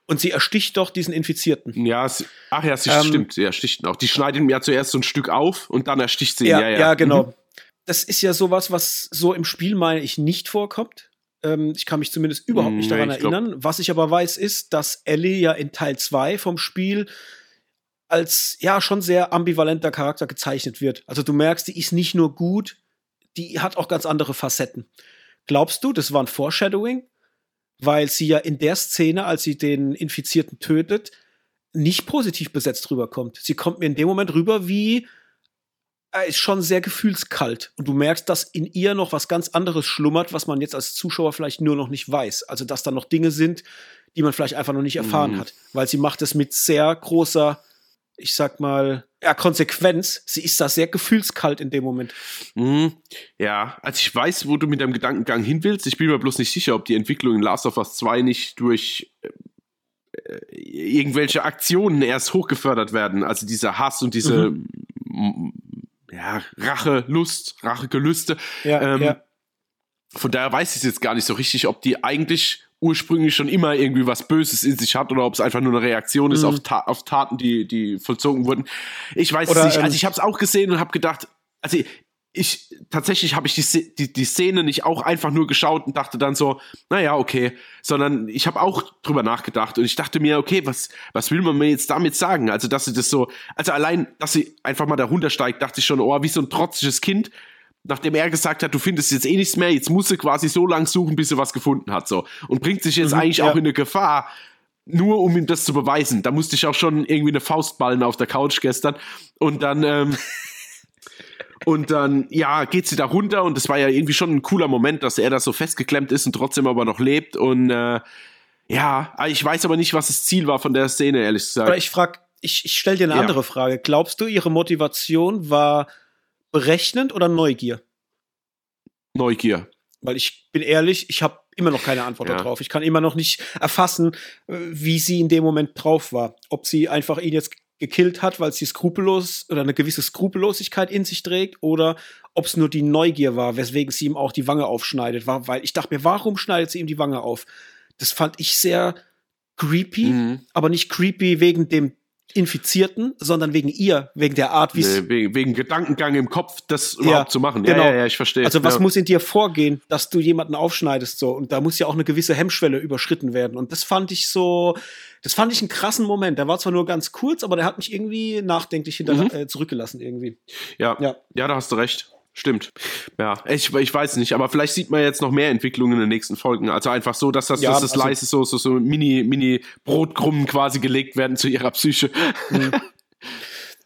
Und sie ersticht doch diesen Infizierten. Ja, sie, ach ja, sie ähm, stimmt, sie ersticht ihn auch. Die schneidet ihm ja zuerst so ein Stück auf und dann ersticht sie ihn. Ja, ja, ja. genau. Mhm das ist ja sowas, was so im Spiel, meine ich, nicht vorkommt. Ähm, ich kann mich zumindest überhaupt nicht nee, daran erinnern. Glaub... Was ich aber weiß, ist, dass Ellie ja in Teil 2 vom Spiel als ja schon sehr ambivalenter Charakter gezeichnet wird. Also du merkst, die ist nicht nur gut, die hat auch ganz andere Facetten. Glaubst du, das war ein Foreshadowing? Weil sie ja in der Szene, als sie den Infizierten tötet, nicht positiv besetzt rüberkommt. Sie kommt mir in dem Moment rüber wie ist schon sehr gefühlskalt. Und du merkst, dass in ihr noch was ganz anderes schlummert, was man jetzt als Zuschauer vielleicht nur noch nicht weiß. Also, dass da noch Dinge sind, die man vielleicht einfach noch nicht erfahren mhm. hat. Weil sie macht es mit sehr großer, ich sag mal, ja, Konsequenz. Sie ist da sehr gefühlskalt in dem Moment. Mhm. Ja, also ich weiß, wo du mit deinem Gedankengang hin willst. Ich bin mir bloß nicht sicher, ob die Entwicklung in Last of Us 2 nicht durch äh, irgendwelche Aktionen erst hochgefördert werden. Also dieser Hass und diese mhm ja, Rache, Lust, Rachegelüste. Ja, ähm, ja. Von daher weiß ich jetzt gar nicht so richtig, ob die eigentlich ursprünglich schon immer irgendwie was Böses in sich hat oder ob es einfach nur eine Reaktion ist mhm. auf, Ta auf Taten, die, die vollzogen wurden. Ich weiß oder, es nicht. Also ähm, ich habe es auch gesehen und habe gedacht, also ich tatsächlich habe ich die, die, die Szene nicht auch einfach nur geschaut und dachte dann so, naja, okay, sondern ich habe auch drüber nachgedacht und ich dachte mir, okay, was, was will man mir jetzt damit sagen? Also, dass sie das so, also allein, dass sie einfach mal da runtersteigt, dachte ich schon, oh, wie so ein trotziges Kind, nachdem er gesagt hat, du findest jetzt eh nichts mehr, jetzt muss sie quasi so lang suchen, bis sie was gefunden hat, so. Und bringt sich jetzt mhm, eigentlich ja. auch in eine Gefahr, nur um ihm das zu beweisen. Da musste ich auch schon irgendwie eine Faust ballen auf der Couch gestern und dann, ähm, Und dann, ja, geht sie da runter und das war ja irgendwie schon ein cooler Moment, dass er da so festgeklemmt ist und trotzdem aber noch lebt. Und äh, ja, ich weiß aber nicht, was das Ziel war von der Szene, ehrlich gesagt. Aber ich frag, ich, ich stell dir eine ja. andere Frage. Glaubst du, ihre Motivation war berechnend oder Neugier? Neugier. Weil ich bin ehrlich, ich habe immer noch keine Antwort ja. darauf. Ich kann immer noch nicht erfassen, äh, wie sie in dem Moment drauf war. Ob sie einfach ihn jetzt gekillt hat, weil sie skrupellos oder eine gewisse Skrupellosigkeit in sich trägt oder ob es nur die Neugier war, weswegen sie ihm auch die Wange aufschneidet. War, weil ich dachte mir, warum schneidet sie ihm die Wange auf? Das fand ich sehr creepy, mhm. aber nicht creepy wegen dem Infizierten, sondern wegen ihr, wegen der Art, wie es. Nee, wegen, wegen, Gedankengang im Kopf, das überhaupt zu machen. Genau. Ja, ja, ja, ich verstehe. Also, was ja. muss in dir vorgehen, dass du jemanden aufschneidest, so? Und da muss ja auch eine gewisse Hemmschwelle überschritten werden. Und das fand ich so, das fand ich einen krassen Moment. Der war zwar nur ganz kurz, aber der hat mich irgendwie nachdenklich hinter, mhm. äh, zurückgelassen, irgendwie. Ja, ja, ja, da hast du recht. Stimmt. Ja, ich, ich weiß nicht, aber vielleicht sieht man jetzt noch mehr Entwicklungen in den nächsten Folgen. Also einfach so, dass das, ja, dass das also, leise so, so, so Mini, Mini Brotkrummen quasi gelegt werden zu ihrer Psyche. Mhm. Ja,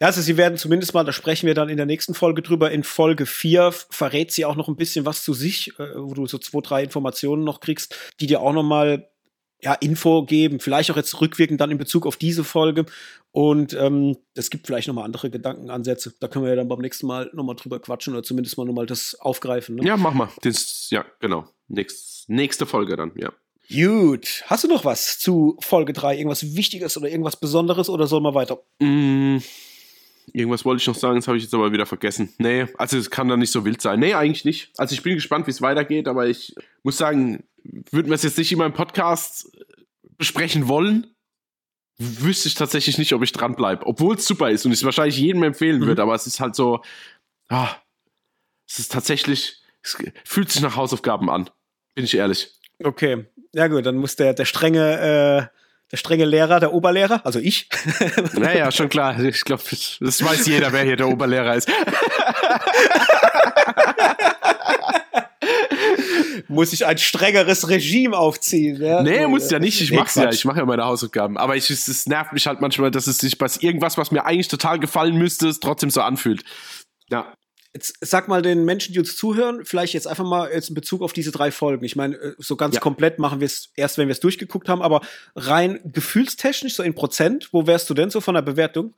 also sie werden zumindest mal, da sprechen wir dann in der nächsten Folge drüber, in Folge 4 verrät sie auch noch ein bisschen was zu sich, äh, wo du so zwei, drei Informationen noch kriegst, die dir auch noch mal ja, Info geben, vielleicht auch jetzt rückwirkend dann in Bezug auf diese Folge. Und ähm, es gibt vielleicht noch mal andere Gedankenansätze. Da können wir ja dann beim nächsten Mal noch mal drüber quatschen oder zumindest mal noch mal das aufgreifen. Ne? Ja, mach mal. Das, ja, genau. Nächst, nächste Folge dann, ja. Gut. Hast du noch was zu Folge 3? Irgendwas Wichtiges oder irgendwas Besonderes oder soll man weiter? Mm, Irgendwas wollte ich noch sagen, das habe ich jetzt aber wieder vergessen. Nee, also es kann da nicht so wild sein. Nee, eigentlich nicht. Also ich bin gespannt, wie es weitergeht, aber ich muss sagen, würden wir es jetzt nicht in meinem Podcast besprechen wollen, wüsste ich tatsächlich nicht, ob ich dranbleibe. Obwohl es super ist und ich es wahrscheinlich jedem empfehlen mhm. würde, aber es ist halt so, ah, es ist tatsächlich, es fühlt sich nach Hausaufgaben an. Bin ich ehrlich. Okay, ja gut, dann muss der, der strenge äh der strenge Lehrer, der Oberlehrer, also ich. Naja, schon klar. Ich glaube, das weiß jeder, wer hier der Oberlehrer ist. muss ich ein strengeres Regime aufziehen. Ja? Nee, muss ja nicht. Ich mach's nee, ja. Ich mache ja meine Hausaufgaben. Aber ich, es nervt mich halt manchmal, dass es sich bei irgendwas, was mir eigentlich total gefallen müsste, es trotzdem so anfühlt. Ja. Jetzt sag mal den Menschen, die uns zuhören, vielleicht jetzt einfach mal jetzt in Bezug auf diese drei Folgen. Ich meine, äh, so ganz ja. komplett machen wir es erst, wenn wir es durchgeguckt haben, aber rein gefühlstechnisch, so in Prozent, wo wärst du denn so von der Bewertung?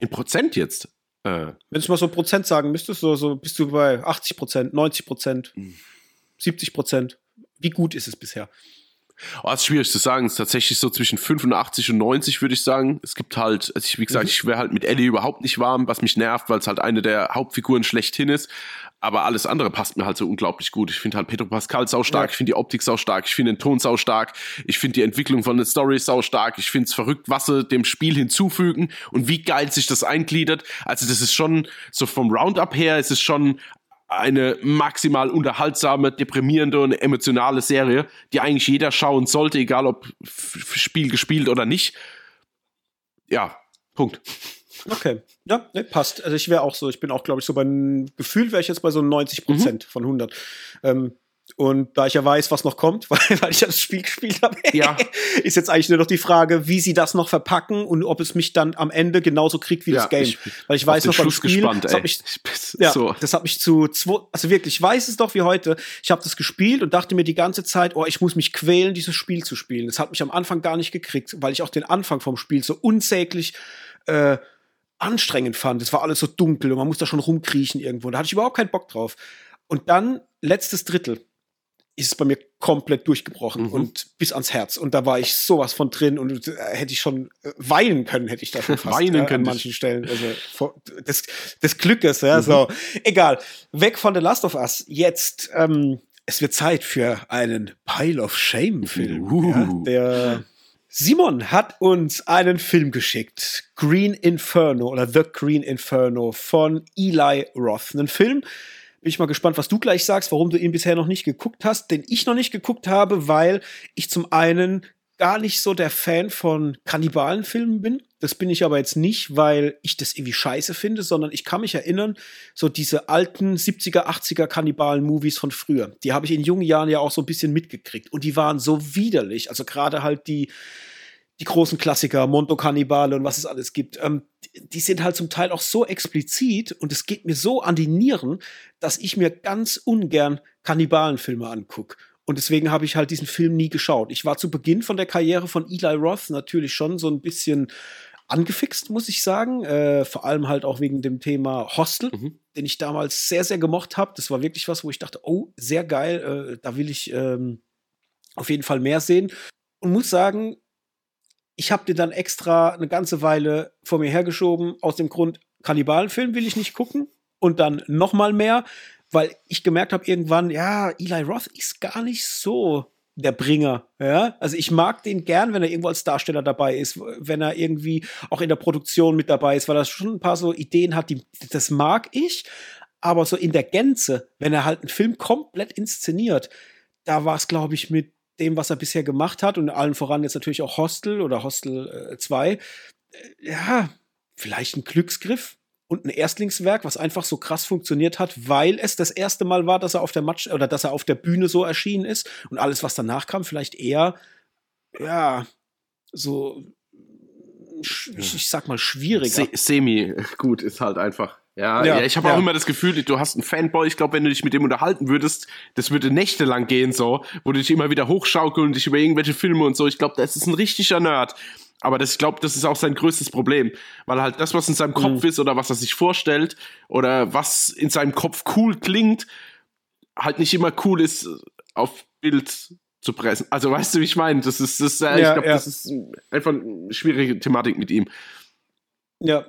In Prozent jetzt? Äh. Wenn du mal so Prozent sagen müsstest, so, so bist du bei 80 Prozent, 90 Prozent, mhm. 70 Prozent. Wie gut ist es bisher? Oh, das ist schwierig zu sagen. Es ist tatsächlich so zwischen 85 und 90, würde ich sagen. Es gibt halt, also ich, wie gesagt, mhm. ich wäre halt mit Ellie überhaupt nicht warm, was mich nervt, weil es halt eine der Hauptfiguren schlechthin ist. Aber alles andere passt mir halt so unglaublich gut. Ich finde halt Pedro Pascal sau stark, ja. ich finde die Optik sau stark, ich finde den Ton sau stark, ich finde die Entwicklung von der Story sau stark, ich finde es verrückt, was sie dem Spiel hinzufügen und wie geil sich das eingliedert. Also das ist schon, so vom Roundup her, ist es schon eine maximal unterhaltsame, deprimierende und emotionale Serie, die eigentlich jeder schauen sollte, egal ob Spiel gespielt oder nicht. Ja, Punkt. Okay, ja, ne, passt. Also ich wäre auch so, ich bin auch, glaube ich, so beim Gefühl wäre ich jetzt bei so 90 Prozent mhm. von 100. Ähm, und da ich ja weiß, was noch kommt, weil, weil ich ja das Spiel gespielt habe, ja. ist jetzt eigentlich nur noch die Frage, wie sie das noch verpacken und ob es mich dann am Ende genauso kriegt wie ja, das Game. Ich, weil ich weiß noch beim Spiel, gespannt, das hat mich, ja, so. das hat mich zu zwei, also wirklich, ich weiß es doch wie heute. Ich habe das gespielt und dachte mir die ganze Zeit, oh, ich muss mich quälen, dieses Spiel zu spielen. Das hat mich am Anfang gar nicht gekriegt, weil ich auch den Anfang vom Spiel so unsäglich äh, anstrengend fand. Es war alles so dunkel und man muss da schon rumkriechen irgendwo. Da hatte ich überhaupt keinen Bock drauf. Und dann letztes Drittel ist es bei mir komplett durchgebrochen mhm. und bis ans Herz. Und da war ich sowas von drin und äh, hätte ich schon äh, weinen können, hätte ich da schon fast weinen äh, an manchen Stellen. Also des, des Glückes, ja, mhm. so. Egal. Weg von The Last of Us. Jetzt, ähm, es wird Zeit für einen Pile of Shame-Film. Uh. Ja, der Simon hat uns einen Film geschickt. Green Inferno oder The Green Inferno von Eli Roth. Ein Film, bin ich mal gespannt, was du gleich sagst, warum du ihn bisher noch nicht geguckt hast, den ich noch nicht geguckt habe, weil ich zum einen gar nicht so der Fan von Kannibalenfilmen bin. Das bin ich aber jetzt nicht, weil ich das irgendwie scheiße finde, sondern ich kann mich erinnern, so diese alten 70er, 80er Kannibalen-Movies von früher. Die habe ich in jungen Jahren ja auch so ein bisschen mitgekriegt. Und die waren so widerlich. Also gerade halt die, die großen Klassiker, Monto Cannibale und was es alles gibt, ähm, die sind halt zum Teil auch so explizit und es geht mir so an die Nieren, dass ich mir ganz ungern Kannibalenfilme angucke. Und deswegen habe ich halt diesen Film nie geschaut. Ich war zu Beginn von der Karriere von Eli Roth natürlich schon so ein bisschen angefixt, muss ich sagen. Äh, vor allem halt auch wegen dem Thema Hostel, mhm. den ich damals sehr, sehr gemocht habe. Das war wirklich was, wo ich dachte, oh, sehr geil, äh, da will ich ähm, auf jeden Fall mehr sehen. Und muss sagen, ich habe den dann extra eine ganze Weile vor mir hergeschoben, aus dem Grund, Kannibalenfilm will ich nicht gucken. Und dann noch mal mehr, weil ich gemerkt habe irgendwann, ja, Eli Roth ist gar nicht so der Bringer. Ja? Also ich mag den gern, wenn er irgendwo als Darsteller dabei ist, wenn er irgendwie auch in der Produktion mit dabei ist, weil er schon ein paar so Ideen hat, die, das mag ich. Aber so in der Gänze, wenn er halt einen Film komplett inszeniert, da war es, glaube ich, mit dem, was er bisher gemacht hat und allen voran jetzt natürlich auch Hostel oder Hostel 2, äh, äh, ja, vielleicht ein Glücksgriff. und ein Erstlingswerk, was einfach so krass funktioniert hat, weil es das erste Mal war, dass er auf der Matsch oder dass er auf der Bühne so erschienen ist und alles, was danach kam, vielleicht eher, ja, so, ich, ich sag mal, schwieriger. Se semi gut ist halt einfach. Ja, ja, ja ich habe ja. auch immer das Gefühl, du hast einen Fanboy. Ich glaube, wenn du dich mit dem unterhalten würdest, das würde nächtelang gehen, so, wo du dich immer wieder hochschaukeln und dich über irgendwelche Filme und so. Ich glaube, das ist ein richtiger Nerd. Aber das, ich glaube, das ist auch sein größtes Problem, weil halt das, was in seinem Kopf mhm. ist oder was er sich vorstellt oder was in seinem Kopf cool klingt, halt nicht immer cool ist auf Bild zu pressen. Also weißt du, wie ich meine? Das ist, das, äh, ja, ich glaube, ja. das ist einfach eine schwierige Thematik mit ihm. Ja,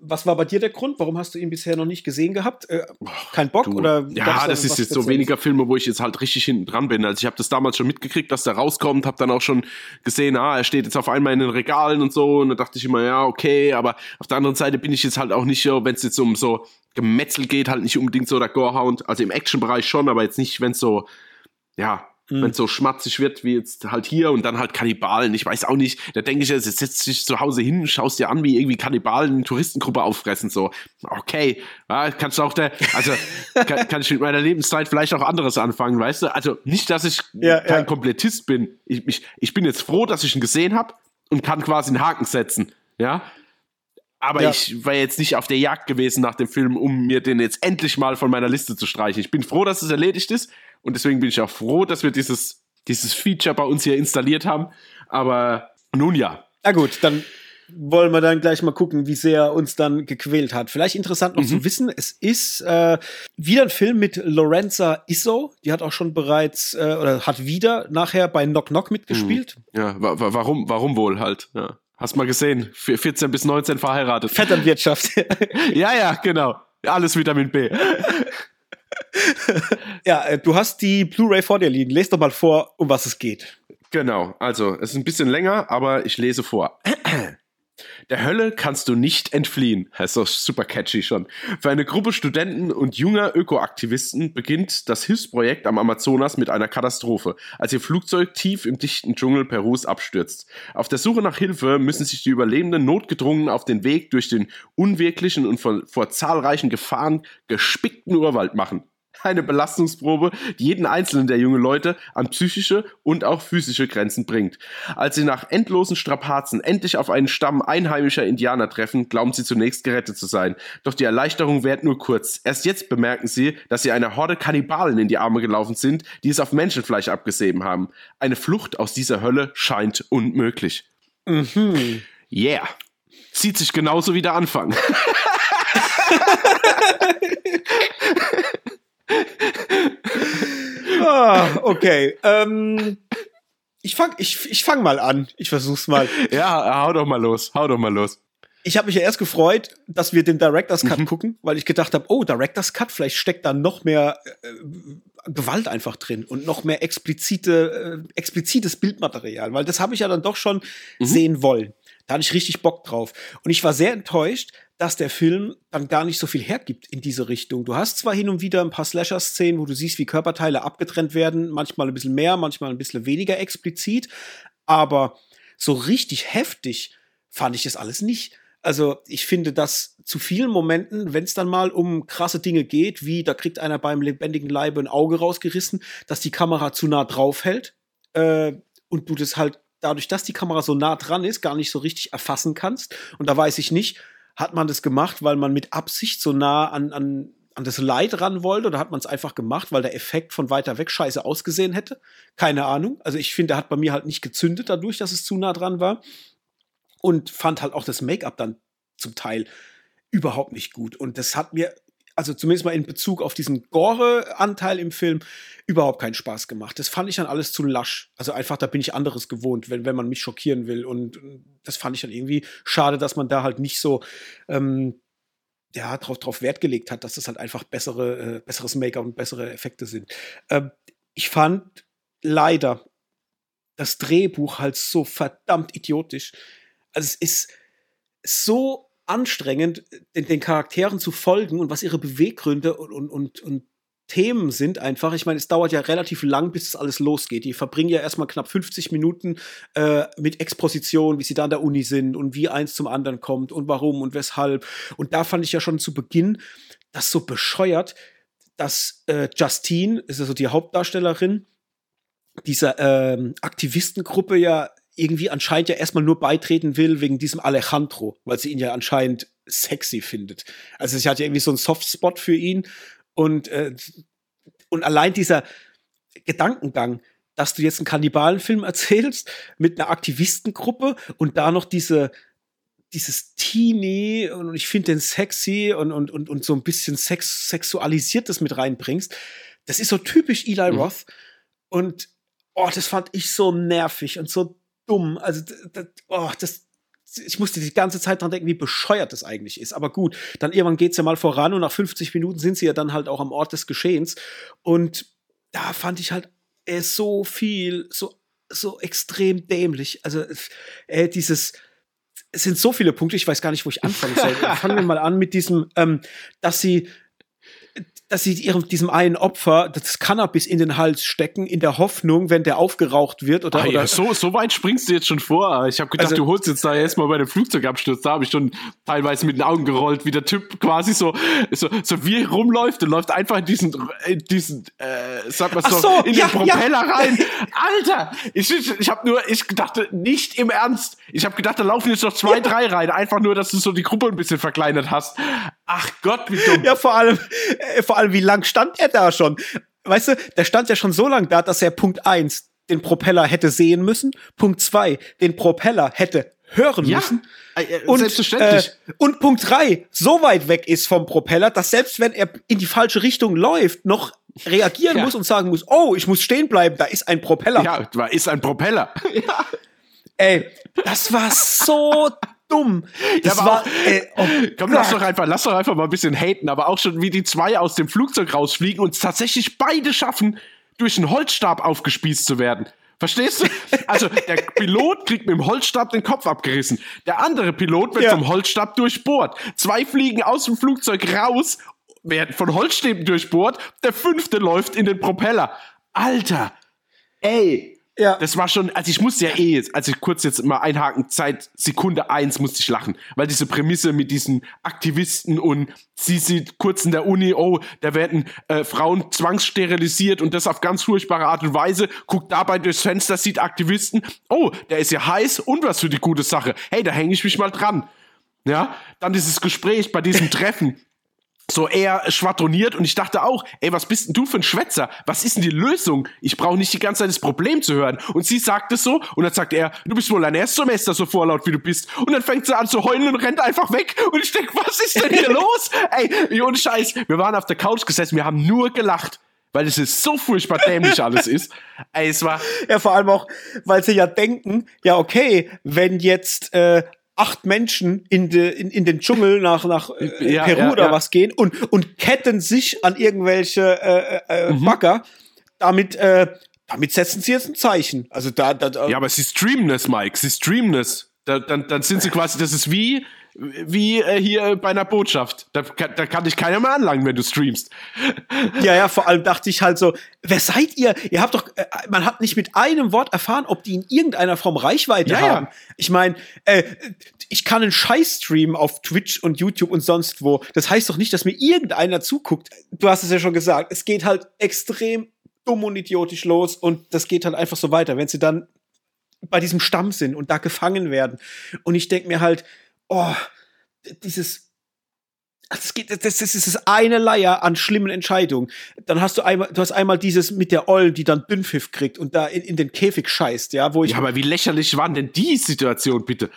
was war bei dir der Grund? Warum hast du ihn bisher noch nicht gesehen gehabt? Äh, kein Bock du, oder? Ja, das ist jetzt so weniger Filme, wo ich jetzt halt richtig hinten dran bin. Also ich habe das damals schon mitgekriegt, dass der rauskommt, habe dann auch schon gesehen, ah, er steht jetzt auf einmal in den Regalen und so. Und da dachte ich immer, ja, okay, aber auf der anderen Seite bin ich jetzt halt auch nicht so, wenn es jetzt um so Gemetzel geht, halt nicht unbedingt so der Gorehound. Also im Actionbereich schon, aber jetzt nicht, wenn es so, ja, mhm. wenn es so schmatzig wird wie jetzt halt hier und dann halt Kannibalen. Ich weiß auch nicht, da denke ich, jetzt setzt dich zu Hause hin, schaust dir an, wie irgendwie Kannibalen eine Touristengruppe auffressen. So, okay, ja, kannst du auch der, also kann, kann ich mit meiner Lebenszeit vielleicht auch anderes anfangen, weißt du? Also nicht, dass ich ja, kein ja. Komplettist bin. Ich, ich, ich bin jetzt froh, dass ich ihn gesehen habe und kann quasi einen Haken setzen. Ja, aber ja. ich war jetzt nicht auf der Jagd gewesen nach dem Film, um mir den jetzt endlich mal von meiner Liste zu streichen. Ich bin froh, dass es erledigt ist und deswegen bin ich auch froh, dass wir dieses, dieses Feature bei uns hier installiert haben. Aber nun ja. Na gut, dann wollen wir dann gleich mal gucken, wie sehr uns dann gequält hat. Vielleicht interessant noch mhm. zu wissen, es ist äh, wieder ein Film mit Lorenza Isso. Die hat auch schon bereits äh, oder hat wieder nachher bei Knock Knock mitgespielt. Mhm. Ja, wa warum, warum wohl halt? Ja. Hast mal gesehen, 14 bis 19 verheiratet. Vetternwirtschaft. ja, ja, genau. Alles Vitamin B. ja, äh, du hast die Blu-ray vor dir liegen. Lest doch mal vor, um was es geht. Genau, also es ist ein bisschen länger, aber ich lese vor. Der Hölle kannst du nicht entfliehen. Das ist doch super catchy schon. Für eine Gruppe Studenten und junger Ökoaktivisten beginnt das Hilfsprojekt am Amazonas mit einer Katastrophe, als ihr Flugzeug tief im dichten Dschungel Perus abstürzt. Auf der Suche nach Hilfe müssen sich die Überlebenden notgedrungen auf den Weg durch den unwirklichen und vor, vor zahlreichen Gefahren gespickten Urwald machen eine Belastungsprobe, die jeden einzelnen der jungen Leute an psychische und auch physische Grenzen bringt. Als sie nach endlosen Strapazen endlich auf einen Stamm einheimischer Indianer treffen, glauben sie zunächst gerettet zu sein. Doch die Erleichterung währt nur kurz. Erst jetzt bemerken sie, dass sie einer Horde Kannibalen in die Arme gelaufen sind, die es auf Menschenfleisch abgesehen haben. Eine Flucht aus dieser Hölle scheint unmöglich. Mhm. Yeah. Sieht sich genauso wie der Anfang. ah, okay. Ähm, ich fang, ich, ich fang mal an. Ich versuch's mal. Ja, hau doch mal los. Hau doch mal los. Ich habe mich ja erst gefreut, dass wir den Director's Cut mhm. gucken, weil ich gedacht habe, oh, Director's Cut, vielleicht steckt da noch mehr äh, Gewalt einfach drin und noch mehr explizite, äh, explizites Bildmaterial, weil das habe ich ja dann doch schon mhm. sehen wollen. Da hatte ich richtig Bock drauf. Und ich war sehr enttäuscht, dass der Film dann gar nicht so viel hergibt in diese Richtung. Du hast zwar hin und wieder ein paar Slasher-Szenen, wo du siehst, wie Körperteile abgetrennt werden, manchmal ein bisschen mehr, manchmal ein bisschen weniger explizit, aber so richtig heftig fand ich das alles nicht. Also ich finde, dass zu vielen Momenten, wenn es dann mal um krasse Dinge geht, wie da kriegt einer beim lebendigen Leibe ein Auge rausgerissen, dass die Kamera zu nah drauf hält äh, und du das halt dadurch, dass die Kamera so nah dran ist, gar nicht so richtig erfassen kannst. Und da weiß ich nicht, hat man das gemacht, weil man mit Absicht so nah an, an, an das Leid ran wollte oder hat man es einfach gemacht, weil der Effekt von weiter weg scheiße ausgesehen hätte? Keine Ahnung. Also ich finde, der hat bei mir halt nicht gezündet dadurch, dass es zu nah dran war. Und fand halt auch das Make-up dann zum Teil überhaupt nicht gut. Und das hat mir also zumindest mal in Bezug auf diesen Gore-Anteil im Film, überhaupt keinen Spaß gemacht. Das fand ich dann alles zu lasch. Also einfach, da bin ich anderes gewohnt, wenn, wenn man mich schockieren will. Und das fand ich dann irgendwie schade, dass man da halt nicht so ähm, ja, drauf, drauf Wert gelegt hat, dass das halt einfach bessere, äh, besseres Make-up und bessere Effekte sind. Ähm, ich fand leider das Drehbuch halt so verdammt idiotisch. Also es ist so anstrengend, den, den, Charakteren zu folgen und was ihre Beweggründe und, und, und, und Themen sind einfach, ich meine, es dauert ja relativ lang, bis es alles losgeht. Die verbringen ja erstmal knapp 50 Minuten äh, mit Exposition, wie sie da an der Uni sind und wie eins zum anderen kommt und warum und weshalb. Und da fand ich ja schon zu Beginn das so bescheuert, dass äh, Justine, ist also die Hauptdarstellerin, dieser ähm, Aktivistengruppe ja irgendwie anscheinend ja erstmal nur beitreten will wegen diesem Alejandro, weil sie ihn ja anscheinend sexy findet. Also sie hat ja irgendwie so einen Softspot für ihn und äh, und allein dieser Gedankengang, dass du jetzt einen Kannibalenfilm erzählst mit einer Aktivistengruppe und da noch diese dieses Teenie und ich finde den sexy und, und, und, und so ein bisschen sex sexualisiertes mit reinbringst. Das ist so typisch Eli mhm. Roth. Und oh, das fand ich so nervig und so dumm. Also, das, oh, das, ich musste die ganze Zeit dran denken, wie bescheuert das eigentlich ist. Aber gut, dann irgendwann geht's ja mal voran und nach 50 Minuten sind sie ja dann halt auch am Ort des Geschehens. Und da fand ich halt äh, so viel, so, so extrem dämlich. Also, äh, dieses, es sind so viele Punkte, ich weiß gar nicht, wo ich anfangen soll. Fangen wir mal an mit diesem, ähm, dass sie dass sie ihrem, diesem einen Opfer das Cannabis in den Hals stecken, in der Hoffnung, wenn der aufgeraucht wird oder. Ah, ja, so, so weit springst du jetzt schon vor. Ich habe gedacht, also, du holst jetzt da erstmal bei dem Flugzeugabsturz. Da habe ich schon teilweise mit den Augen gerollt, wie der Typ quasi so, so, so wie rumläuft und läuft einfach in diesen, in diesen, äh, sag mal so, so in ja, den Propeller ja. rein. Alter! Ich, ich, ich habe nur, ich dachte, nicht im Ernst. Ich habe gedacht, da laufen jetzt noch zwei, drei rein. Einfach nur, dass du so die Gruppe ein bisschen verkleinert hast. Ach Gott, wie dumm. Ja, vor allem, äh, vor allem, wie lang stand er da schon? Weißt du, der stand ja schon so lang da, dass er Punkt eins den Propeller hätte sehen müssen, Punkt zwei den Propeller hätte hören ja, müssen. Äh, äh und, selbstverständlich. Äh, und Punkt drei so weit weg ist vom Propeller, dass selbst wenn er in die falsche Richtung läuft, noch reagieren ja. muss und sagen muss, oh, ich muss stehen bleiben, da ist ein Propeller. Ja, da ist ein Propeller. ja. Ey, das war so dumm. Das ja, war, auch, äh, oh komm, lass doch einfach, lass doch einfach mal ein bisschen haten, aber auch schon wie die zwei aus dem Flugzeug rausfliegen und es tatsächlich beide schaffen, durch einen Holzstab aufgespießt zu werden. Verstehst du? Also der Pilot kriegt mit dem Holzstab den Kopf abgerissen. Der andere Pilot wird ja. vom Holzstab durchbohrt. Zwei fliegen aus dem Flugzeug raus, werden von Holzstäben durchbohrt. Der fünfte läuft in den Propeller. Alter, ey, ja. Das war schon, also ich musste ja eh jetzt, also ich kurz jetzt mal einhaken, Zeit, Sekunde eins musste ich lachen, weil diese Prämisse mit diesen Aktivisten und sie sieht kurz in der Uni, oh, da werden äh, Frauen zwangssterilisiert und das auf ganz furchtbare Art und Weise, guckt dabei durchs Fenster, sieht Aktivisten, oh, der ist ja heiß und was für die gute Sache, hey, da hänge ich mich mal dran. Ja, dann dieses Gespräch bei diesem Treffen, so eher schwadroniert und ich dachte auch, ey, was bist denn du für ein Schwätzer? Was ist denn die Lösung? Ich brauche nicht die ganze Zeit das Problem zu hören. Und sie sagt es so und dann sagt er, du bist wohl ein Erstsemester so vorlaut, wie du bist. Und dann fängt sie an zu heulen und rennt einfach weg. Und ich denke, was ist denn hier los? Ey, ohne Scheiß, wir waren auf der Couch gesessen, wir haben nur gelacht. Weil es ist so furchtbar dämlich alles ist. Ey, es war. Ja, vor allem auch, weil sie ja denken, ja, okay, wenn jetzt äh, acht Menschen in, de, in, in den Dschungel nach, nach äh, ja, Peru ja, oder ja. was gehen und, und ketten sich an irgendwelche äh, äh, äh, mhm. Bagger. Damit, äh, damit setzen sie jetzt ein Zeichen. Also da, da, da Ja, aber sie streamen es, Mike. Sie streamen es. Da, dann, dann sind sie quasi, das ist wie, wie äh, hier bei einer Botschaft. Da, da kann dich keiner mehr anlangen, wenn du streamst. Ja, ja, vor allem dachte ich halt so, wer seid ihr? Ihr habt doch, äh, man hat nicht mit einem Wort erfahren, ob die in irgendeiner Form Reichweite ja, haben. Ja. Ich meine, äh, ich kann einen Scheiß streamen auf Twitch und YouTube und sonst wo. Das heißt doch nicht, dass mir irgendeiner zuguckt. Du hast es ja schon gesagt, es geht halt extrem dumm und idiotisch los und das geht halt einfach so weiter, wenn sie dann bei diesem Stamm sind und da gefangen werden. Und ich denke mir halt, oh, dieses das, geht, das, das ist das eine Leier an schlimmen Entscheidungen. Dann hast du einmal, du hast einmal dieses mit der Ollen, die dann Dünnpfiff kriegt und da in, in den Käfig scheißt, ja, wo ich. Ja, aber wie lächerlich waren denn die Situation, bitte?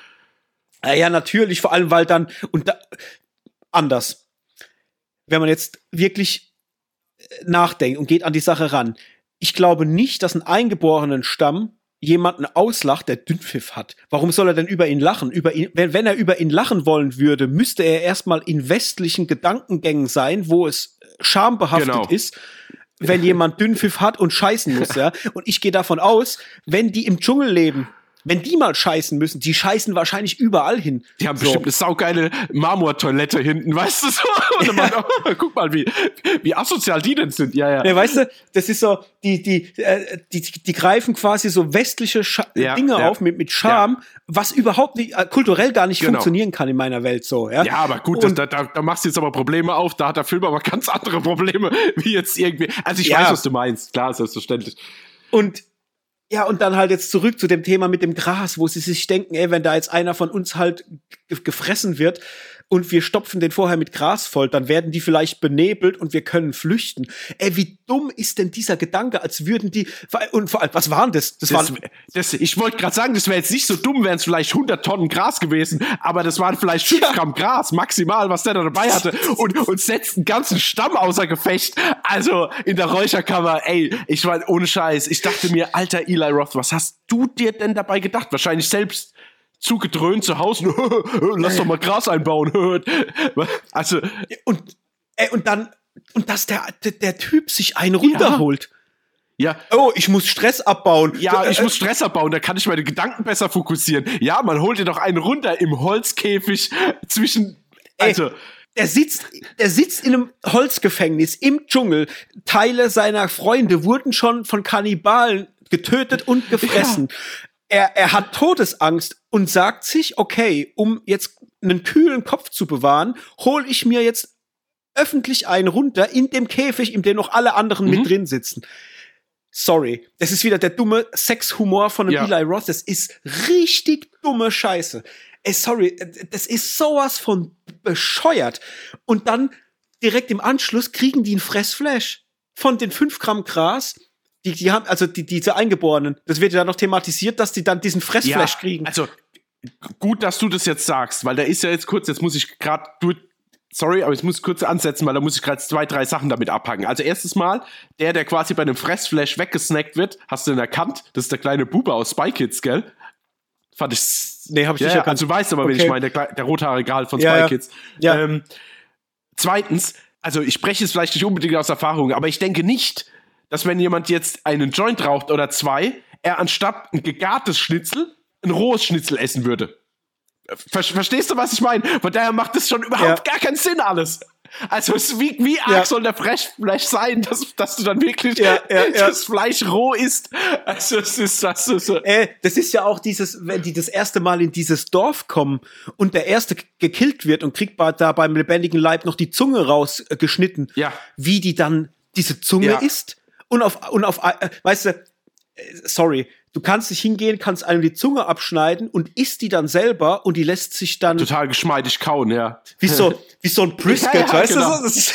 Ja, ja, natürlich, vor allem, weil dann, und da, anders. Wenn man jetzt wirklich äh, nachdenkt und geht an die Sache ran. Ich glaube nicht, dass ein eingeborenen Stamm jemanden auslacht, der Dünnpfiff hat. Warum soll er denn über ihn lachen? Über ihn, wenn, wenn er über ihn lachen wollen würde, müsste er erstmal in westlichen Gedankengängen sein, wo es schambehaftet genau. ist, wenn jemand Dünnpfiff hat und scheißen muss, ja. Und ich gehe davon aus, wenn die im Dschungel leben wenn die mal scheißen müssen, die scheißen wahrscheinlich überall hin. Die haben so. bestimmt eine saugeile Marmortoilette hinten, weißt du so? Man, oh, guck mal, wie, wie asozial die denn sind. Ja, ja. ja weißt du, das ist so, die, die, äh, die, die greifen quasi so westliche Scha ja, Dinge ja. auf mit, mit Charme, was überhaupt nicht, äh, kulturell gar nicht genau. funktionieren kann in meiner Welt so. Ja, ja aber gut, Und, das, da, da machst du jetzt aber Probleme auf, da hat der Film aber ganz andere Probleme, wie jetzt irgendwie. Also ich weiß, was du meinst, klar, selbstverständlich. Und ja, und dann halt jetzt zurück zu dem Thema mit dem Gras, wo sie sich denken, ey, wenn da jetzt einer von uns halt gefressen wird, und wir stopfen den vorher mit Gras voll, dann werden die vielleicht benebelt und wir können flüchten. Ey, wie dumm ist denn dieser Gedanke, als würden die und vor allem, was waren das? Das, das waren das, ich wollte gerade sagen, das wäre jetzt nicht so dumm, wären es vielleicht 100 Tonnen Gras gewesen, aber das waren vielleicht 5 ja. Gramm Gras maximal, was der da dabei hatte und und setzt einen ganzen Stamm außer Gefecht. Also in der Räucherkammer, ey, ich war ohne Scheiß, ich dachte mir, alter Eli Roth, was hast du dir denn dabei gedacht? Wahrscheinlich selbst zugedröhnt zu Hause. Lass doch mal Gras einbauen. also und ey, und dann und dass der, der, der Typ sich einen runterholt. Ja. Oh, ich muss Stress abbauen. Ja, ich muss Stress abbauen, da kann ich meine Gedanken besser fokussieren. Ja, man holt dir doch einen runter im Holzkäfig zwischen. Also. Ey, der sitzt, der sitzt in einem Holzgefängnis im Dschungel. Teile seiner Freunde wurden schon von Kannibalen getötet und gefressen. Ja er, er hat Todesangst und sagt sich, okay, um jetzt einen kühlen Kopf zu bewahren, hole ich mir jetzt öffentlich einen runter in dem Käfig, in dem noch alle anderen mhm. mit drin sitzen. Sorry, das ist wieder der dumme Sexhumor von ja. Eli Roth. Das ist richtig dumme Scheiße. Ey, sorry, das ist sowas von bescheuert. Und dann direkt im Anschluss kriegen die ein Fressflash von den 5 Gramm Gras die, die haben, also die, diese Eingeborenen, das wird ja noch thematisiert, dass die dann diesen Fressflash ja, kriegen. Also gut, dass du das jetzt sagst, weil da ist ja jetzt kurz, jetzt muss ich gerade, du, sorry, aber ich muss kurz ansetzen, weil da muss ich gerade zwei, drei Sachen damit abhaken. Also erstes Mal, der, der quasi bei einem Fressflash weggesnackt wird, hast du den erkannt? Das ist der kleine Bube aus Spy Kids, gell? Fand ich. Nee, hab ich ja, nicht erkannt. Also du weißt aber, okay. wen ich meine, der, der rothaarige halt von Spy ja, Kids. Ja. Ähm, zweitens, also ich spreche es vielleicht nicht unbedingt aus Erfahrung, aber ich denke nicht, dass wenn jemand jetzt einen Joint raucht oder zwei, er anstatt ein gegartes Schnitzel ein rohes Schnitzel essen würde. Ver verstehst du, was ich meine? Von daher macht es schon überhaupt ja. gar keinen Sinn alles. Also wie, wie arg ja. soll der Freshfleisch sein, dass, dass du dann wirklich ja, das Fleisch roh isst? Also es ist das ist, äh, das ist ja auch dieses, wenn die das erste Mal in dieses Dorf kommen und der erste gekillt wird und kriegt da beim lebendigen Leib noch die Zunge rausgeschnitten, ja. wie die dann diese Zunge isst und auf, und auf, äh, weißt du, äh, sorry, du kannst nicht hingehen, kannst einem die Zunge abschneiden und isst die dann selber und die lässt sich dann. Total geschmeidig kauen, ja. Wie so, wie so ein Brisket, ja, ja, weißt genau. du? Das ist,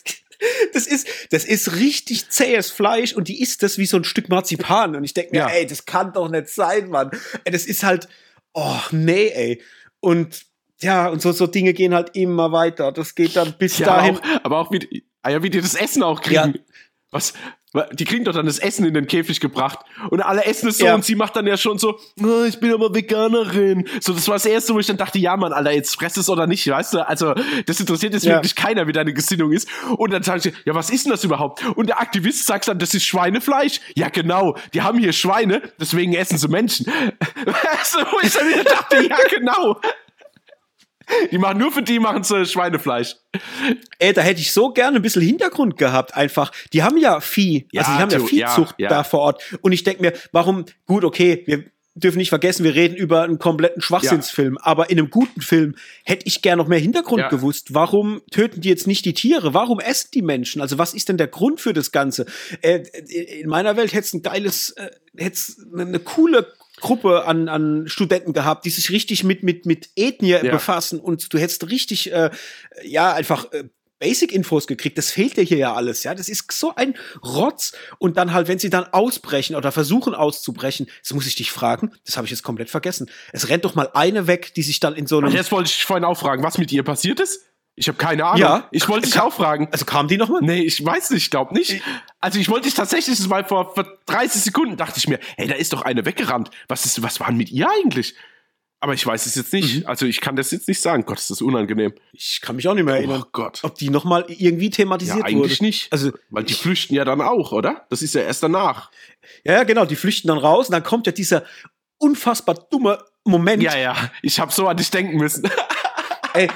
das ist, das ist richtig zähes Fleisch und die isst das wie so ein Stück Marzipan. Und ich denke mir, ja. ey, das kann doch nicht sein, Mann. Ey, das ist halt, oh, nee, ey. Und ja, und so, so Dinge gehen halt immer weiter. Das geht dann bis dahin. Aber auch, aber auch wie, ah ja, wie die das Essen auch kriegen. Was? Die kriegen doch dann das Essen in den Käfig gebracht und alle essen es so ja. und sie macht dann ja schon so, oh, ich bin aber Veganerin. So, das war das erste, wo ich dann dachte, ja, Mann, Alter, jetzt fress es oder nicht, weißt du? Also, das interessiert jetzt ja. wirklich keiner, wie deine Gesinnung ist. Und dann sagen sie, ja, was ist denn das überhaupt? Und der Aktivist sagt dann, das ist Schweinefleisch. Ja, genau, die haben hier Schweine, deswegen essen sie Menschen. Weißt du, wo ich dann wieder dachte, ja, genau. Die machen nur für die machen sie Schweinefleisch. Ey, da hätte ich so gerne ein bisschen Hintergrund gehabt, einfach. Die haben ja Vieh, ja, also die haben ja Viehzucht ja, ja. da vor Ort. Und ich denke mir, warum, gut, okay, wir dürfen nicht vergessen, wir reden über einen kompletten Schwachsinnsfilm, aber in einem guten Film hätte ich gern noch mehr Hintergrund gewusst. Warum töten die jetzt nicht die Tiere? Warum essen die Menschen? Also was ist denn der Grund für das Ganze? Äh, in meiner Welt hätte es ein geiles, äh, hätte eine coole Gruppe an, an Studenten gehabt, die sich richtig mit, mit, mit Ethnie ja. befassen und du hättest richtig, äh, ja, einfach äh, Basic-Infos gekriegt. Das fehlt dir hier ja alles, ja. Das ist so ein Rotz. Und dann halt, wenn sie dann ausbrechen oder versuchen auszubrechen, das muss ich dich fragen, das habe ich jetzt komplett vergessen. Es rennt doch mal eine weg, die sich dann in so einem. Jetzt wollte ich vorhin auch fragen, was mit ihr passiert ist? Ich habe keine Ahnung. Ja, ich wollte dich auch fragen. Also kam die nochmal? Nee, ich weiß nicht, ich glaube nicht. Also ich wollte dich tatsächlich mal vor, vor 30 Sekunden dachte ich mir, hey, da ist doch eine weggerannt. Was ist, was war denn mit ihr eigentlich? Aber ich weiß es jetzt nicht. Mhm. Also ich kann das jetzt nicht sagen. Gott, ist das unangenehm. Ich kann mich auch nicht mehr erinnern. Oh Gott. Ob die nochmal irgendwie thematisiert ja, eigentlich wurde. nicht. Also, weil die flüchten ja dann auch, oder? Das ist ja erst danach. Ja, genau, die flüchten dann raus und dann kommt ja dieser unfassbar dummer Moment. Ja, ja, ich habe so an dich denken müssen. Ey,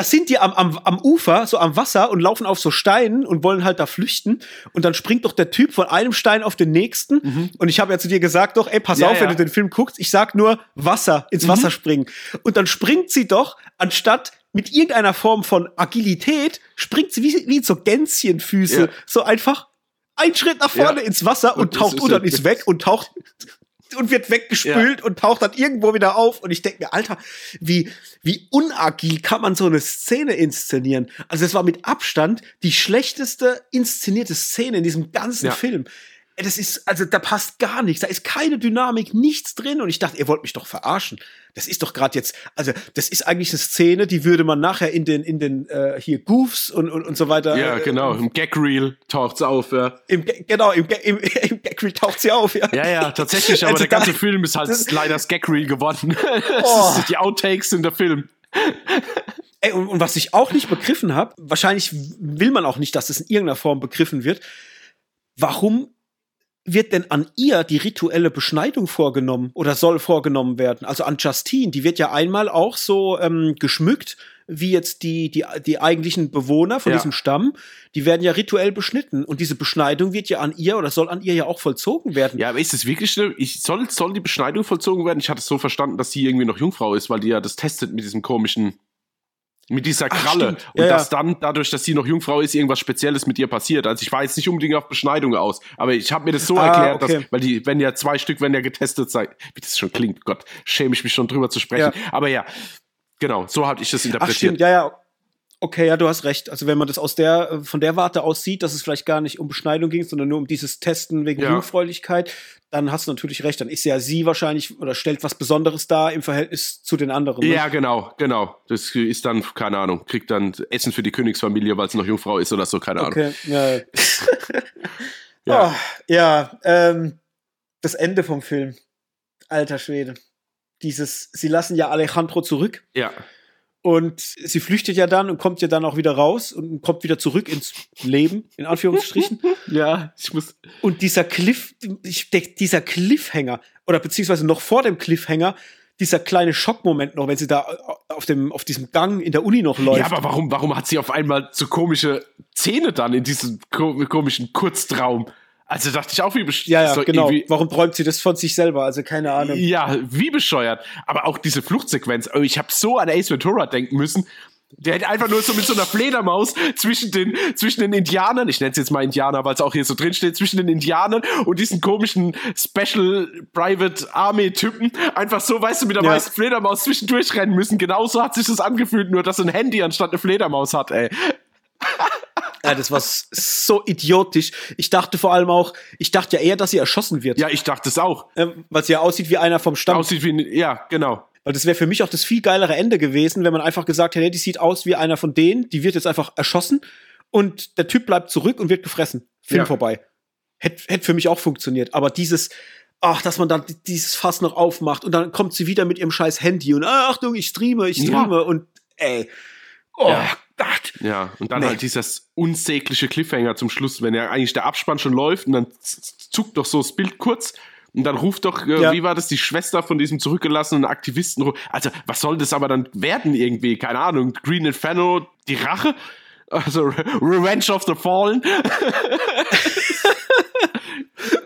da sind die am, am, am Ufer, so am Wasser und laufen auf so Steinen und wollen halt da flüchten. Und dann springt doch der Typ von einem Stein auf den nächsten. Mhm. Und ich habe ja zu dir gesagt, doch, ey, pass ja, auf, ja. wenn du den Film guckst. Ich sag nur Wasser, ins mhm. Wasser springen. Und dann springt sie doch, anstatt mit irgendeiner Form von Agilität, springt sie wie, wie so Gänschenfüße. Ja. So einfach einen Schritt nach vorne ins Wasser und, und taucht unter und ist weg und taucht und wird weggespült ja. und taucht dann irgendwo wieder auf. Und ich denke mir, Alter, wie, wie unagil kann man so eine Szene inszenieren? Also es war mit Abstand die schlechteste inszenierte Szene in diesem ganzen ja. Film das ist, also da passt gar nichts. Da ist keine Dynamik, nichts drin. Und ich dachte, ihr wollt mich doch verarschen. Das ist doch gerade jetzt, also das ist eigentlich eine Szene, die würde man nachher in den, in den äh, hier Goofs und, und, und so weiter. Ja, äh, genau, im Gag-Reel taucht's auf, ja. Im, genau, im, im, im Gag-Reel taucht sie auf, ja. Ja, ja, tatsächlich, aber also der ganze Film ist halt das, leider das Gag-Reel geworden. Oh. die Outtakes in der Film. Ey, und, und was ich auch nicht begriffen habe, wahrscheinlich will man auch nicht, dass es in irgendeiner Form begriffen wird, warum wird denn an ihr die rituelle Beschneidung vorgenommen oder soll vorgenommen werden? Also an Justine, die wird ja einmal auch so ähm, geschmückt, wie jetzt die, die, die eigentlichen Bewohner von ja. diesem Stamm, die werden ja rituell beschnitten. Und diese Beschneidung wird ja an ihr oder soll an ihr ja auch vollzogen werden. Ja, aber ist es wirklich schlimm? Ich, soll, soll die Beschneidung vollzogen werden? Ich hatte es so verstanden, dass sie irgendwie noch Jungfrau ist, weil die ja das testet mit diesem komischen mit dieser Kralle. Ach, und ja, dass dann, dadurch, dass sie noch Jungfrau ist, irgendwas Spezielles mit ihr passiert. Also ich war jetzt nicht unbedingt auf Beschneidung aus, aber ich habe mir das so ah, erklärt, okay. dass, weil die, wenn ja zwei Stück, wenn ja getestet sei, wie das schon klingt, Gott, schäme ich mich schon drüber zu sprechen. Ja. Aber ja, genau, so habe ich das interpretiert. Ach, stimmt, ja, ja. Okay, ja, du hast recht. Also wenn man das aus der, äh, von der Warte aus sieht, dass es vielleicht gar nicht um Beschneidung ging, sondern nur um dieses Testen wegen ja. Jungfräulichkeit, dann hast du natürlich recht. Dann ist ja sie wahrscheinlich oder stellt was Besonderes dar im Verhältnis zu den anderen. Ne? Ja, genau, genau. Das ist dann, keine Ahnung, kriegt dann Essen für die Königsfamilie, weil es noch Jungfrau ist oder so, keine Ahnung. Okay, ja. ja, oh, ja ähm, das Ende vom Film. Alter Schwede. Dieses, sie lassen ja Alejandro zurück. Ja. Und sie flüchtet ja dann und kommt ja dann auch wieder raus und kommt wieder zurück ins Leben, in Anführungsstrichen. ja, ich muss. Und dieser Cliff, dieser Cliffhanger, oder beziehungsweise noch vor dem Cliffhanger, dieser kleine Schockmoment noch, wenn sie da auf dem, auf diesem Gang in der Uni noch läuft. Ja, aber warum, warum hat sie auf einmal so komische Zähne dann in diesem komischen Kurztraum? Also dachte ich auch, wie bescheuert. Ja, ja, genau. Warum träumt sie das von sich selber? Also keine Ahnung. Ja, wie bescheuert. Aber auch diese Fluchtsequenz. Oh, ich habe so an Ace Ventura denken müssen. Der hätte einfach nur so mit so einer Fledermaus zwischen den, zwischen den Indianern, ich nenne es jetzt mal Indianer, weil es auch hier so drin steht, zwischen den Indianern und diesen komischen Special Private Army Typen einfach so, weißt du, mit der ja. weißen Fledermaus zwischendurch rennen müssen. Genauso hat sich das angefühlt, nur dass er ein Handy anstatt eine Fledermaus hat, ey. Ja, das war so idiotisch. Ich dachte vor allem auch, ich dachte ja eher, dass sie erschossen wird. Ja, ich dachte es auch. Ähm, weil sie ja aussieht wie einer vom Stamm. Aussieht wie, ja, genau. Weil das wäre für mich auch das viel geilere Ende gewesen, wenn man einfach gesagt hätte, die sieht aus wie einer von denen, die wird jetzt einfach erschossen und der Typ bleibt zurück und wird gefressen. Film ja. vorbei. Hätte hätt für mich auch funktioniert. Aber dieses, ach, dass man dann dieses Fass noch aufmacht und dann kommt sie wieder mit ihrem scheiß Handy und Achtung, ich streame, ich streame ja. und ey. Oh ja. Ja, und dann nee. halt dieses unsägliche Cliffhanger zum Schluss, wenn ja eigentlich der Abspann schon läuft und dann zuckt doch so das Bild kurz und dann ruft doch, äh, ja. wie war das, die Schwester von diesem zurückgelassenen Aktivisten. Also, was soll das aber dann werden irgendwie? Keine Ahnung. Green Inferno, die Rache? Also, Revenge of the Fallen.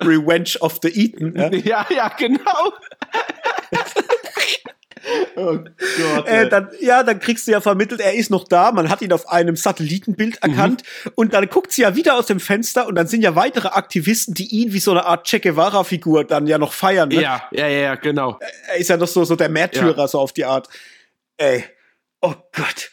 Revenge of the Eaten. Ja, ja, ja genau. Oh Gott. Äh, dann, ja, dann kriegst du ja vermittelt, er ist noch da. Man hat ihn auf einem Satellitenbild erkannt. Mhm. Und dann guckt sie ja wieder aus dem Fenster und dann sind ja weitere Aktivisten, die ihn wie so eine Art Che Guevara-Figur dann ja noch feiern. Ne? Ja, ja, ja, genau. Er ist ja noch so, so der Märtyrer, ja. so auf die Art. Ey. Oh Gott.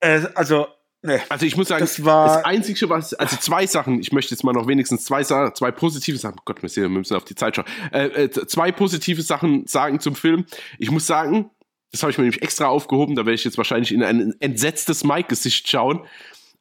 Äh, also, Nee, also ich muss sagen, das, war das Einzige, was, also zwei Sachen, ich möchte jetzt mal noch wenigstens zwei, zwei positive Sachen, oh Gott, wir müssen auf die Zeit schauen, äh, äh, zwei positive Sachen sagen zum Film. Ich muss sagen, das habe ich mir nämlich extra aufgehoben, da werde ich jetzt wahrscheinlich in ein entsetztes Mike-Gesicht schauen.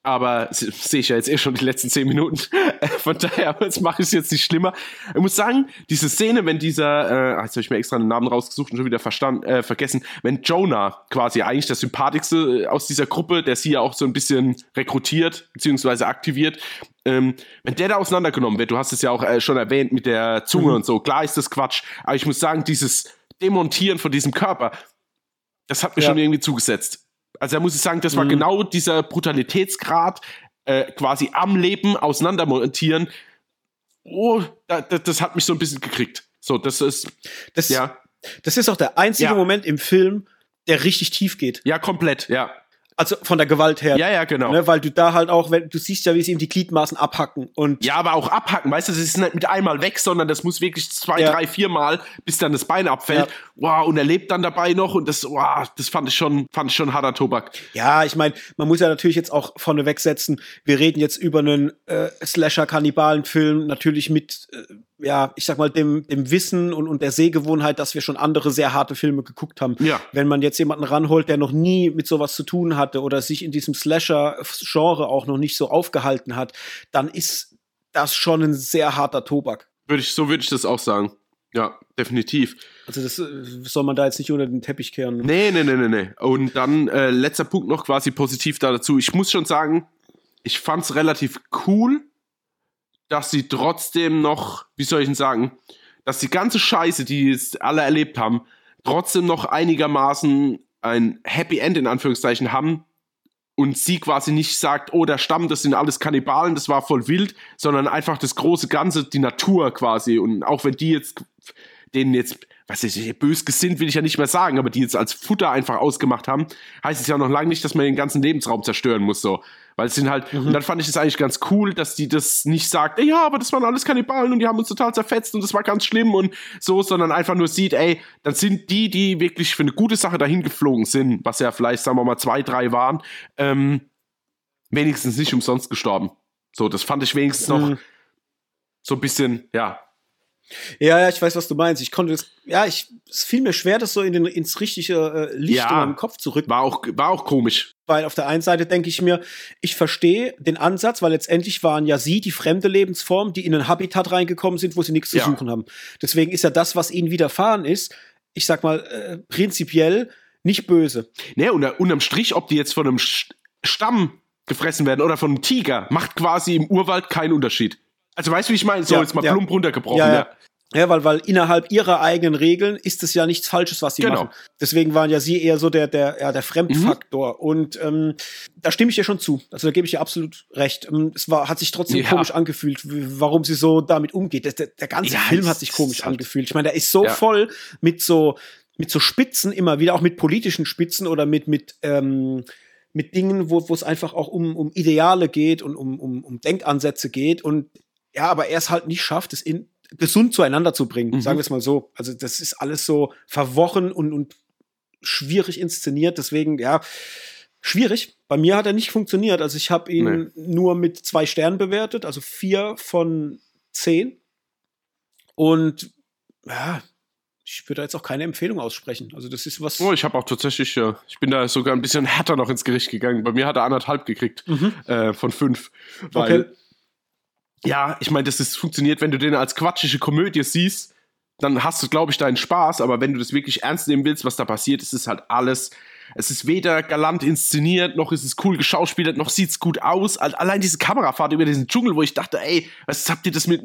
Aber sehe ich ja jetzt eh schon die letzten zehn Minuten. Von daher mache ich es jetzt nicht schlimmer. Ich muss sagen, diese Szene, wenn dieser, äh, jetzt habe ich mir extra einen Namen rausgesucht und schon wieder verstand, äh, vergessen, wenn Jonah quasi eigentlich der sympathischste äh, aus dieser Gruppe, der sie ja auch so ein bisschen rekrutiert beziehungsweise aktiviert, ähm, wenn der da auseinandergenommen wird, du hast es ja auch äh, schon erwähnt mit der Zunge mhm. und so, klar ist das Quatsch, aber ich muss sagen, dieses Demontieren von diesem Körper, das hat mir ja. schon irgendwie zugesetzt. Also da muss ich sagen, das war mhm. genau dieser Brutalitätsgrad, äh, quasi am Leben auseinandermontieren. Oh, da, da, das hat mich so ein bisschen gekriegt. So, das ist. Das, ja. Das ist auch der einzige ja. Moment im Film, der richtig tief geht. Ja, komplett, ja. Also von der Gewalt her. Ja, ja, genau. Ne, weil du da halt auch, wenn du siehst ja, wie sie ihm die Gliedmaßen abhacken und. Ja, aber auch abhacken, weißt du, das ist nicht mit einmal weg, sondern das muss wirklich zwei, ja. drei, vier Mal, bis dann das Bein abfällt. Ja. Wow, und er lebt dann dabei noch und das, wow, das fand ich schon, fand ich schon harter Tobak. Ja, ich meine, man muss ja natürlich jetzt auch vorneweg setzen, wir reden jetzt über einen äh, Slasher-Kannibalen-Film, natürlich mit äh, ja, ich sag mal, dem, dem Wissen und, und der Sehgewohnheit, dass wir schon andere sehr harte Filme geguckt haben. Ja. Wenn man jetzt jemanden ranholt, der noch nie mit sowas zu tun hatte oder sich in diesem Slasher-Genre auch noch nicht so aufgehalten hat, dann ist das schon ein sehr harter Tobak. Würde ich, so würde ich das auch sagen. Ja, definitiv. Also das äh, soll man da jetzt nicht unter den Teppich kehren. Nee, nee, nee, nee, nee. Und dann äh, letzter Punkt noch quasi positiv da dazu. Ich muss schon sagen, ich fand's relativ cool, dass sie trotzdem noch, wie soll ich denn sagen, dass die ganze Scheiße, die jetzt alle erlebt haben, trotzdem noch einigermaßen ein Happy End in Anführungszeichen haben und sie quasi nicht sagt, oh, der Stamm, das sind alles Kannibalen, das war voll wild, sondern einfach das große Ganze, die Natur quasi und auch wenn die jetzt denen jetzt, was ich, bös gesinnt will ich ja nicht mehr sagen, aber die jetzt als Futter einfach ausgemacht haben, heißt es ja noch lange nicht, dass man den ganzen Lebensraum zerstören muss, so. Weil es sind halt, mhm. und dann fand ich es eigentlich ganz cool, dass die das nicht sagt, ja, aber das waren alles Kannibalen und die haben uns total zerfetzt und das war ganz schlimm und so, sondern einfach nur sieht, ey, dann sind die, die wirklich für eine gute Sache dahin geflogen sind, was ja vielleicht, sagen wir mal, zwei, drei waren, ähm, wenigstens nicht umsonst gestorben. So, das fand ich wenigstens mhm. noch so ein bisschen, ja, ja, ja, ich weiß, was du meinst. Ich konnte es, ja, ich, es fiel mir schwer, das so in den, ins richtige äh, Licht ja, in meinem Kopf zu rücken. War auch, war auch komisch. Weil auf der einen Seite denke ich mir, ich verstehe den Ansatz, weil letztendlich waren ja sie die fremde Lebensform, die in ein Habitat reingekommen sind, wo sie nichts zu ja. suchen haben. Deswegen ist ja das, was ihnen widerfahren ist, ich sag mal, äh, prinzipiell nicht böse. Ne, unter, unterm Strich, ob die jetzt von einem Stamm gefressen werden oder von einem Tiger, macht quasi im Urwald keinen Unterschied. Also weißt du, wie ich meine? So, ja, jetzt mal ja. plump runtergebrochen. Ja, ja. Ja, weil, weil innerhalb ihrer eigenen Regeln ist es ja nichts Falsches, was sie genau. machen. Deswegen waren ja sie eher so der, der, ja, der Fremdfaktor. Mhm. Und ähm, da stimme ich dir schon zu. Also da gebe ich dir absolut recht. Ähm, es war, hat sich trotzdem ja. komisch angefühlt, warum sie so damit umgeht. Der, der, ganze ja, Film hat sich komisch halt angefühlt. Ich meine, der ist so ja. voll mit so, mit so Spitzen immer wieder, auch mit politischen Spitzen oder mit, mit, ähm, mit Dingen, wo, wo es einfach auch um, um Ideale geht und um, um, um Denkansätze geht. Und ja, aber er es halt nicht schafft, es in gesund zueinander zu bringen, mhm. sagen wir es mal so. Also das ist alles so verworren und, und schwierig inszeniert, deswegen, ja, schwierig. Bei mir hat er nicht funktioniert. Also ich habe ihn nee. nur mit zwei Sternen bewertet, also vier von zehn. Und ja, ich würde da jetzt auch keine Empfehlung aussprechen. Also das ist was. Oh, ich habe auch tatsächlich, ja, ich bin da sogar ein bisschen härter noch ins Gericht gegangen. Bei mir hat er anderthalb gekriegt mhm. äh, von fünf. Weil okay ja, ich meine, das ist, funktioniert, wenn du den als quatschige Komödie siehst, dann hast du, glaube ich, deinen Spaß, aber wenn du das wirklich ernst nehmen willst, was da passiert, ist es halt alles. Es ist weder galant inszeniert, noch ist es cool geschauspielert, noch sieht es gut aus. Allein diese Kamerafahrt über diesen Dschungel, wo ich dachte, ey, was habt ihr das mit,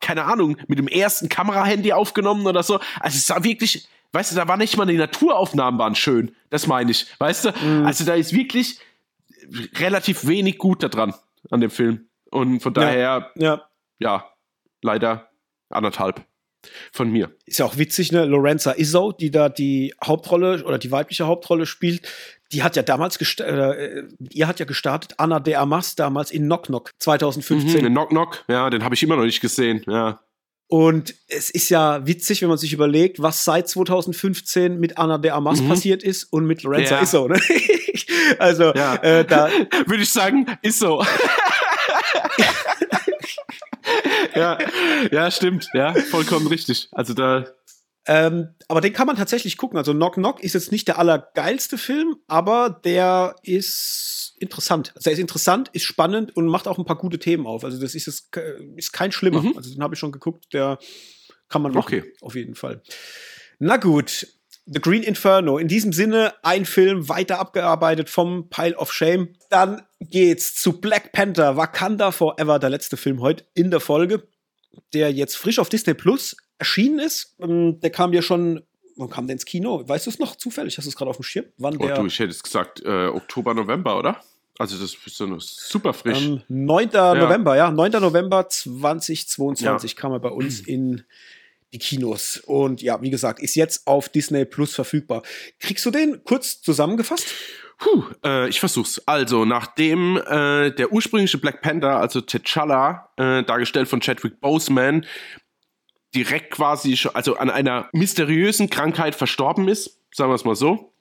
keine Ahnung, mit dem ersten Kamerahandy aufgenommen oder so? Also es war wirklich, weißt du, da war nicht mal die Naturaufnahmen waren schön. Das meine ich, weißt du? Mhm. Also da ist wirklich relativ wenig gut da dran an dem Film. Und von daher, ja, ja. ja leider anderthalb von mir. Ist ja auch witzig, ne? Lorenza Izzo, die da die Hauptrolle oder die weibliche Hauptrolle spielt, die hat ja damals gestartet, äh, ihr hat ja gestartet, Anna de Amas damals in Knock Knock 2015. Mhm, in Knock Knock, ja, den habe ich immer noch nicht gesehen, ja. Und es ist ja witzig, wenn man sich überlegt, was seit 2015 mit Anna de Amas mhm. passiert ist und mit Lorenza ja. Izzo, ne? also, ja. äh, da würde ich sagen, ist so. ja, ja, stimmt. Ja, vollkommen richtig. Also da. Ähm, aber den kann man tatsächlich gucken. Also Knock Knock ist jetzt nicht der allergeilste Film, aber der ist interessant. Also er ist interessant, ist spannend und macht auch ein paar gute Themen auf. Also das ist, ist, ist kein schlimmer. Mhm. Also den habe ich schon geguckt, der kann man machen, okay. auf jeden Fall. Na gut, The Green Inferno. In diesem Sinne ein Film weiter abgearbeitet vom Pile of Shame. Dann geht's zu Black Panther, Wakanda Forever, der letzte Film heute in der Folge, der jetzt frisch auf Disney Plus erschienen ist. Ähm, der kam ja schon wann kam der ins Kino? Weißt du es noch zufällig? Hast du es gerade auf dem Schirm? Wann oh, der? Du, ich hätte es gesagt äh, Oktober, November, oder? Also das ist so super frisch. Ähm, 9. Ja. November, ja. 9. November 2022 ja. kam er bei uns in die Kinos. Und ja, wie gesagt, ist jetzt auf Disney Plus verfügbar. Kriegst du den kurz zusammengefasst? Puh, äh, ich versuch's. Also, nachdem äh, der ursprüngliche Black Panther, also T'Challa, äh, dargestellt von Chadwick Boseman, direkt quasi, also an einer mysteriösen Krankheit verstorben ist, sagen wir es mal so,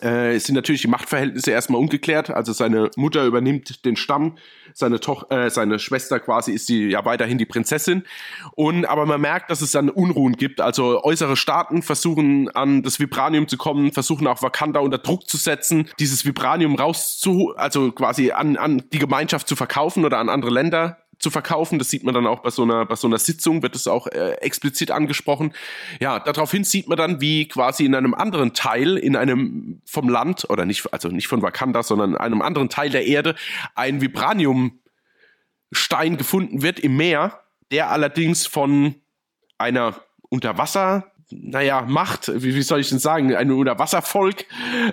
äh, sind natürlich die Machtverhältnisse erstmal ungeklärt. Also seine Mutter übernimmt den Stamm, seine Tochter, äh, seine Schwester quasi ist die ja weiterhin die Prinzessin. Und aber man merkt, dass es dann Unruhen gibt. Also äußere Staaten versuchen an das Vibranium zu kommen, versuchen auch Wakanda unter Druck zu setzen, dieses Vibranium rauszu, also quasi an, an die Gemeinschaft zu verkaufen oder an andere Länder zu verkaufen. Das sieht man dann auch bei so einer, bei so einer Sitzung, wird es auch äh, explizit angesprochen. Ja, daraufhin sieht man dann, wie quasi in einem anderen Teil, in einem vom Land, oder nicht, also nicht von Wakanda, sondern in einem anderen Teil der Erde, ein Vibraniumstein gefunden wird im Meer, der allerdings von einer Unterwasser naja, Macht, wie, wie soll ich denn sagen, ein Unterwasservolk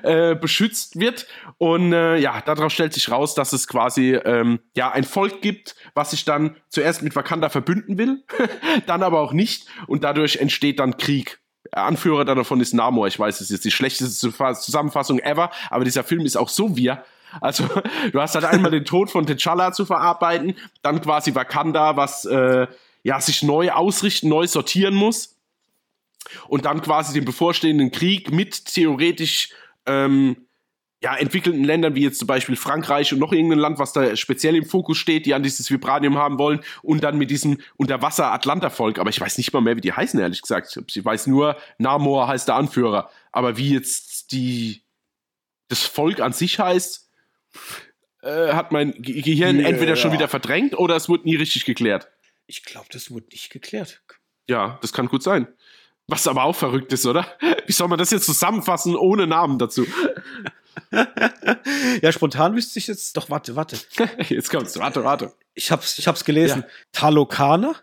äh, beschützt wird. Und äh, ja, daraus stellt sich raus, dass es quasi ähm, ja ein Volk gibt, was sich dann zuerst mit Wakanda verbünden will, dann aber auch nicht. Und dadurch entsteht dann Krieg. Anführer davon ist Namor. Ich weiß, es ist die schlechteste Zusammenfassung ever, aber dieser Film ist auch so wir. Also, du hast halt einmal den Tod von T'Challa zu verarbeiten, dann quasi Wakanda, was äh, ja sich neu ausrichten, neu sortieren muss und dann quasi den bevorstehenden Krieg mit theoretisch ähm, ja, entwickelten Ländern wie jetzt zum Beispiel Frankreich und noch irgendein Land, was da speziell im Fokus steht, die an dieses Vibranium haben wollen und dann mit diesem Unterwasser-Atlanta-Volk, aber ich weiß nicht mal mehr, wie die heißen, ehrlich gesagt. Ich weiß nur, Namor heißt der Anführer, aber wie jetzt die, das Volk an sich heißt, äh, hat mein Gehirn yeah. entweder schon wieder verdrängt oder es wurde nie richtig geklärt. Ich glaube, das wurde nicht geklärt. Ja, das kann gut sein. Was aber auch verrückt ist, oder? Wie soll man das jetzt zusammenfassen ohne Namen dazu? ja, spontan wüsste ich jetzt. Doch, warte, warte. Jetzt kommt's. Warte, warte. Ich hab's, ich hab's gelesen. Ja. Talokaner?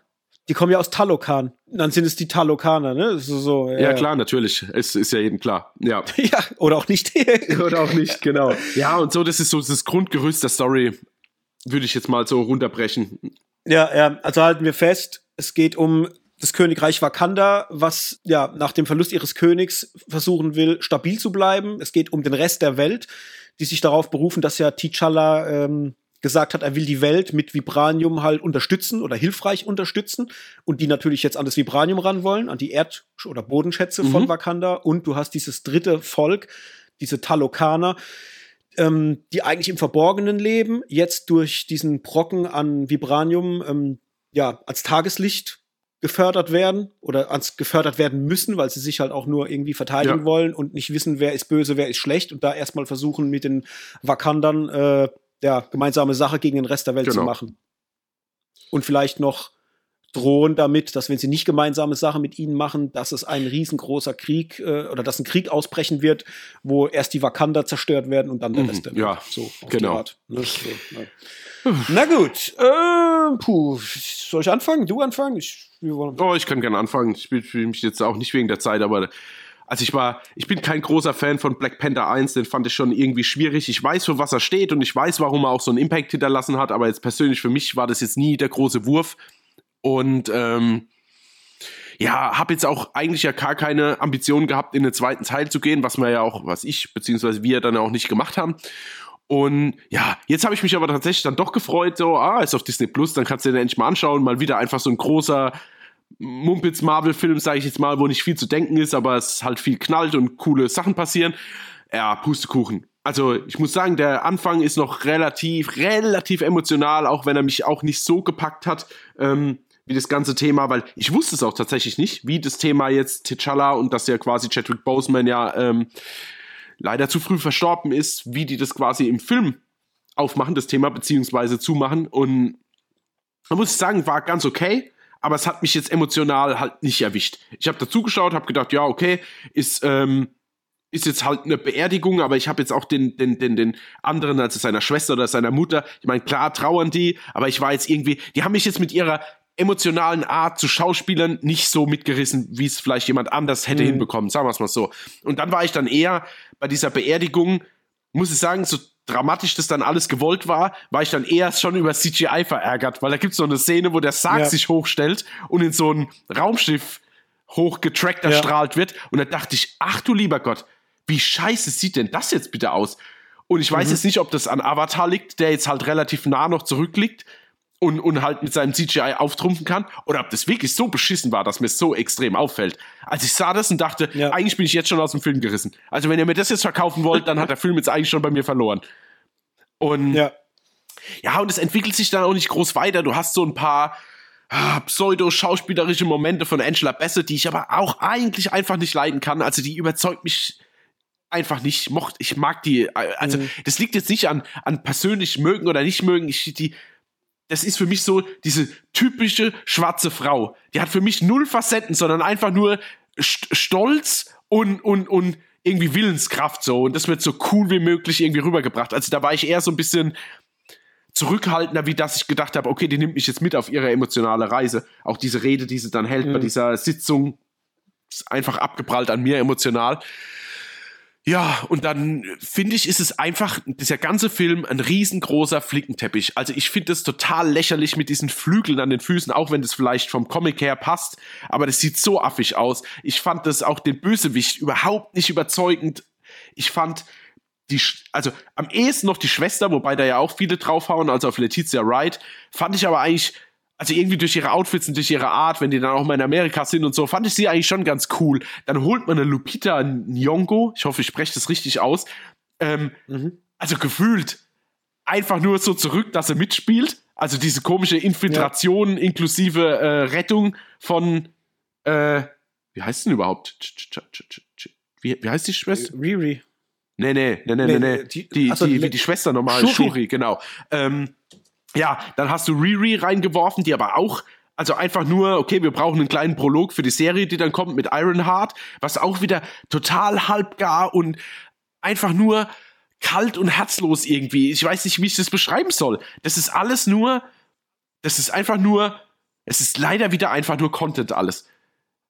Die kommen ja aus Talokan. Dann sind es die Talokaner, ne? So, so, ja. ja, klar, natürlich. Es ist ja jedem klar. Ja. ja, oder auch nicht. oder auch nicht, genau. Ja, und so, das ist so das Grundgerüst der Story, würde ich jetzt mal so runterbrechen. Ja, ja, also halten wir fest, es geht um das Königreich Wakanda, was ja nach dem Verlust ihres Königs versuchen will, stabil zu bleiben. Es geht um den Rest der Welt, die sich darauf berufen, dass ja T'Challa ähm, gesagt hat, er will die Welt mit Vibranium halt unterstützen oder hilfreich unterstützen und die natürlich jetzt an das Vibranium ran wollen, an die Erd- oder Bodenschätze mhm. von Wakanda und du hast dieses dritte Volk, diese Talokaner, ähm, die eigentlich im Verborgenen leben, jetzt durch diesen Brocken an Vibranium ähm, ja als Tageslicht gefördert werden oder ans gefördert werden müssen, weil sie sich halt auch nur irgendwie verteidigen ja. wollen und nicht wissen, wer ist böse, wer ist schlecht und da erstmal versuchen mit den Wakandern äh, ja, gemeinsame Sache gegen den Rest der Welt genau. zu machen. Und vielleicht noch drohen damit, dass wenn sie nicht gemeinsame Sache mit ihnen machen, dass es ein riesengroßer Krieg äh, oder dass ein Krieg ausbrechen wird, wo erst die Wakanda zerstört werden und dann der mhm, Rest der Welt. Ja, so genau. Ne? So, ne? Na gut, äh, puh, soll ich anfangen? Du anfangen? Ich, oh, ich kann gerne anfangen. Ich fühle mich jetzt auch nicht wegen der Zeit, aber also ich war, ich bin kein großer Fan von Black Panther 1, den fand ich schon irgendwie schwierig. Ich weiß, für was er steht und ich weiß, warum er auch so einen Impact hinterlassen hat, aber jetzt persönlich für mich war das jetzt nie der große Wurf. Und ähm, ja, habe jetzt auch eigentlich ja gar keine Ambitionen gehabt, in den zweiten Teil zu gehen, was wir ja auch, was ich, beziehungsweise wir dann auch nicht gemacht haben. Und ja, jetzt habe ich mich aber tatsächlich dann doch gefreut, so, ah, ist auf Disney Plus, dann kannst du den endlich mal anschauen, mal wieder einfach so ein großer Mumpitz Marvel-Film, sage ich jetzt mal, wo nicht viel zu denken ist, aber es halt viel knallt und coole Sachen passieren. Ja, Pustekuchen. Also ich muss sagen, der Anfang ist noch relativ, relativ emotional, auch wenn er mich auch nicht so gepackt hat. Ähm, wie das ganze Thema, weil ich wusste es auch tatsächlich nicht, wie das Thema jetzt T'Challa und dass ja quasi Chadwick Boseman ja ähm, leider zu früh verstorben ist, wie die das quasi im Film aufmachen, das Thema, beziehungsweise zumachen. Und man muss sagen, war ganz okay, aber es hat mich jetzt emotional halt nicht erwischt. Ich habe dazugeschaut, habe gedacht, ja, okay, ist, ähm, ist jetzt halt eine Beerdigung, aber ich habe jetzt auch den, den, den, den anderen, also seiner Schwester oder seiner Mutter, ich meine, klar trauern die, aber ich war jetzt irgendwie, die haben mich jetzt mit ihrer emotionalen Art zu Schauspielern nicht so mitgerissen, wie es vielleicht jemand anders hätte mhm. hinbekommen, sagen wir es mal so. Und dann war ich dann eher bei dieser Beerdigung, muss ich sagen, so dramatisch das dann alles gewollt war, war ich dann eher schon über CGI verärgert, weil da gibt es so eine Szene, wo der Sarg ja. sich hochstellt und in so ein Raumschiff hochgetrackt erstrahlt ja. wird. Und da dachte ich, ach du lieber Gott, wie scheiße sieht denn das jetzt bitte aus? Und ich weiß mhm. jetzt nicht, ob das an Avatar liegt, der jetzt halt relativ nah noch zurückliegt und, und halt mit seinem CGI auftrumpfen kann, oder ob das wirklich so beschissen war, dass mir so extrem auffällt. Als ich sah das und dachte, ja. eigentlich bin ich jetzt schon aus dem Film gerissen. Also wenn ihr mir das jetzt verkaufen wollt, dann hat der Film jetzt eigentlich schon bei mir verloren. Und ja, ja und es entwickelt sich dann auch nicht groß weiter. Du hast so ein paar ah, pseudo-schauspielerische Momente von Angela Bassett, die ich aber auch eigentlich einfach nicht leiden kann. Also die überzeugt mich einfach nicht mocht. Ich mag die, also mhm. das liegt jetzt nicht an, an persönlich mögen oder nicht mögen. Ich, die, das ist für mich so diese typische schwarze Frau. Die hat für mich null Facetten, sondern einfach nur Stolz und, und, und irgendwie Willenskraft so. Und das wird so cool wie möglich irgendwie rübergebracht. Also da war ich eher so ein bisschen zurückhaltender, wie dass ich gedacht habe, okay, die nimmt mich jetzt mit auf ihre emotionale Reise. Auch diese Rede, die sie dann hält mhm. bei dieser Sitzung, ist einfach abgeprallt an mir emotional. Ja, und dann finde ich, ist es einfach, dieser ganze Film ein riesengroßer Flickenteppich. Also ich finde es total lächerlich mit diesen Flügeln an den Füßen, auch wenn das vielleicht vom Comic her passt. Aber das sieht so affig aus. Ich fand das auch den Bösewicht überhaupt nicht überzeugend. Ich fand die, also am ehesten noch die Schwester, wobei da ja auch viele draufhauen, also auf Letizia Wright, fand ich aber eigentlich also irgendwie durch ihre Outfits und durch ihre Art, wenn die dann auch mal in Amerika sind und so, fand ich sie eigentlich schon ganz cool. Dann holt man eine Lupita Nyong'o, ich hoffe, ich spreche das richtig aus, ähm, mhm. also gefühlt einfach nur so zurück, dass er mitspielt. Also diese komische Infiltration ja. inklusive äh, Rettung von, äh, wie heißt denn überhaupt? Wie, wie heißt die Schwester? Riri. Nee, nee, nee, nee, nee, nee. Die, die, die, die, die Schwester normal, Shuri, Shuri genau. Ähm, ja, dann hast du Riri reingeworfen, die aber auch also einfach nur, okay, wir brauchen einen kleinen Prolog für die Serie, die dann kommt mit Ironheart, was auch wieder total halbgar und einfach nur kalt und herzlos irgendwie. Ich weiß nicht, wie ich das beschreiben soll. Das ist alles nur, das ist einfach nur, es ist leider wieder einfach nur Content alles.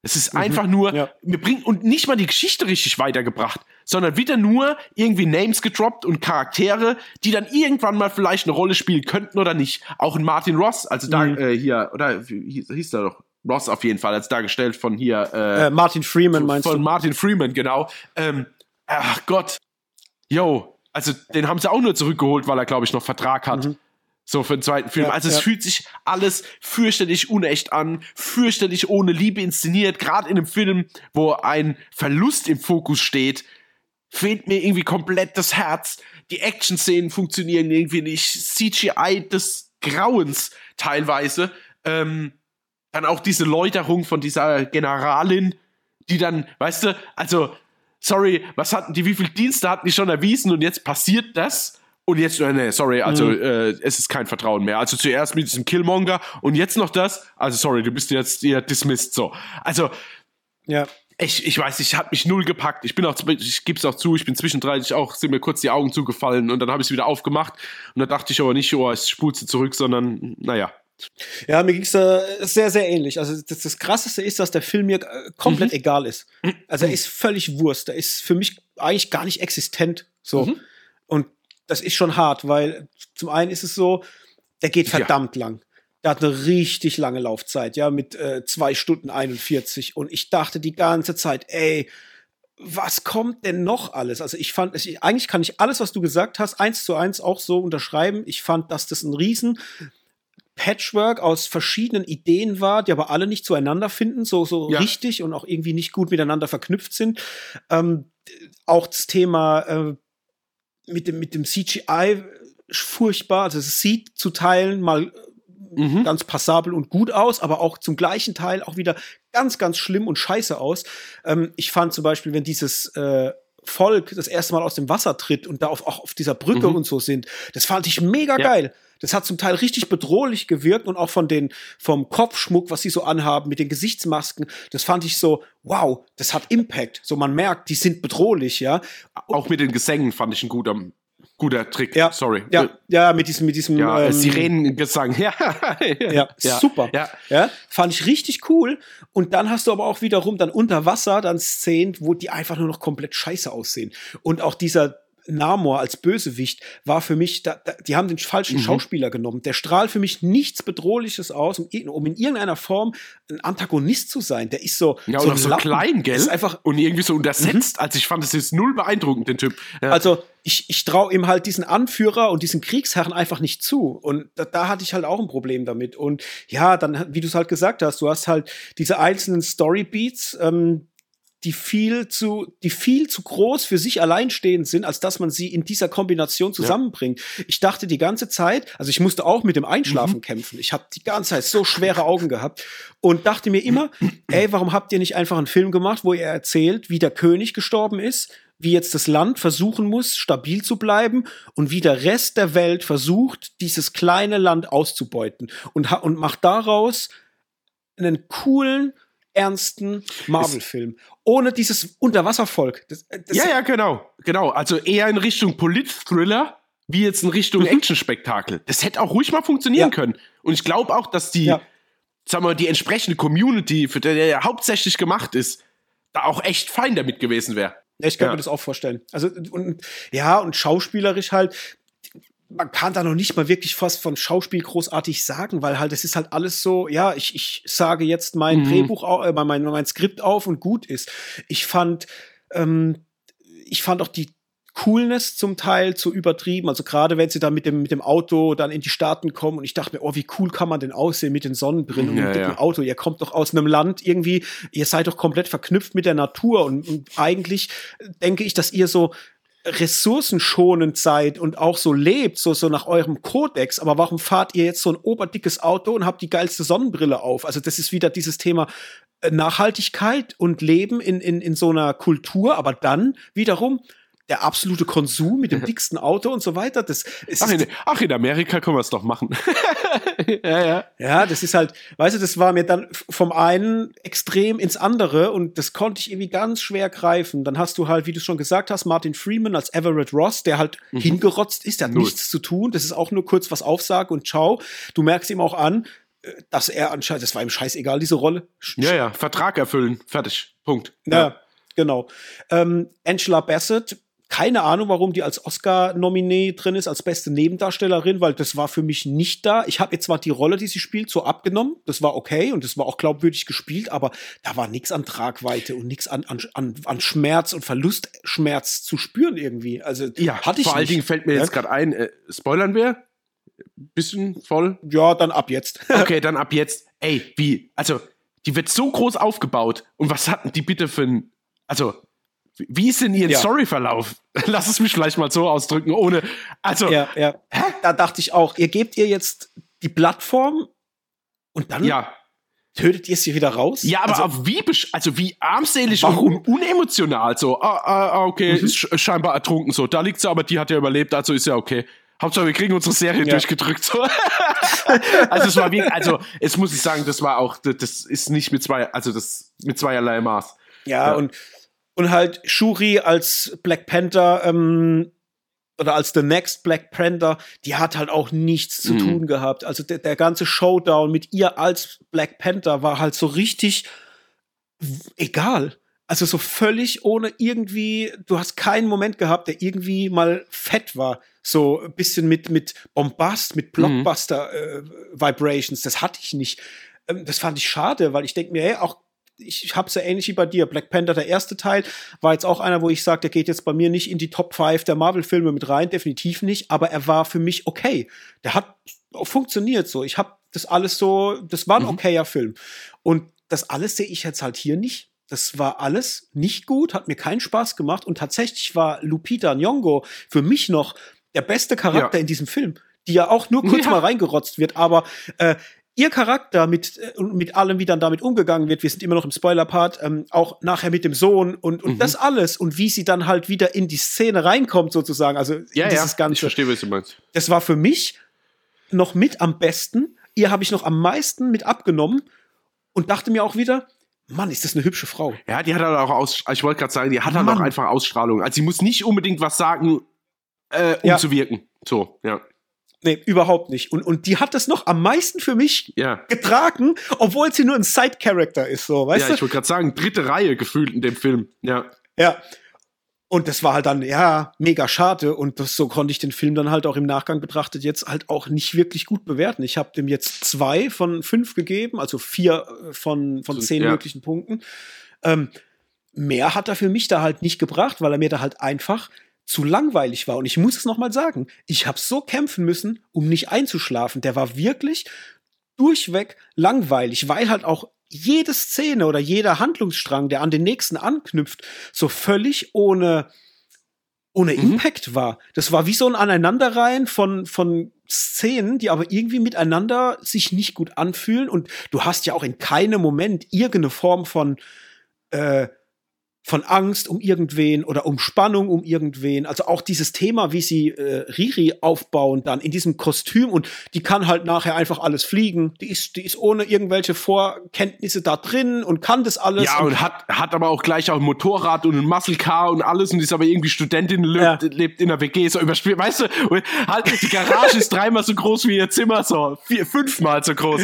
Es ist mhm, einfach nur, ja. wir bringen und nicht mal die Geschichte richtig weitergebracht, sondern wieder nur irgendwie Names gedroppt und Charaktere, die dann irgendwann mal vielleicht eine Rolle spielen könnten oder nicht. Auch ein Martin Ross, also da mhm. äh, hier, oder hieß, hieß der doch? Ross auf jeden Fall, als dargestellt von hier. Äh, äh, Martin Freeman meinst von du? Von Martin Freeman, genau. Ähm, ach Gott. Yo, also den haben sie auch nur zurückgeholt, weil er, glaube ich, noch Vertrag hat. Mhm. So für den zweiten Film. Ja, also es ja. fühlt sich alles fürchterlich unecht an, fürchterlich ohne Liebe inszeniert. Gerade in einem Film, wo ein Verlust im Fokus steht, fehlt mir irgendwie komplett das Herz. Die Action-Szenen funktionieren irgendwie nicht. CGI des Grauens teilweise. Ähm, dann auch diese Läuterung von dieser Generalin, die dann, weißt du, also, sorry, was hatten die, wie viele Dienste hatten die schon erwiesen und jetzt passiert das? Und jetzt, äh, nee, sorry, also mhm. äh, es ist kein Vertrauen mehr. Also zuerst mit diesem Killmonger und jetzt noch das. Also sorry, du bist jetzt hier dismissed so. Also ja. Ich, ich weiß, ich hat mich null gepackt. Ich bin auch, ich gebe es auch zu, ich bin zwischendrin auch, sind mir kurz die Augen zugefallen und dann habe ich es wieder aufgemacht und da dachte ich aber nicht, oh, es spult sie zurück, sondern naja. Ja, mir ging es äh, sehr, sehr ähnlich. Also das, das Krasseste ist, dass der Film mir äh, komplett mhm. egal ist. Also er ist völlig Wurst. Er ist für mich eigentlich gar nicht existent. So. Mhm. Das ist schon hart, weil zum einen ist es so, der geht verdammt ja. lang. Der hat eine richtig lange Laufzeit, ja, mit äh, zwei Stunden 41. Und ich dachte die ganze Zeit, ey, was kommt denn noch alles? Also ich fand, ich, eigentlich kann ich alles, was du gesagt hast, eins zu eins auch so unterschreiben. Ich fand, dass das ein riesen Patchwork aus verschiedenen Ideen war, die aber alle nicht zueinander finden, so, so ja. richtig und auch irgendwie nicht gut miteinander verknüpft sind. Ähm, auch das Thema äh, mit dem, mit dem CGI furchtbar. Also es sieht zu Teilen mal mhm. ganz passabel und gut aus, aber auch zum gleichen Teil auch wieder ganz, ganz schlimm und scheiße aus. Ähm, ich fand zum Beispiel, wenn dieses äh, Volk das erste Mal aus dem Wasser tritt und da auf, auch auf dieser Brücke mhm. und so sind. Das fand ich mega ja. geil. Das hat zum Teil richtig bedrohlich gewirkt und auch von den, vom Kopfschmuck, was sie so anhaben, mit den Gesichtsmasken, das fand ich so, wow, das hat Impact. So, man merkt, die sind bedrohlich, ja. Auch mit den Gesängen fand ich ein guter, guter Trick. Ja, sorry. Ja, ja, mit diesem, mit diesem ja, ähm, Sirenengesang. Ja, ja, ja, super. Ja. ja, fand ich richtig cool. Und dann hast du aber auch wiederum dann unter Wasser dann Szenen, wo die einfach nur noch komplett scheiße aussehen. Und auch dieser Namor als Bösewicht war für mich, da, da, die haben den falschen mhm. Schauspieler genommen. Der strahlt für mich nichts Bedrohliches aus, um, um, in irgendeiner Form ein Antagonist zu sein. Der ist so. Ja, so, so klein, gell? Ist einfach, und irgendwie so untersetzt. Mhm. Also ich fand es jetzt null beeindruckend, den Typ. Ja. Also ich, ich traue ihm halt diesen Anführer und diesen Kriegsherren einfach nicht zu. Und da, da hatte ich halt auch ein Problem damit. Und ja, dann, wie du es halt gesagt hast, du hast halt diese einzelnen Storybeats, ähm, die viel zu, die viel zu groß für sich alleinstehend sind, als dass man sie in dieser Kombination zusammenbringt. Ja. Ich dachte die ganze Zeit, also ich musste auch mit dem Einschlafen mhm. kämpfen. Ich habe die ganze Zeit so schwere Augen gehabt und dachte mir immer, ey, warum habt ihr nicht einfach einen Film gemacht, wo ihr erzählt, wie der König gestorben ist, wie jetzt das Land versuchen muss, stabil zu bleiben und wie der Rest der Welt versucht, dieses kleine Land auszubeuten und, und macht daraus einen coolen, ernsten Marvel-Film. Ohne dieses Unterwasservolk. Das, das ja, ja, genau. Genau. Also eher in Richtung Polit-Thriller, wie jetzt in Richtung mhm. Action-Spektakel. Das hätte auch ruhig mal funktionieren ja. können. Und ich glaube auch, dass die, ja. sagen wir, die entsprechende Community, für die der hauptsächlich gemacht ist, da auch echt fein damit gewesen wäre. Ich kann ja. mir das auch vorstellen. Also, und ja, und schauspielerisch halt, man kann da noch nicht mal wirklich fast von Schauspiel großartig sagen, weil halt es ist halt alles so, ja, ich, ich sage jetzt mein mhm. Drehbuch, äh, mein, mein Skript auf und gut ist. Ich fand, ähm, ich fand auch die Coolness zum Teil zu übertrieben. Also gerade wenn sie dann mit dem, mit dem Auto dann in die Staaten kommen und ich dachte mir, oh, wie cool kann man denn aussehen mit den Sonnenbrillen ja, und mit ja. dem Auto? Ihr kommt doch aus einem Land irgendwie, ihr seid doch komplett verknüpft mit der Natur und, und eigentlich denke ich, dass ihr so ressourcenschonend seid und auch so lebt, so, so nach eurem Kodex, aber warum fahrt ihr jetzt so ein oberdickes Auto und habt die geilste Sonnenbrille auf? Also das ist wieder dieses Thema äh, Nachhaltigkeit und Leben in, in, in so einer Kultur, aber dann wiederum der absolute Konsum mit dem dicksten Auto und so weiter. Das ist ach, in, ach, in Amerika können wir es doch machen. ja, ja. Ja, das ist halt, weißt du, das war mir dann vom einen extrem ins andere und das konnte ich irgendwie ganz schwer greifen. Dann hast du halt, wie du schon gesagt hast, Martin Freeman als Everett Ross, der halt mhm. hingerotzt ist, der hat Null. nichts zu tun. Das ist auch nur kurz was Aufsage und ciao. Du merkst ihm auch an, äh, dass er anscheinend, das war ihm scheißegal, diese Rolle. Ja, ja, Vertrag erfüllen, fertig, Punkt. Ja, ja. genau. Ähm, Angela Bassett keine Ahnung, warum die als Oscar-Nominee drin ist, als beste Nebendarstellerin, weil das war für mich nicht da. Ich habe jetzt zwar die Rolle, die sie spielt, so abgenommen. Das war okay und das war auch glaubwürdig gespielt, aber da war nichts an Tragweite und nichts an, an, an Schmerz und Verlustschmerz zu spüren irgendwie. Also ja, hatte ich Vor allen Dingen fällt mir ja? jetzt gerade ein, äh, spoilern wir? Bisschen voll? Ja, dann ab jetzt. okay, dann ab jetzt. Ey, wie? Also, die wird so groß aufgebaut. Und was hatten die bitte für ein. Also, wie ist denn Ihr ja. Storyverlauf? Lass es mich vielleicht mal so ausdrücken, ohne. Also. Ja, ja. Hä? Da dachte ich auch, ihr gebt ihr jetzt die Plattform und dann ja. tötet ihr sie wieder raus? Ja, aber also, wie, also wie armselig warum? und unemotional. So, ah, ah, ah okay, mhm. ist scheinbar ertrunken. So, da liegt sie, aber die hat ja überlebt, also ist ja okay. Hauptsache, wir kriegen unsere Serie ja. durchgedrückt. So. also es war wie, also es muss ich sagen, das war auch, das ist nicht mit zwei, also das mit zweierlei Maß. Ja, ja. und und halt Shuri als Black Panther ähm, oder als The Next Black Panther, die hat halt auch nichts zu mhm. tun gehabt. Also der, der ganze Showdown mit ihr als Black Panther war halt so richtig egal. Also so völlig ohne irgendwie, du hast keinen Moment gehabt, der irgendwie mal fett war. So ein bisschen mit, mit Bombast, mit mhm. Blockbuster-Vibrations. Äh, das hatte ich nicht. Ähm, das fand ich schade, weil ich denke mir, hey, auch ich habe es ja ähnlich wie bei dir. Black Panther, der erste Teil, war jetzt auch einer, wo ich sage, der geht jetzt bei mir nicht in die Top 5 der Marvel-Filme mit rein, definitiv nicht, aber er war für mich okay. Der hat funktioniert so. Ich habe das alles so, das war ein mhm. okayer Film. Und das alles sehe ich jetzt halt hier nicht. Das war alles nicht gut, hat mir keinen Spaß gemacht und tatsächlich war Lupita Nyong'o für mich noch der beste Charakter ja. in diesem Film, die ja auch nur kurz ja. mal reingerotzt wird, aber äh, ihr Charakter mit, äh, mit allem, wie dann damit umgegangen wird, wir sind immer noch im Spoiler-Part, ähm, auch nachher mit dem Sohn und, und mhm. das alles und wie sie dann halt wieder in die Szene reinkommt, sozusagen. Also ja, dieses ja, Ganze. Ich verstehe, was du meinst. Das war für mich noch mit am besten. Ihr habe ich noch am meisten mit abgenommen und dachte mir auch wieder, Mann, ist das eine hübsche Frau. Ja, die hat halt auch aus, ich wollte gerade sagen, die hat halt auch einfach Ausstrahlung. Also sie muss nicht unbedingt was sagen, äh, um ja. zu wirken. So, ja. Nee, überhaupt nicht. Und, und die hat das noch am meisten für mich ja. getragen, obwohl sie nur ein Side-Character ist, so, weißt ja, du? Ja, ich wollte gerade sagen, dritte Reihe gefühlt in dem Film, ja. Ja. Und das war halt dann, ja, mega schade. Und das, so konnte ich den Film dann halt auch im Nachgang betrachtet jetzt halt auch nicht wirklich gut bewerten. Ich habe dem jetzt zwei von fünf gegeben, also vier äh, von, von zehn ja. möglichen Punkten. Ähm, mehr hat er für mich da halt nicht gebracht, weil er mir da halt einfach zu langweilig war. Und ich muss es nochmal sagen, ich habe so kämpfen müssen, um nicht einzuschlafen. Der war wirklich durchweg langweilig, weil halt auch jede Szene oder jeder Handlungsstrang, der an den nächsten anknüpft, so völlig ohne, ohne mhm. Impact war. Das war wie so ein Aneinanderreihen von, von Szenen, die aber irgendwie miteinander sich nicht gut anfühlen. Und du hast ja auch in keinem Moment irgendeine Form von äh, von Angst um irgendwen oder um Spannung um irgendwen. Also auch dieses Thema, wie sie äh, Riri aufbauen dann in diesem Kostüm und die kann halt nachher einfach alles fliegen. Die ist, die ist ohne irgendwelche Vorkenntnisse da drin und kann das alles. Ja, und, und hat, hat aber auch gleich auch ein Motorrad und ein Muscle Car und alles und ist aber irgendwie Studentin, lebt, ja. lebt in der WG, so überspielt. Weißt du, halt, die Garage ist dreimal so groß wie ihr Zimmer, so vier, fünfmal so groß.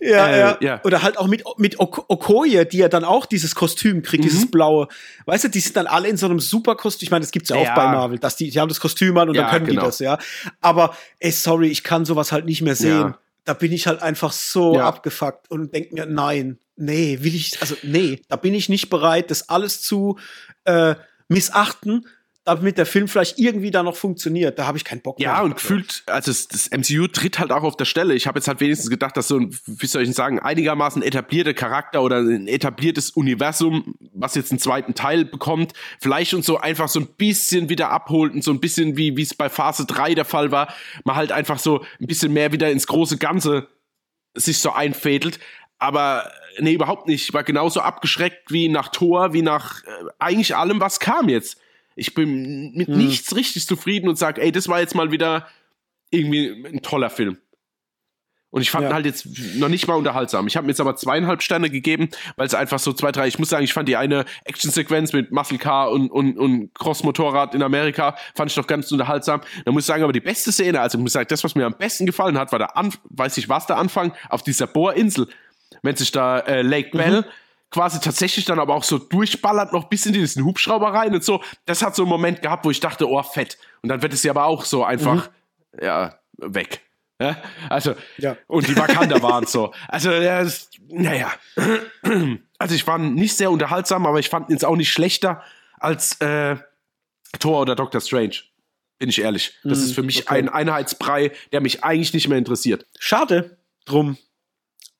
Ja, äh, ja, ja. Oder halt auch mit, mit Okoye, die ja dann auch dieses Kostüm kriegt, mhm. dieses blaue. Weißt du, die sind dann alle in so einem super Kostüm. Ich meine, das gibt's ja auch ja. bei Marvel, dass die, die haben das Kostüm an und ja, dann können genau. die das, ja. Aber, ey, sorry, ich kann sowas halt nicht mehr sehen. Da bin ich halt einfach so abgefuckt und denk mir, nein, nee, will ich, also nee, da bin ich nicht bereit, das alles zu äh, missachten damit der Film vielleicht irgendwie da noch funktioniert. Da habe ich keinen Bock mehr. Ja, und gefühlt, also das, das, MCU tritt halt auch auf der Stelle. Ich habe jetzt halt wenigstens gedacht, dass so ein, wie soll ich sagen, einigermaßen etablierter Charakter oder ein etabliertes Universum, was jetzt einen zweiten Teil bekommt, vielleicht uns so einfach so ein bisschen wieder abholt und so ein bisschen wie wie es bei Phase 3 der Fall war, mal halt einfach so ein bisschen mehr wieder ins große Ganze sich so einfädelt. Aber nee, überhaupt nicht. Ich war genauso abgeschreckt wie nach Thor, wie nach äh, eigentlich allem, was kam jetzt. Ich bin mit hm. nichts richtig zufrieden und sage, ey, das war jetzt mal wieder irgendwie ein toller Film. Und ich fand ja. ihn halt jetzt noch nicht mal unterhaltsam. Ich habe mir jetzt aber zweieinhalb Sterne gegeben, weil es einfach so zwei, drei, ich muss sagen, ich fand die eine Actionsequenz mit Muscle Car und, und, und Cross-Motorrad in Amerika, fand ich doch ganz unterhaltsam. Da muss ich sagen, aber die beste Szene, also ich muss sagen, das, was mir am besten gefallen hat, war der Anfang, weiß ich was, der Anfang auf dieser Bohrinsel. Wenn sich da äh, Lake Bell mhm quasi tatsächlich dann aber auch so durchballert, noch bis in diesen Hubschrauber rein und so. Das hat so einen Moment gehabt, wo ich dachte, oh, fett. Und dann wird es ja aber auch so einfach, mhm. ja, weg. Ja? Also, ja. und die Wakanda waren so. Also, ja, das, naja. Also, ich fand nicht sehr unterhaltsam, aber ich fand ihn jetzt auch nicht schlechter als äh, Thor oder Doctor Strange. Bin ich ehrlich. Das mhm, ist für mich okay. ein Einheitsbrei, der mich eigentlich nicht mehr interessiert. Schade drum.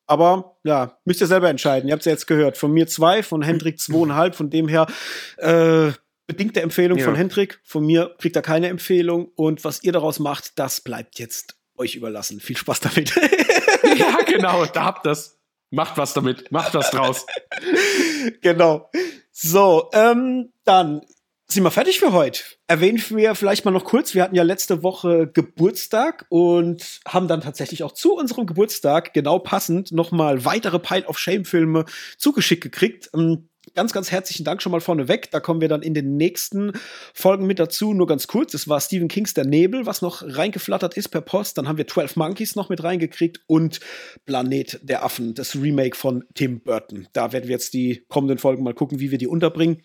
Aber ja, müsst ihr selber entscheiden. Ihr habt es ja jetzt gehört. Von mir zwei, von Hendrik zweieinhalb. Von dem her äh, bedingte Empfehlung ja. von Hendrik. Von mir kriegt er keine Empfehlung. Und was ihr daraus macht, das bleibt jetzt euch überlassen. Viel Spaß damit. ja, genau. Da habt das. Macht was damit. Macht was draus. genau. So, ähm, dann sind wir fertig für heute. Erwähnen wir vielleicht mal noch kurz, wir hatten ja letzte Woche Geburtstag und haben dann tatsächlich auch zu unserem Geburtstag genau passend nochmal weitere Pile of Shame Filme zugeschickt gekriegt. Ähm, ganz, ganz herzlichen Dank schon mal vorneweg. Da kommen wir dann in den nächsten Folgen mit dazu. Nur ganz kurz, es war Stephen Kings Der Nebel, was noch reingeflattert ist per Post. Dann haben wir 12 Monkeys noch mit reingekriegt und Planet der Affen, das Remake von Tim Burton. Da werden wir jetzt die kommenden Folgen mal gucken, wie wir die unterbringen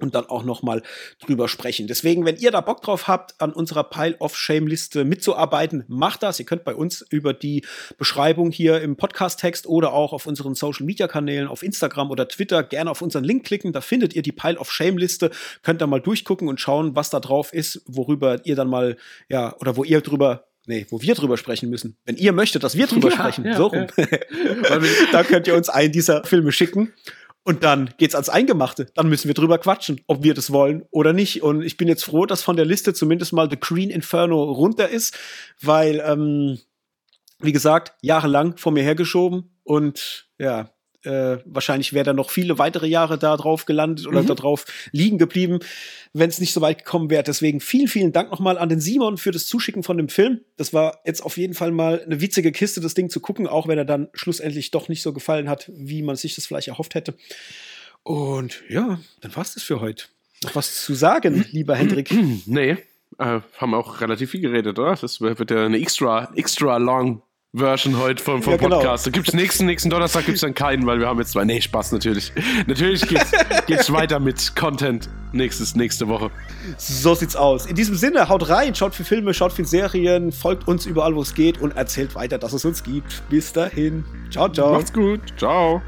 und dann auch noch mal drüber sprechen. Deswegen, wenn ihr da Bock drauf habt, an unserer Pile of Shame Liste mitzuarbeiten, macht das. Ihr könnt bei uns über die Beschreibung hier im Podcast Text oder auch auf unseren Social Media Kanälen auf Instagram oder Twitter gerne auf unseren Link klicken. Da findet ihr die Pile of Shame Liste. Könnt da mal durchgucken und schauen, was da drauf ist, worüber ihr dann mal ja oder wo ihr drüber Nee, wo wir drüber sprechen müssen. Wenn ihr möchtet, dass wir drüber ja, sprechen, ja, so rum. Ja. da könnt ihr uns einen dieser Filme schicken. Und dann geht's ans Eingemachte. Dann müssen wir drüber quatschen, ob wir das wollen oder nicht. Und ich bin jetzt froh, dass von der Liste zumindest mal The Green Inferno runter ist, weil ähm, wie gesagt, jahrelang vor mir hergeschoben und ja, äh, wahrscheinlich wäre da noch viele weitere Jahre da drauf gelandet oder mhm. da drauf liegen geblieben, wenn es nicht so weit gekommen wäre. Deswegen vielen, vielen Dank nochmal an den Simon für das Zuschicken von dem Film. Das war jetzt auf jeden Fall mal eine witzige Kiste, das Ding zu gucken, auch wenn er dann schlussendlich doch nicht so gefallen hat, wie man sich das vielleicht erhofft hätte. Und ja, dann war's das für heute. Noch was zu sagen, lieber Hendrik? Nee, äh, haben auch relativ viel geredet, oder? Das wird ja eine extra, extra long Version heute vom, vom ja, genau. Podcast. Da gibt es nächsten, nächsten Donnerstag gibt's dann keinen, weil wir haben jetzt zwei. Nee, Spaß natürlich. Natürlich geht's, geht's weiter mit Content nächstes, nächste Woche. So sieht's aus. In diesem Sinne, haut rein, schaut für Filme, schaut für Serien, folgt uns überall, wo es geht und erzählt weiter, dass es uns gibt. Bis dahin. Ciao, ciao. Macht's gut. Ciao.